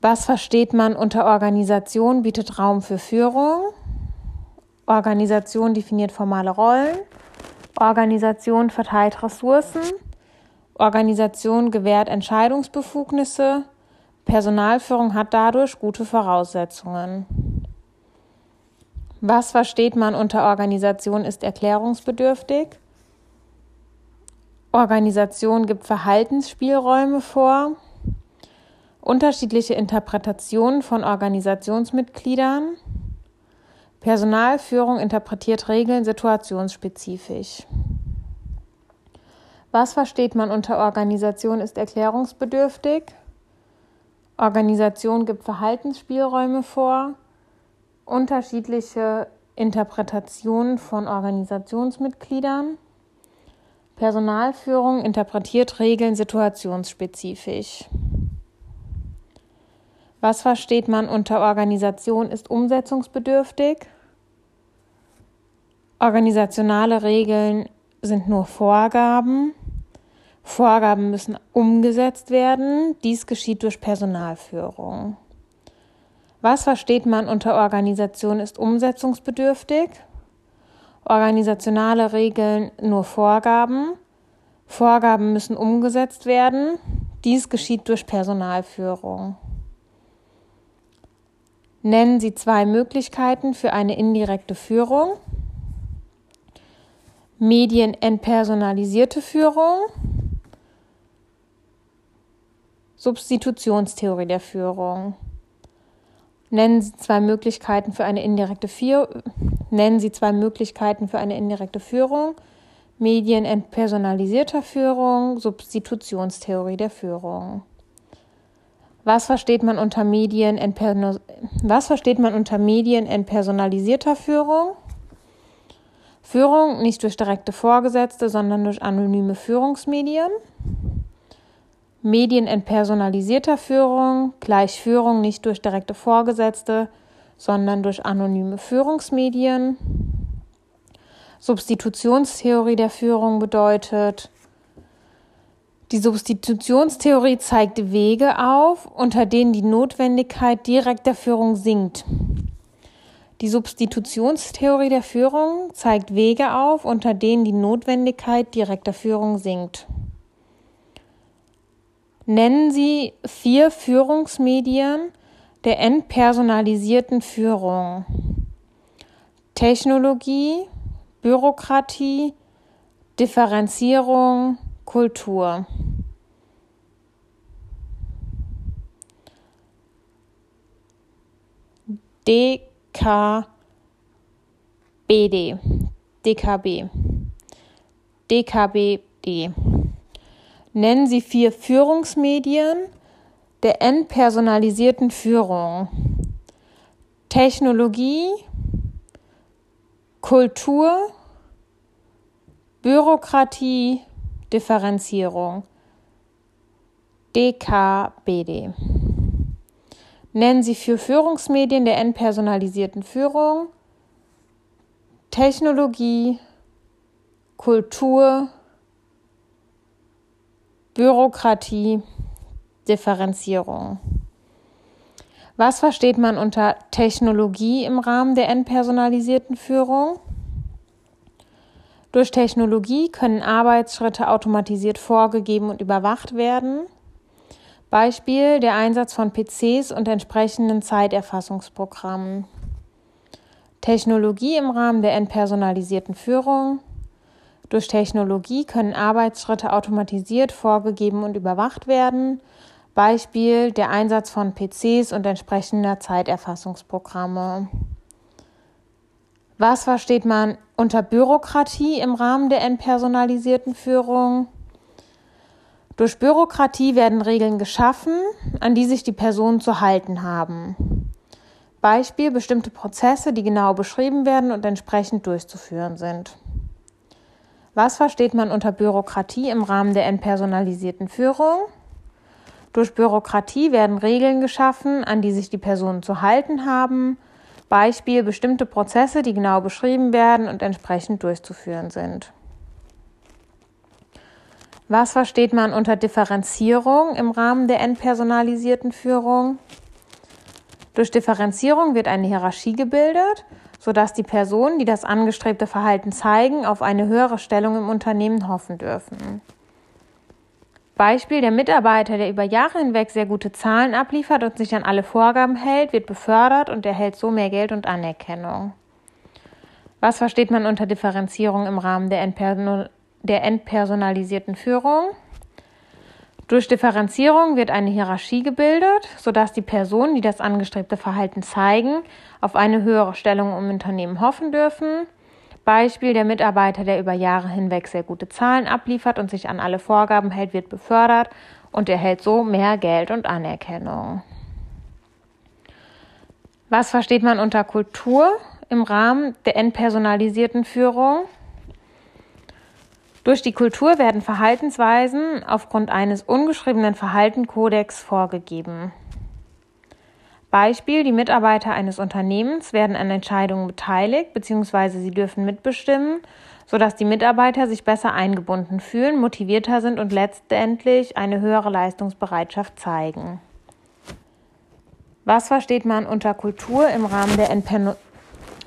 S1: Was versteht man unter Organisation bietet Raum für Führung? Organisation definiert formale Rollen. Organisation verteilt Ressourcen. Organisation gewährt Entscheidungsbefugnisse. Personalführung hat dadurch gute Voraussetzungen. Was versteht man unter Organisation ist erklärungsbedürftig? Organisation gibt Verhaltensspielräume vor unterschiedliche Interpretationen von Organisationsmitgliedern. Personalführung interpretiert Regeln situationsspezifisch. Was versteht man unter Organisation ist erklärungsbedürftig? Organisation gibt Verhaltensspielräume vor. Unterschiedliche Interpretationen von Organisationsmitgliedern. Personalführung interpretiert Regeln situationsspezifisch. Was versteht man unter Organisation ist umsetzungsbedürftig? Organisationale Regeln sind nur Vorgaben. Vorgaben müssen umgesetzt werden. Dies geschieht durch Personalführung. Was versteht man unter Organisation ist umsetzungsbedürftig? Organisationale Regeln nur Vorgaben. Vorgaben müssen umgesetzt werden. Dies geschieht durch Personalführung. Nennen Sie zwei Möglichkeiten für eine indirekte Führung. Medienentpersonalisierte Führung. Substitutionstheorie der Führung. Nennen Sie zwei Möglichkeiten für eine indirekte Führung. Nennen Sie zwei Möglichkeiten für eine indirekte Führung. Medienentpersonalisierter Führung, Substitutionstheorie der Führung. Was versteht man unter Medien was versteht man unter Medien entpersonalisierter Führung? Führung nicht durch direkte Vorgesetzte, sondern durch anonyme Führungsmedien. Medien entpersonalisierter Führung gleich Führung nicht durch direkte Vorgesetzte, sondern durch anonyme Führungsmedien. Substitutionstheorie der Führung bedeutet, Die Substitutionstheorie zeigt Wege auf, unter denen die Notwendigkeit direkter Führung sinkt. Die Substitutionstheorie der Führung zeigt Wege auf, unter denen die Notwendigkeit direkter Führung sinkt. Nennen Sie vier Führungsmedien der entpersonalisierten Führung. Technologie, Bürokratie, Differenzierung, Kultur. DKBD, DKB, DKBD. Nennen Sie vier Führungsmedien der entpersonalisierten Führung. Technologie, Kultur, Bürokratie, Differenzierung. DKBD. Nennen Sie für Führungsmedien der entpersonalisierten Führung Technologie, Kultur, Bürokratie, Differenzierung. Was versteht man unter Technologie im Rahmen der entpersonalisierten Führung? Durch Technologie können Arbeitsschritte automatisiert vorgegeben und überwacht werden. Beispiel der Einsatz von PCs und entsprechenden Zeiterfassungsprogrammen. Technologie im Rahmen der entpersonalisierten Führung. Durch Technologie können Arbeitsschritte automatisiert vorgegeben und überwacht werden. Beispiel der Einsatz von PCs und entsprechender Zeiterfassungsprogramme. Was versteht man unter Bürokratie im Rahmen der entpersonalisierten Führung? Durch Bürokratie werden Regeln geschaffen, an die sich die Personen zu halten haben. Beispiel bestimmte Prozesse, die genau beschrieben werden und entsprechend durchzuführen sind. Was versteht man unter Bürokratie im Rahmen der entpersonalisierten Führung? Durch Bürokratie werden Regeln geschaffen, an die sich die Personen zu halten haben, Beispiel bestimmte Prozesse, die genau beschrieben werden und entsprechend durchzuführen sind. Was versteht man unter Differenzierung im Rahmen der entpersonalisierten Führung? Durch Differenzierung wird eine Hierarchie gebildet, sodass die Personen, die das angestrebte Verhalten zeigen, auf eine höhere Stellung im Unternehmen hoffen dürfen. Beispiel, der Mitarbeiter, der über Jahre hinweg sehr gute Zahlen abliefert und sich an alle Vorgaben hält, wird befördert und erhält so mehr Geld und Anerkennung. Was versteht man unter Differenzierung im Rahmen der, Entperson der entpersonalisierten Führung? Durch Differenzierung wird eine Hierarchie gebildet, sodass die Personen, die das angestrebte Verhalten zeigen, auf eine höhere Stellung im Unternehmen hoffen dürfen. Beispiel, der Mitarbeiter, der über Jahre hinweg sehr gute Zahlen abliefert und sich an alle Vorgaben hält, wird befördert und erhält so mehr Geld und Anerkennung. Was versteht man unter Kultur im Rahmen der entpersonalisierten Führung? Durch die Kultur werden Verhaltensweisen aufgrund eines ungeschriebenen Verhaltenkodex vorgegeben. Beispiel, die Mitarbeiter eines Unternehmens werden an Entscheidungen beteiligt bzw. sie dürfen mitbestimmen, sodass die Mitarbeiter sich besser eingebunden fühlen, motivierter sind und letztendlich eine höhere Leistungsbereitschaft zeigen. Was versteht man unter Kultur im Rahmen der Entper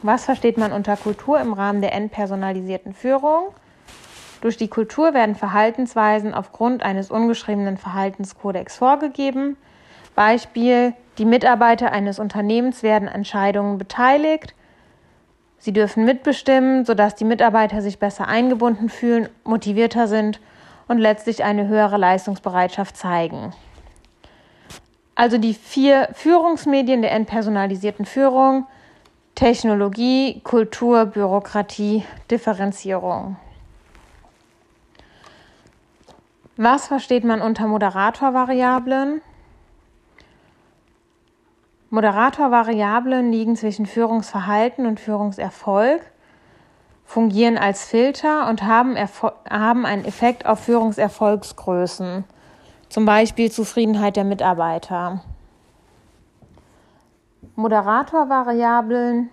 S1: Was versteht man unter Kultur im Rahmen der entpersonalisierten Führung? Durch die Kultur werden Verhaltensweisen aufgrund eines ungeschriebenen Verhaltenskodex vorgegeben. Beispiel die Mitarbeiter eines Unternehmens werden Entscheidungen beteiligt. Sie dürfen mitbestimmen, sodass die Mitarbeiter sich besser eingebunden fühlen, motivierter sind und letztlich eine höhere Leistungsbereitschaft zeigen. Also die vier Führungsmedien der entpersonalisierten Führung, Technologie, Kultur, Bürokratie, Differenzierung. Was versteht man unter Moderatorvariablen? Moderatorvariablen liegen zwischen Führungsverhalten und Führungserfolg, fungieren als Filter und haben, haben einen Effekt auf Führungserfolgsgrößen, zum Beispiel Zufriedenheit der Mitarbeiter. Moderatorvariablen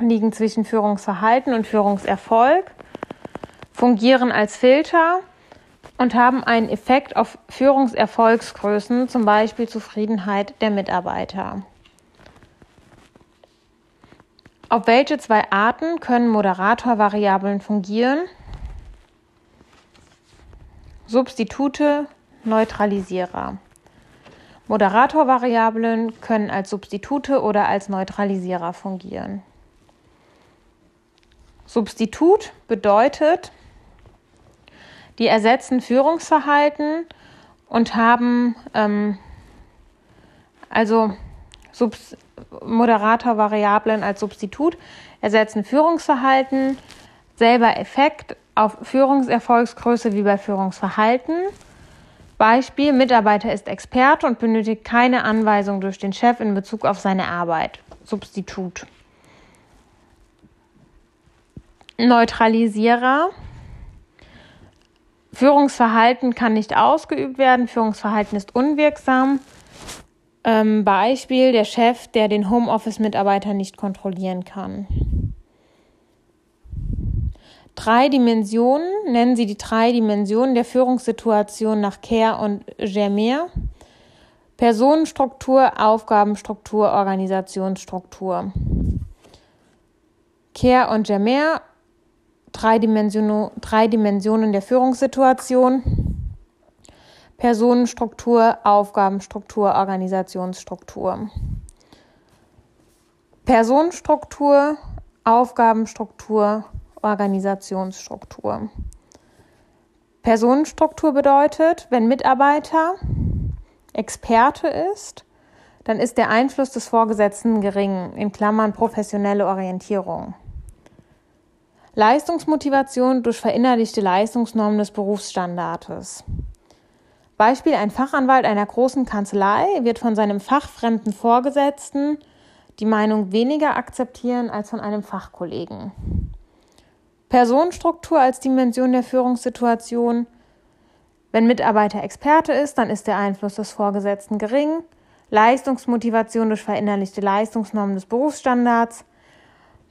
S1: liegen zwischen Führungsverhalten und Führungserfolg, fungieren als Filter und haben einen Effekt auf Führungserfolgsgrößen, zum Beispiel Zufriedenheit der Mitarbeiter. Auf welche zwei Arten können Moderatorvariablen fungieren? Substitute, Neutralisierer. Moderatorvariablen können als Substitute oder als Neutralisierer fungieren. Substitut bedeutet, die ersetzen Führungsverhalten und haben ähm, also Subs Moderatorvariablen als Substitut, ersetzen Führungsverhalten, selber Effekt auf Führungserfolgsgröße wie bei Führungsverhalten. Beispiel, Mitarbeiter ist Experte und benötigt keine Anweisung durch den Chef in Bezug auf seine Arbeit. Substitut. Neutralisierer. Führungsverhalten kann nicht ausgeübt werden, Führungsverhalten ist unwirksam. Ähm, Beispiel der Chef, der den Homeoffice-Mitarbeiter nicht kontrollieren kann. Drei Dimensionen, nennen Sie die drei Dimensionen der Führungssituation nach Care und Germer. Personenstruktur, Aufgabenstruktur, Organisationsstruktur. Care und Germer, drei Dimensionen, drei Dimensionen der Führungssituation. Personenstruktur, Aufgabenstruktur, Organisationsstruktur. Personenstruktur, Aufgabenstruktur, Organisationsstruktur. Personenstruktur bedeutet, wenn Mitarbeiter Experte ist, dann ist der Einfluss des Vorgesetzten gering, in Klammern professionelle Orientierung. Leistungsmotivation durch verinnerlichte Leistungsnormen des Berufsstandards. Beispiel: Ein Fachanwalt einer großen Kanzlei wird von seinem fachfremden Vorgesetzten die Meinung weniger akzeptieren als von einem Fachkollegen. Personenstruktur als Dimension der Führungssituation. Wenn Mitarbeiter Experte ist, dann ist der Einfluss des Vorgesetzten gering. Leistungsmotivation durch verinnerlichte Leistungsnormen des Berufsstandards.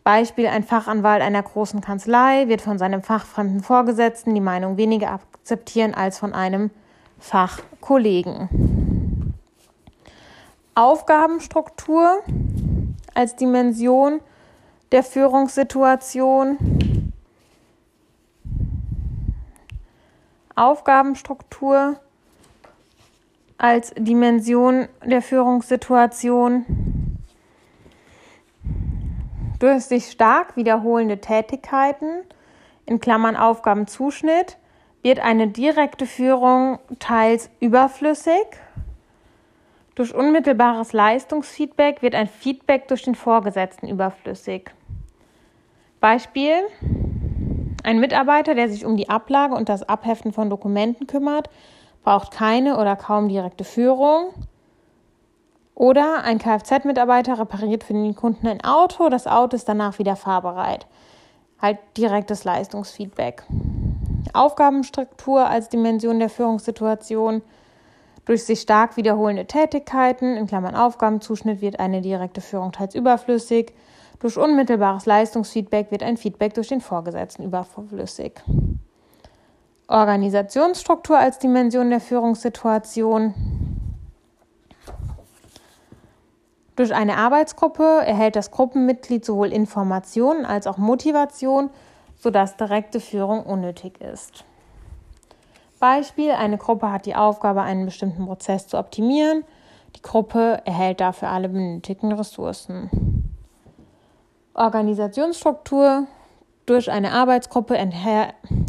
S1: Beispiel: Ein Fachanwalt einer großen Kanzlei wird von seinem fachfremden Vorgesetzten die Meinung weniger akzeptieren als von einem Fachkollegen. Aufgabenstruktur als Dimension der Führungssituation. Aufgabenstruktur als Dimension der Führungssituation. Durch sich stark wiederholende Tätigkeiten, in Klammern Aufgabenzuschnitt, wird eine direkte Führung teils überflüssig. Durch unmittelbares Leistungsfeedback wird ein Feedback durch den Vorgesetzten überflüssig. Beispiel. Ein Mitarbeiter, der sich um die Ablage und das Abheften von Dokumenten kümmert, braucht keine oder kaum direkte Führung. Oder ein Kfz-Mitarbeiter repariert für den Kunden ein Auto, das Auto ist danach wieder fahrbereit. Halt direktes Leistungsfeedback. Aufgabenstruktur als Dimension der Führungssituation. Durch sich stark wiederholende Tätigkeiten, in Klammern Aufgabenzuschnitt, wird eine direkte Führung teils überflüssig. Durch unmittelbares Leistungsfeedback wird ein Feedback durch den Vorgesetzten überflüssig. Organisationsstruktur als Dimension der Führungssituation. Durch eine Arbeitsgruppe erhält das Gruppenmitglied sowohl Informationen als auch Motivation sodass direkte Führung unnötig ist. Beispiel, eine Gruppe hat die Aufgabe, einen bestimmten Prozess zu optimieren. Die Gruppe erhält dafür alle benötigten Ressourcen. Organisationsstruktur. Durch eine, Arbeitsgruppe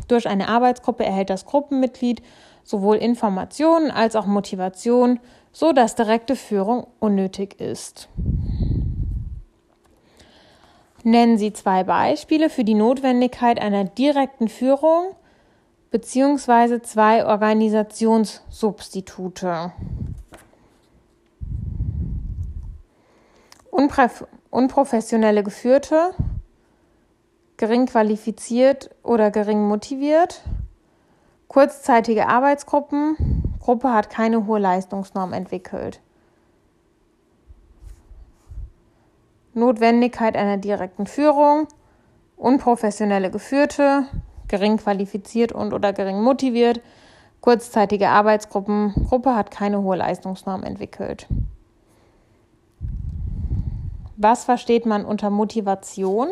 S1: durch eine Arbeitsgruppe erhält das Gruppenmitglied sowohl Informationen als auch Motivation, so dass direkte Führung unnötig ist. Nennen Sie zwei Beispiele für die Notwendigkeit einer direkten Führung beziehungsweise zwei Organisationssubstitute. unprofessionelle Geführte, gering qualifiziert oder gering motiviert, kurzzeitige Arbeitsgruppen, Gruppe hat keine hohe Leistungsnorm entwickelt. Notwendigkeit einer direkten Führung, unprofessionelle Geführte, gering qualifiziert und oder gering motiviert, kurzzeitige Arbeitsgruppe hat keine hohe Leistungsnorm entwickelt. Was versteht man unter Motivation?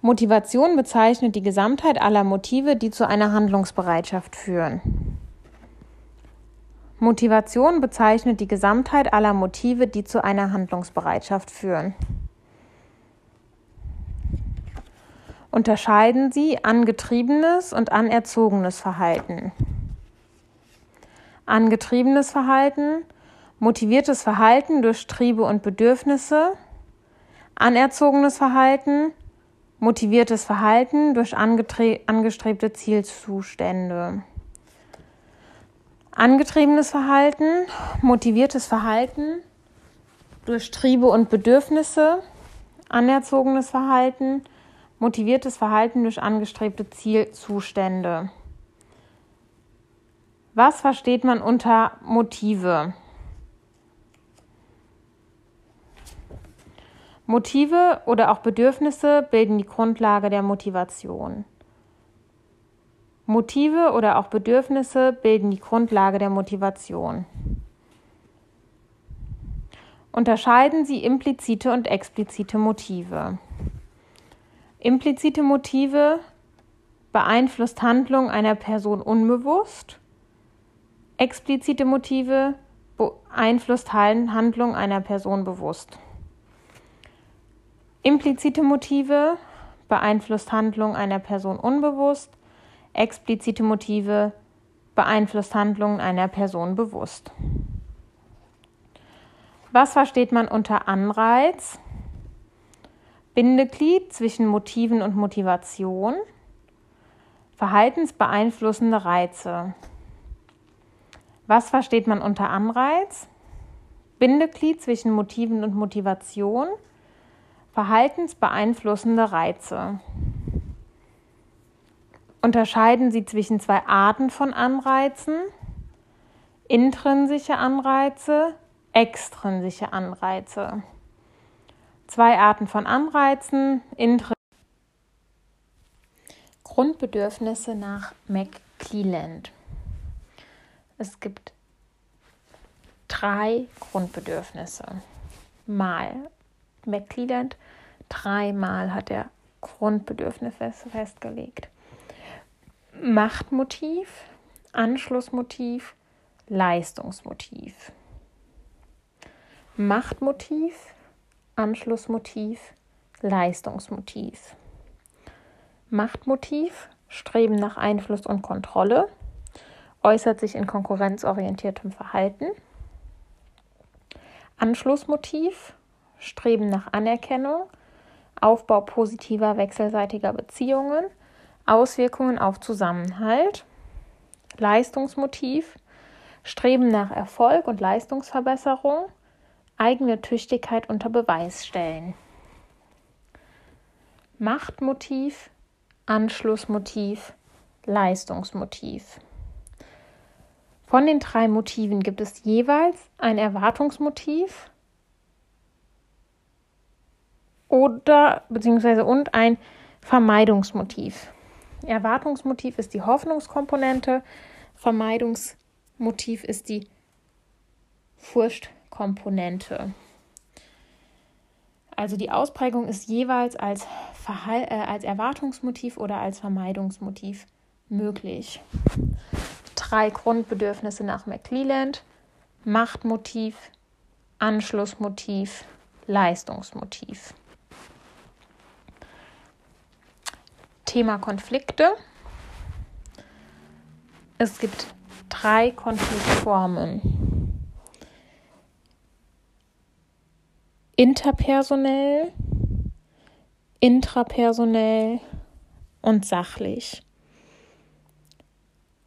S1: Motivation bezeichnet die Gesamtheit aller Motive, die zu einer Handlungsbereitschaft führen. Motivation bezeichnet die Gesamtheit aller Motive, die zu einer Handlungsbereitschaft führen. Unterscheiden Sie angetriebenes und anerzogenes Verhalten. Angetriebenes Verhalten, motiviertes Verhalten durch Triebe und Bedürfnisse, anerzogenes Verhalten, motiviertes Verhalten durch angestrebte Zielzustände. Angetriebenes Verhalten, motiviertes Verhalten durch Triebe und Bedürfnisse, anerzogenes Verhalten, motiviertes Verhalten durch angestrebte Zielzustände. Was versteht man unter Motive? Motive oder auch Bedürfnisse bilden die Grundlage der Motivation. Motive oder auch Bedürfnisse bilden die Grundlage der Motivation. Unterscheiden Sie implizite und explizite Motive. Implizite Motive beeinflusst Handlung einer Person unbewusst. Explizite Motive beeinflusst Handlung einer Person bewusst. Implizite Motive beeinflusst Handlung einer Person unbewusst explizite Motive beeinflusst Handlungen einer Person bewusst. Was versteht man unter Anreiz? Bindeglied zwischen Motiven und Motivation. Verhaltensbeeinflussende Reize. Was versteht man unter Anreiz? Bindeglied zwischen Motiven und Motivation. Verhaltensbeeinflussende Reize unterscheiden sie zwischen zwei Arten von Anreizen, intrinsische Anreize, extrinsische Anreize. Zwei Arten von Anreizen, Grundbedürfnisse nach McClelland. Es gibt drei Grundbedürfnisse. Mal McClelland, dreimal hat er Grundbedürfnisse festgelegt. Machtmotiv, Anschlussmotiv, Leistungsmotiv. Machtmotiv, Anschlussmotiv, Leistungsmotiv. Machtmotiv, Streben nach Einfluss und Kontrolle, äußert sich in konkurrenzorientiertem Verhalten. Anschlussmotiv, Streben nach Anerkennung, Aufbau positiver wechselseitiger Beziehungen Auswirkungen auf Zusammenhalt, Leistungsmotiv, Streben nach Erfolg und Leistungsverbesserung, eigene Tüchtigkeit unter Beweis stellen. Machtmotiv, Anschlussmotiv, Leistungsmotiv. Von den drei Motiven gibt es jeweils ein Erwartungsmotiv oder beziehungsweise und ein Vermeidungsmotiv. Erwartungsmotiv ist die Hoffnungskomponente, Vermeidungsmotiv ist die Furchtkomponente. Also die Ausprägung ist jeweils als, Verhal äh, als Erwartungsmotiv oder als Vermeidungsmotiv möglich. Drei Grundbedürfnisse nach McClelland: Machtmotiv, Anschlussmotiv, Leistungsmotiv. Thema Konflikte. Es gibt drei Konfliktformen. Interpersonell, intrapersonell und sachlich.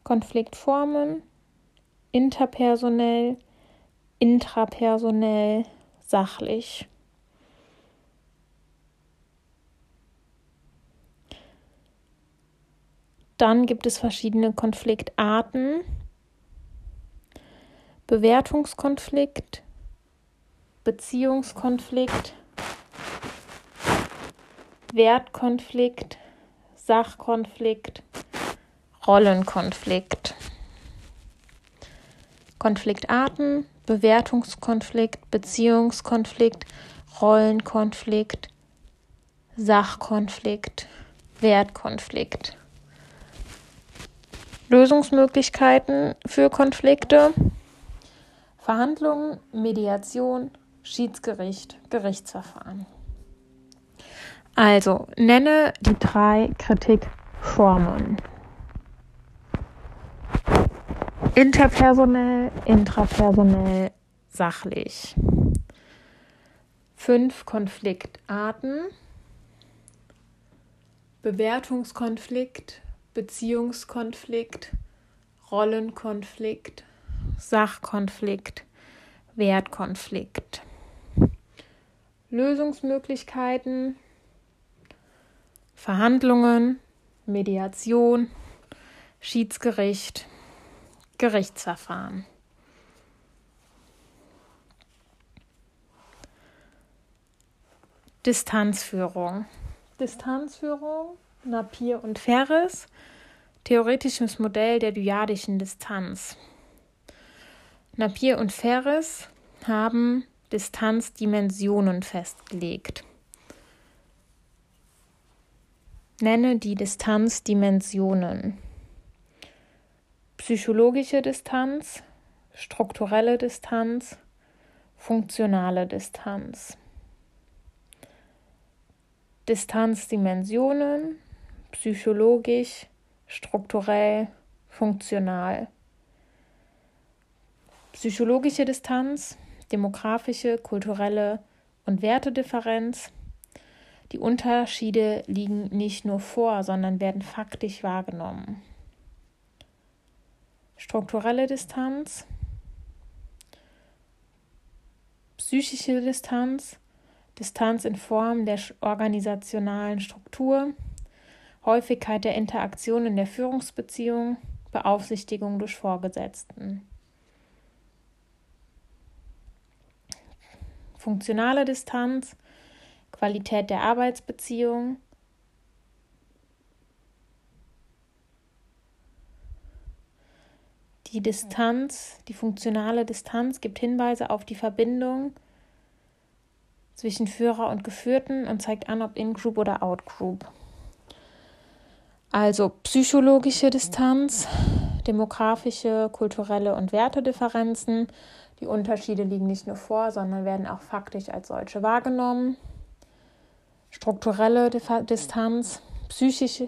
S1: Konfliktformen, interpersonell, intrapersonell, sachlich. Dann gibt es verschiedene Konfliktarten. Bewertungskonflikt, Beziehungskonflikt, Wertkonflikt, Sachkonflikt, Rollenkonflikt. Konfliktarten, Bewertungskonflikt, Beziehungskonflikt, Rollenkonflikt, Sachkonflikt, Wertkonflikt. Lösungsmöglichkeiten für Konflikte, Verhandlungen, Mediation, Schiedsgericht, Gerichtsverfahren. Also nenne die drei Kritikformen. Interpersonell, intrapersonell, sachlich. Fünf Konfliktarten. Bewertungskonflikt, Beziehungskonflikt, Rollenkonflikt, Sachkonflikt, Wertkonflikt. Lösungsmöglichkeiten, Verhandlungen, Mediation, Schiedsgericht, Gerichtsverfahren. Distanzführung. Distanzführung, Napier und Ferris, theoretisches Modell der dyadischen Distanz. Napier und Ferris haben Distanzdimensionen festgelegt. Nenne die Distanzdimensionen. Psychologische Distanz, strukturelle Distanz, funktionale Distanz. Distanzdimensionen, psychologisch, strukturell, funktional. Psychologische Distanz, demografische, kulturelle und Wertedifferenz. Die Unterschiede liegen nicht nur vor, sondern werden faktisch wahrgenommen. Strukturelle Distanz, psychische Distanz, Distanz in Form der organisationalen Struktur, Häufigkeit der Interaktion in der Führungsbeziehung, Beaufsichtigung durch Vorgesetzten. Funktionale Distanz, Qualität der Arbeitsbeziehung, Die Distanz, die funktionale Distanz gibt Hinweise auf die Verbindung zwischen Führer und Geführten und zeigt an, ob In-Group oder Out-Group. Also psychologische Distanz, demografische, kulturelle und Wertedifferenzen. Die Unterschiede liegen nicht nur vor, sondern werden auch faktisch als solche wahrgenommen. Strukturelle Distanz, psychische,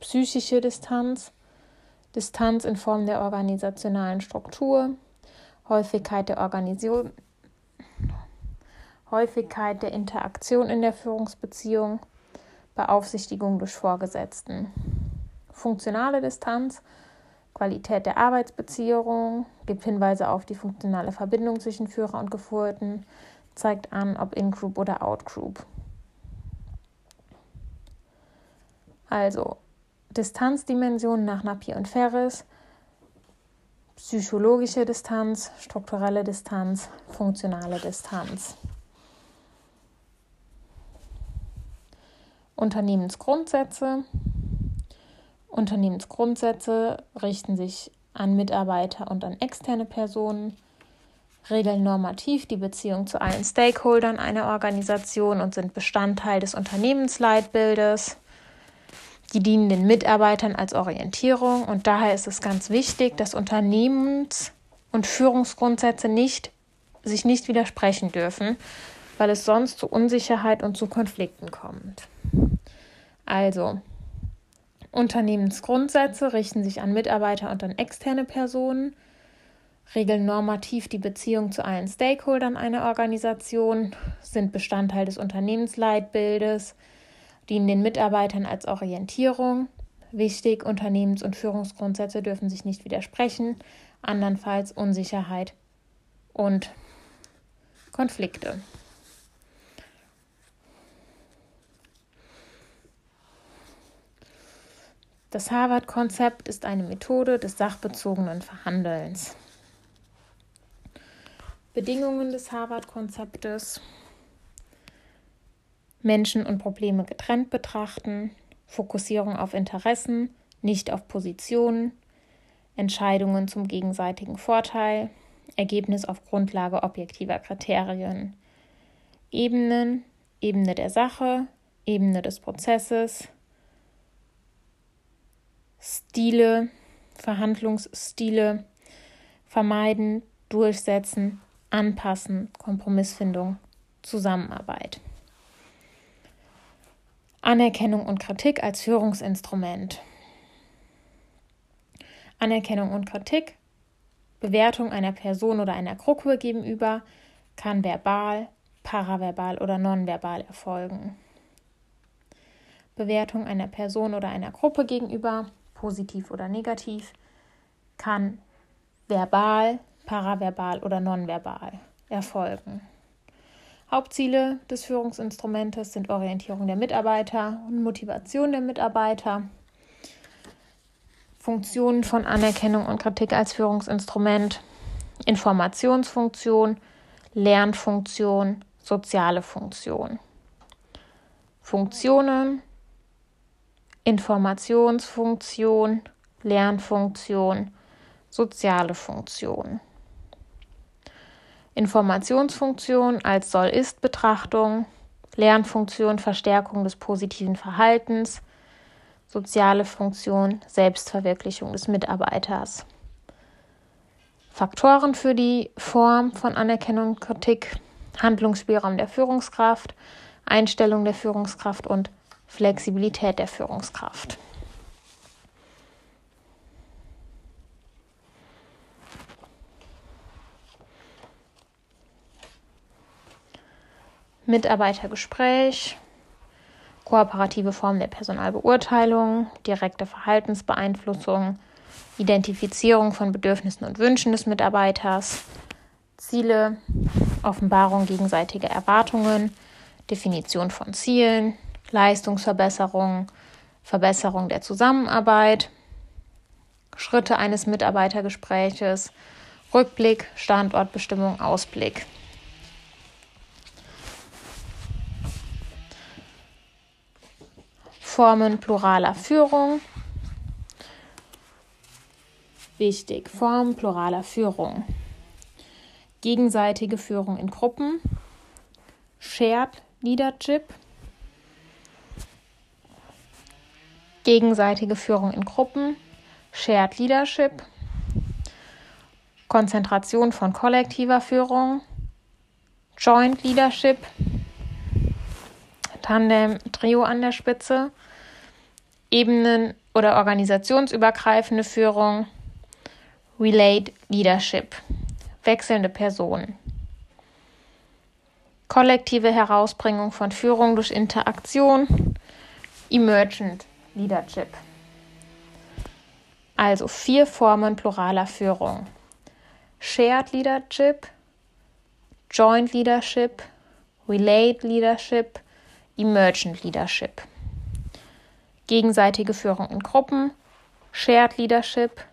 S1: psychische Distanz, Distanz in Form der organisationalen Struktur, Häufigkeit der Organisation, Häufigkeit der Interaktion in der Führungsbeziehung, Beaufsichtigung durch Vorgesetzten. Funktionale Distanz, Qualität der Arbeitsbeziehung, gibt Hinweise auf die funktionale Verbindung zwischen Führer und Geführten, zeigt an, ob In-Group oder Out-Group. Also Distanzdimensionen nach Napier und Ferris, psychologische Distanz, strukturelle Distanz, funktionale Distanz. Unternehmensgrundsätze. Unternehmensgrundsätze richten sich an Mitarbeiter und an externe Personen, regeln normativ die Beziehung zu allen Stakeholdern einer Organisation und sind Bestandteil des Unternehmensleitbildes. Die dienen den Mitarbeitern als Orientierung und daher ist es ganz wichtig, dass Unternehmens- und Führungsgrundsätze nicht, sich nicht widersprechen dürfen, weil es sonst zu Unsicherheit und zu Konflikten kommt. Also, Unternehmensgrundsätze richten sich an Mitarbeiter und an externe Personen, regeln normativ die Beziehung zu allen Stakeholdern einer Organisation, sind Bestandteil des Unternehmensleitbildes, dienen den Mitarbeitern als Orientierung. Wichtig, Unternehmens- und Führungsgrundsätze dürfen sich nicht widersprechen, andernfalls Unsicherheit und Konflikte. Das Harvard-Konzept ist eine Methode des sachbezogenen Verhandelns. Bedingungen des Harvard-Konzeptes. Menschen und Probleme getrennt betrachten, Fokussierung auf Interessen, nicht auf Positionen, Entscheidungen zum gegenseitigen Vorteil, Ergebnis auf Grundlage objektiver Kriterien, Ebenen, Ebene der Sache, Ebene des Prozesses, Stile, Verhandlungsstile, vermeiden, durchsetzen, anpassen, Kompromissfindung, Zusammenarbeit. Anerkennung und Kritik als Führungsinstrument. Anerkennung und Kritik, Bewertung einer Person oder einer Gruppe gegenüber kann verbal, paraverbal oder nonverbal erfolgen. Bewertung einer Person oder einer Gruppe gegenüber, positiv oder negativ, kann verbal, paraverbal oder nonverbal erfolgen. Hauptziele des Führungsinstrumentes sind Orientierung der Mitarbeiter und Motivation der Mitarbeiter. Funktionen von Anerkennung und Kritik als Führungsinstrument, Informationsfunktion, Lernfunktion, soziale Funktion. Funktionen, Informationsfunktion, Lernfunktion, soziale Funktion. Informationsfunktion als Soll-Ist-Betrachtung, Lernfunktion Verstärkung des positiven Verhaltens, soziale Funktion Selbstverwirklichung des Mitarbeiters. Faktoren für die Form von Anerkennung und Kritik, Handlungsspielraum der Führungskraft, Einstellung der Führungskraft und Flexibilität der Führungskraft. Mitarbeitergespräch, kooperative Form der Personalbeurteilung, direkte Verhaltensbeeinflussung, Identifizierung von Bedürfnissen und Wünschen des Mitarbeiters, Ziele, Offenbarung gegenseitiger Erwartungen, Definition von Zielen, Leistungsverbesserung, Verbesserung der Zusammenarbeit, Schritte eines Mitarbeitergespräches, Rückblick, Standortbestimmung, Ausblick. Formen pluraler Führung. Wichtig, Formen pluraler Führung. Gegenseitige Führung in Gruppen. Shared Leadership. Gegenseitige Führung in Gruppen. Shared Leadership. Konzentration von kollektiver Führung. Joint Leadership. Tandem, Trio an der Spitze, Ebenen- oder organisationsübergreifende Führung, Relate Leadership, wechselnde Personen. Kollektive Herausbringung von Führung durch Interaktion, Emergent Leadership. Also vier Formen pluraler Führung. Shared Leadership, Joint Leadership, Relate Leadership, Emergent Leadership. Gegenseitige Führung in Gruppen, Shared Leadership,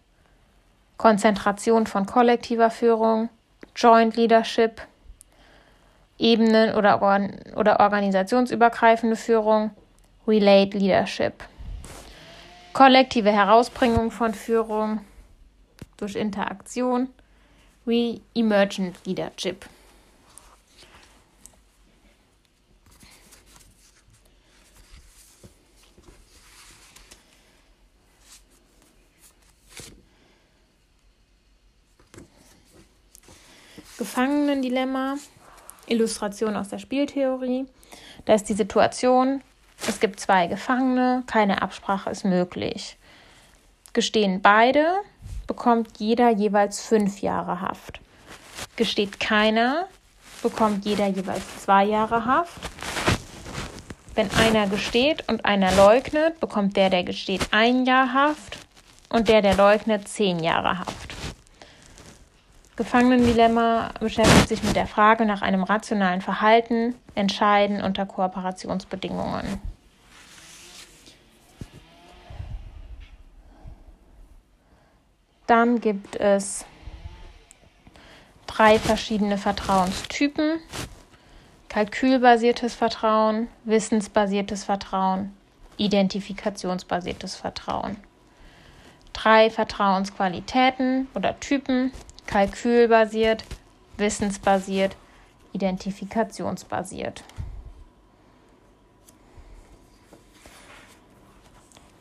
S1: Konzentration von kollektiver Führung, Joint Leadership, Ebenen- oder, oder organisationsübergreifende Führung, Relate Leadership. Kollektive Herausbringung von Führung durch Interaktion, Re-Emergent Leadership. Gefangenendilemma, Illustration aus der Spieltheorie. Da ist die Situation, es gibt zwei Gefangene, keine Absprache ist möglich. Gestehen beide, bekommt jeder jeweils fünf Jahre Haft. Gesteht keiner, bekommt jeder jeweils zwei Jahre Haft. Wenn einer gesteht und einer leugnet, bekommt der, der gesteht, ein Jahr Haft und der, der leugnet, zehn Jahre Haft. Gefangenendilemma beschäftigt sich mit der Frage nach einem rationalen Verhalten, Entscheiden unter Kooperationsbedingungen. Dann gibt es drei verschiedene Vertrauenstypen. kalkülbasiertes Vertrauen, wissensbasiertes Vertrauen, identifikationsbasiertes Vertrauen. Drei Vertrauensqualitäten oder Typen, kalkülbasiert, wissensbasiert, identifikationsbasiert.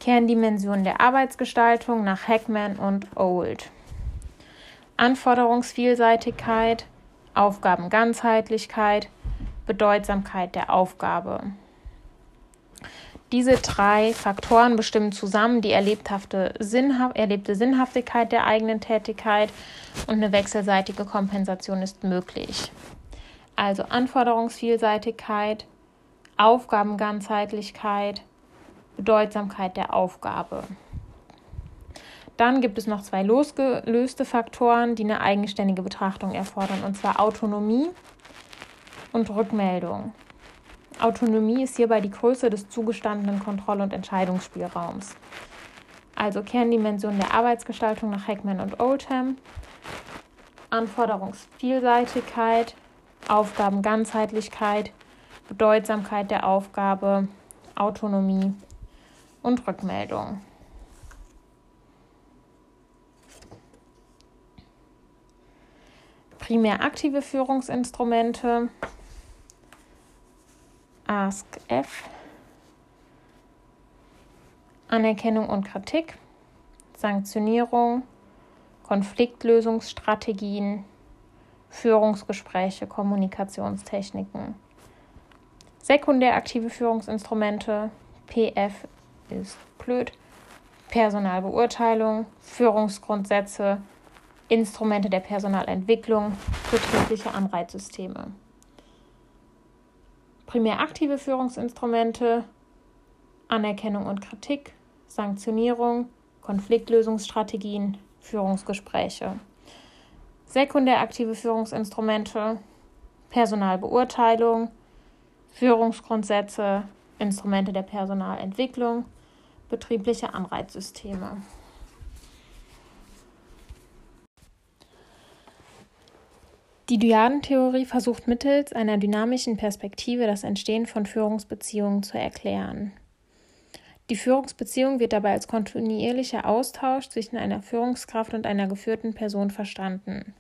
S1: Kerndimensionen der Arbeitsgestaltung nach Heckman und Old. Anforderungsvielseitigkeit, Aufgabenganzheitlichkeit, Bedeutsamkeit der Aufgabe. Diese drei Faktoren bestimmen zusammen die erlebte, Sinnhaft erlebte Sinnhaftigkeit der eigenen Tätigkeit und eine wechselseitige Kompensation ist möglich. Also Anforderungsvielseitigkeit, Aufgabenganzheitlichkeit, Bedeutsamkeit der Aufgabe. Dann gibt es noch zwei losgelöste Faktoren, die eine eigenständige Betrachtung erfordern, und zwar Autonomie und Rückmeldung. Autonomie ist hierbei die Größe des zugestandenen Kontroll- und Entscheidungsspielraums. Also Kerndimension der Arbeitsgestaltung nach Heckman und Oldham, Anforderungsvielseitigkeit, Aufgabenganzheitlichkeit, Bedeutsamkeit der Aufgabe, Autonomie und Rückmeldung. Primär aktive Führungsinstrumente Ask F, Anerkennung und Kritik, Sanktionierung, Konfliktlösungsstrategien, Führungsgespräche, Kommunikationstechniken. Sekundär aktive Führungsinstrumente, PF ist blöd, Personalbeurteilung, Führungsgrundsätze, Instrumente der Personalentwicklung, betriebliche Anreizsysteme primär aktive Führungsinstrumente, Anerkennung und Kritik, Sanktionierung, Konfliktlösungsstrategien, Führungsgespräche. Sekundär aktive Führungsinstrumente, Personalbeurteilung, Führungsgrundsätze, Instrumente der Personalentwicklung, betriebliche Anreizsysteme. Die Dyadentheorie versucht mittels einer dynamischen Perspektive das Entstehen von Führungsbeziehungen zu erklären. Die Führungsbeziehung wird dabei als kontinuierlicher Austausch zwischen einer Führungskraft und einer geführten Person verstanden.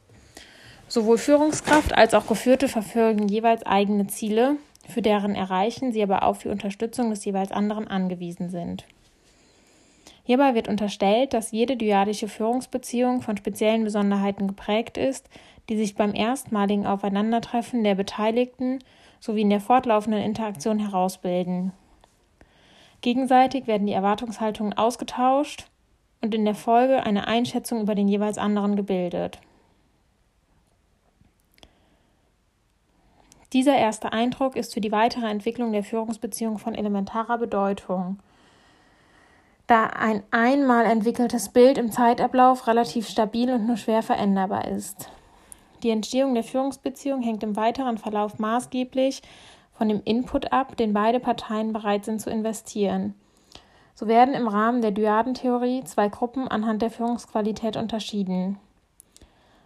S1: Sowohl Führungskraft als auch Geführte verfolgen jeweils eigene Ziele, für deren Erreichen sie aber auf die Unterstützung des jeweils anderen angewiesen sind. Hierbei wird unterstellt, dass jede dyadische Führungsbeziehung von speziellen Besonderheiten geprägt ist, die sich beim erstmaligen Aufeinandertreffen der Beteiligten sowie in der fortlaufenden Interaktion herausbilden. Gegenseitig werden die Erwartungshaltungen ausgetauscht und in der Folge eine Einschätzung über den jeweils anderen gebildet. Dieser erste Eindruck ist für die weitere Entwicklung der Führungsbeziehung von elementarer Bedeutung, da ein einmal entwickeltes Bild im Zeitablauf relativ stabil und nur schwer veränderbar ist. Die Entstehung der Führungsbeziehung hängt im weiteren Verlauf maßgeblich von dem Input ab, den beide Parteien bereit sind zu investieren. So werden im Rahmen der Dyadentheorie zwei Gruppen anhand der Führungsqualität unterschieden.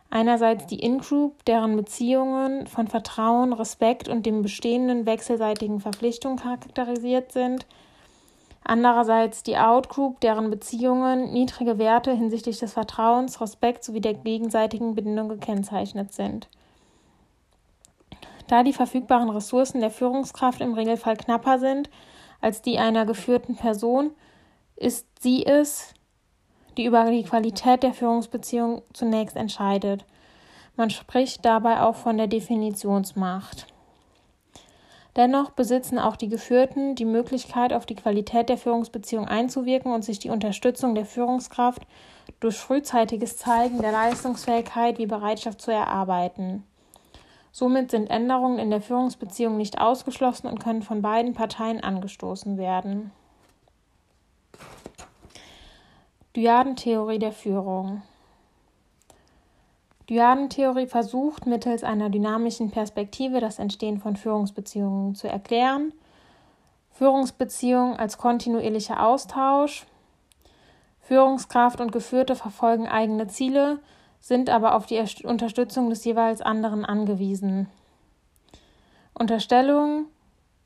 S1: Einerseits die In-Group, deren Beziehungen von Vertrauen, Respekt und dem bestehenden wechselseitigen Verpflichtung charakterisiert sind – Andererseits die Outgroup, deren Beziehungen niedrige Werte hinsichtlich des Vertrauens, Respekts sowie der gegenseitigen Bindung gekennzeichnet sind. Da die verfügbaren Ressourcen der Führungskraft im Regelfall knapper sind als die einer geführten Person, ist sie es, die über die Qualität der Führungsbeziehung zunächst entscheidet. Man spricht dabei auch von der Definitionsmacht. Dennoch besitzen auch die Geführten die Möglichkeit, auf die Qualität der Führungsbeziehung einzuwirken und sich die Unterstützung der Führungskraft durch frühzeitiges Zeigen der Leistungsfähigkeit wie Bereitschaft zu erarbeiten. Somit sind Änderungen in der Führungsbeziehung nicht ausgeschlossen und können von beiden Parteien angestoßen werden. Dyadentheorie der Führung Dyadentheorie versucht mittels einer dynamischen Perspektive das Entstehen von Führungsbeziehungen zu erklären. Führungsbeziehungen als kontinuierlicher Austausch. Führungskraft und Geführte verfolgen eigene Ziele, sind aber auf die Unterstützung des jeweils anderen angewiesen. Unterstellung,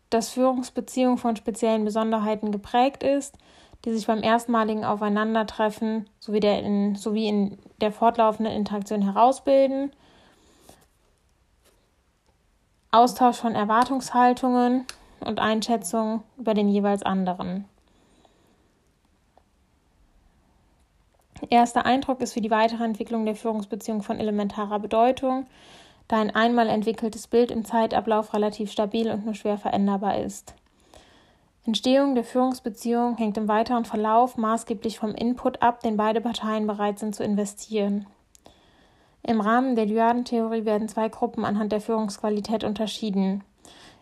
S1: dass Führungsbeziehung von speziellen Besonderheiten geprägt ist, die sich beim erstmaligen Aufeinandertreffen sowie, der in, sowie in der fortlaufenden Interaktion herausbilden. Austausch von Erwartungshaltungen und Einschätzungen über den jeweils anderen. Erster Eindruck ist für die weitere Entwicklung der Führungsbeziehung von elementarer Bedeutung, da ein einmal entwickeltes Bild im Zeitablauf relativ stabil und nur schwer veränderbar ist. Entstehung der Führungsbeziehung hängt im weiteren Verlauf maßgeblich vom Input ab, den beide Parteien bereit sind zu investieren. Im Rahmen der Dyadentheorie werden zwei Gruppen anhand der Führungsqualität unterschieden.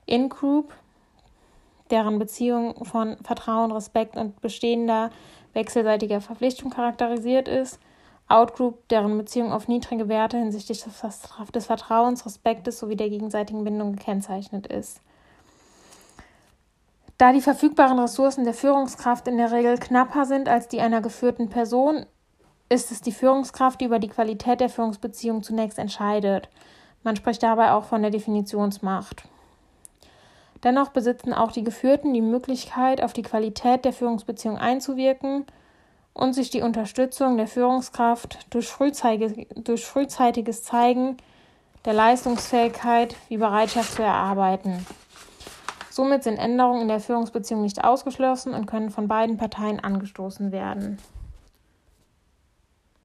S1: In-Group, deren Beziehung von Vertrauen, Respekt und bestehender wechselseitiger Verpflichtung charakterisiert ist, Outgroup, deren Beziehung auf niedrige Werte hinsichtlich des Vertrauens, Respektes sowie der gegenseitigen Bindung gekennzeichnet ist. Da die verfügbaren Ressourcen der Führungskraft in der Regel knapper sind als die einer geführten Person, ist es die Führungskraft, die über die Qualität der Führungsbeziehung zunächst entscheidet. Man spricht dabei auch von der Definitionsmacht. Dennoch besitzen auch die Geführten die Möglichkeit, auf die Qualität der Führungsbeziehung einzuwirken und sich die Unterstützung der Führungskraft durch, frühzeitig, durch frühzeitiges Zeigen der Leistungsfähigkeit wie Bereitschaft zu erarbeiten. Somit sind Änderungen in der Führungsbeziehung nicht ausgeschlossen und können von beiden Parteien angestoßen werden.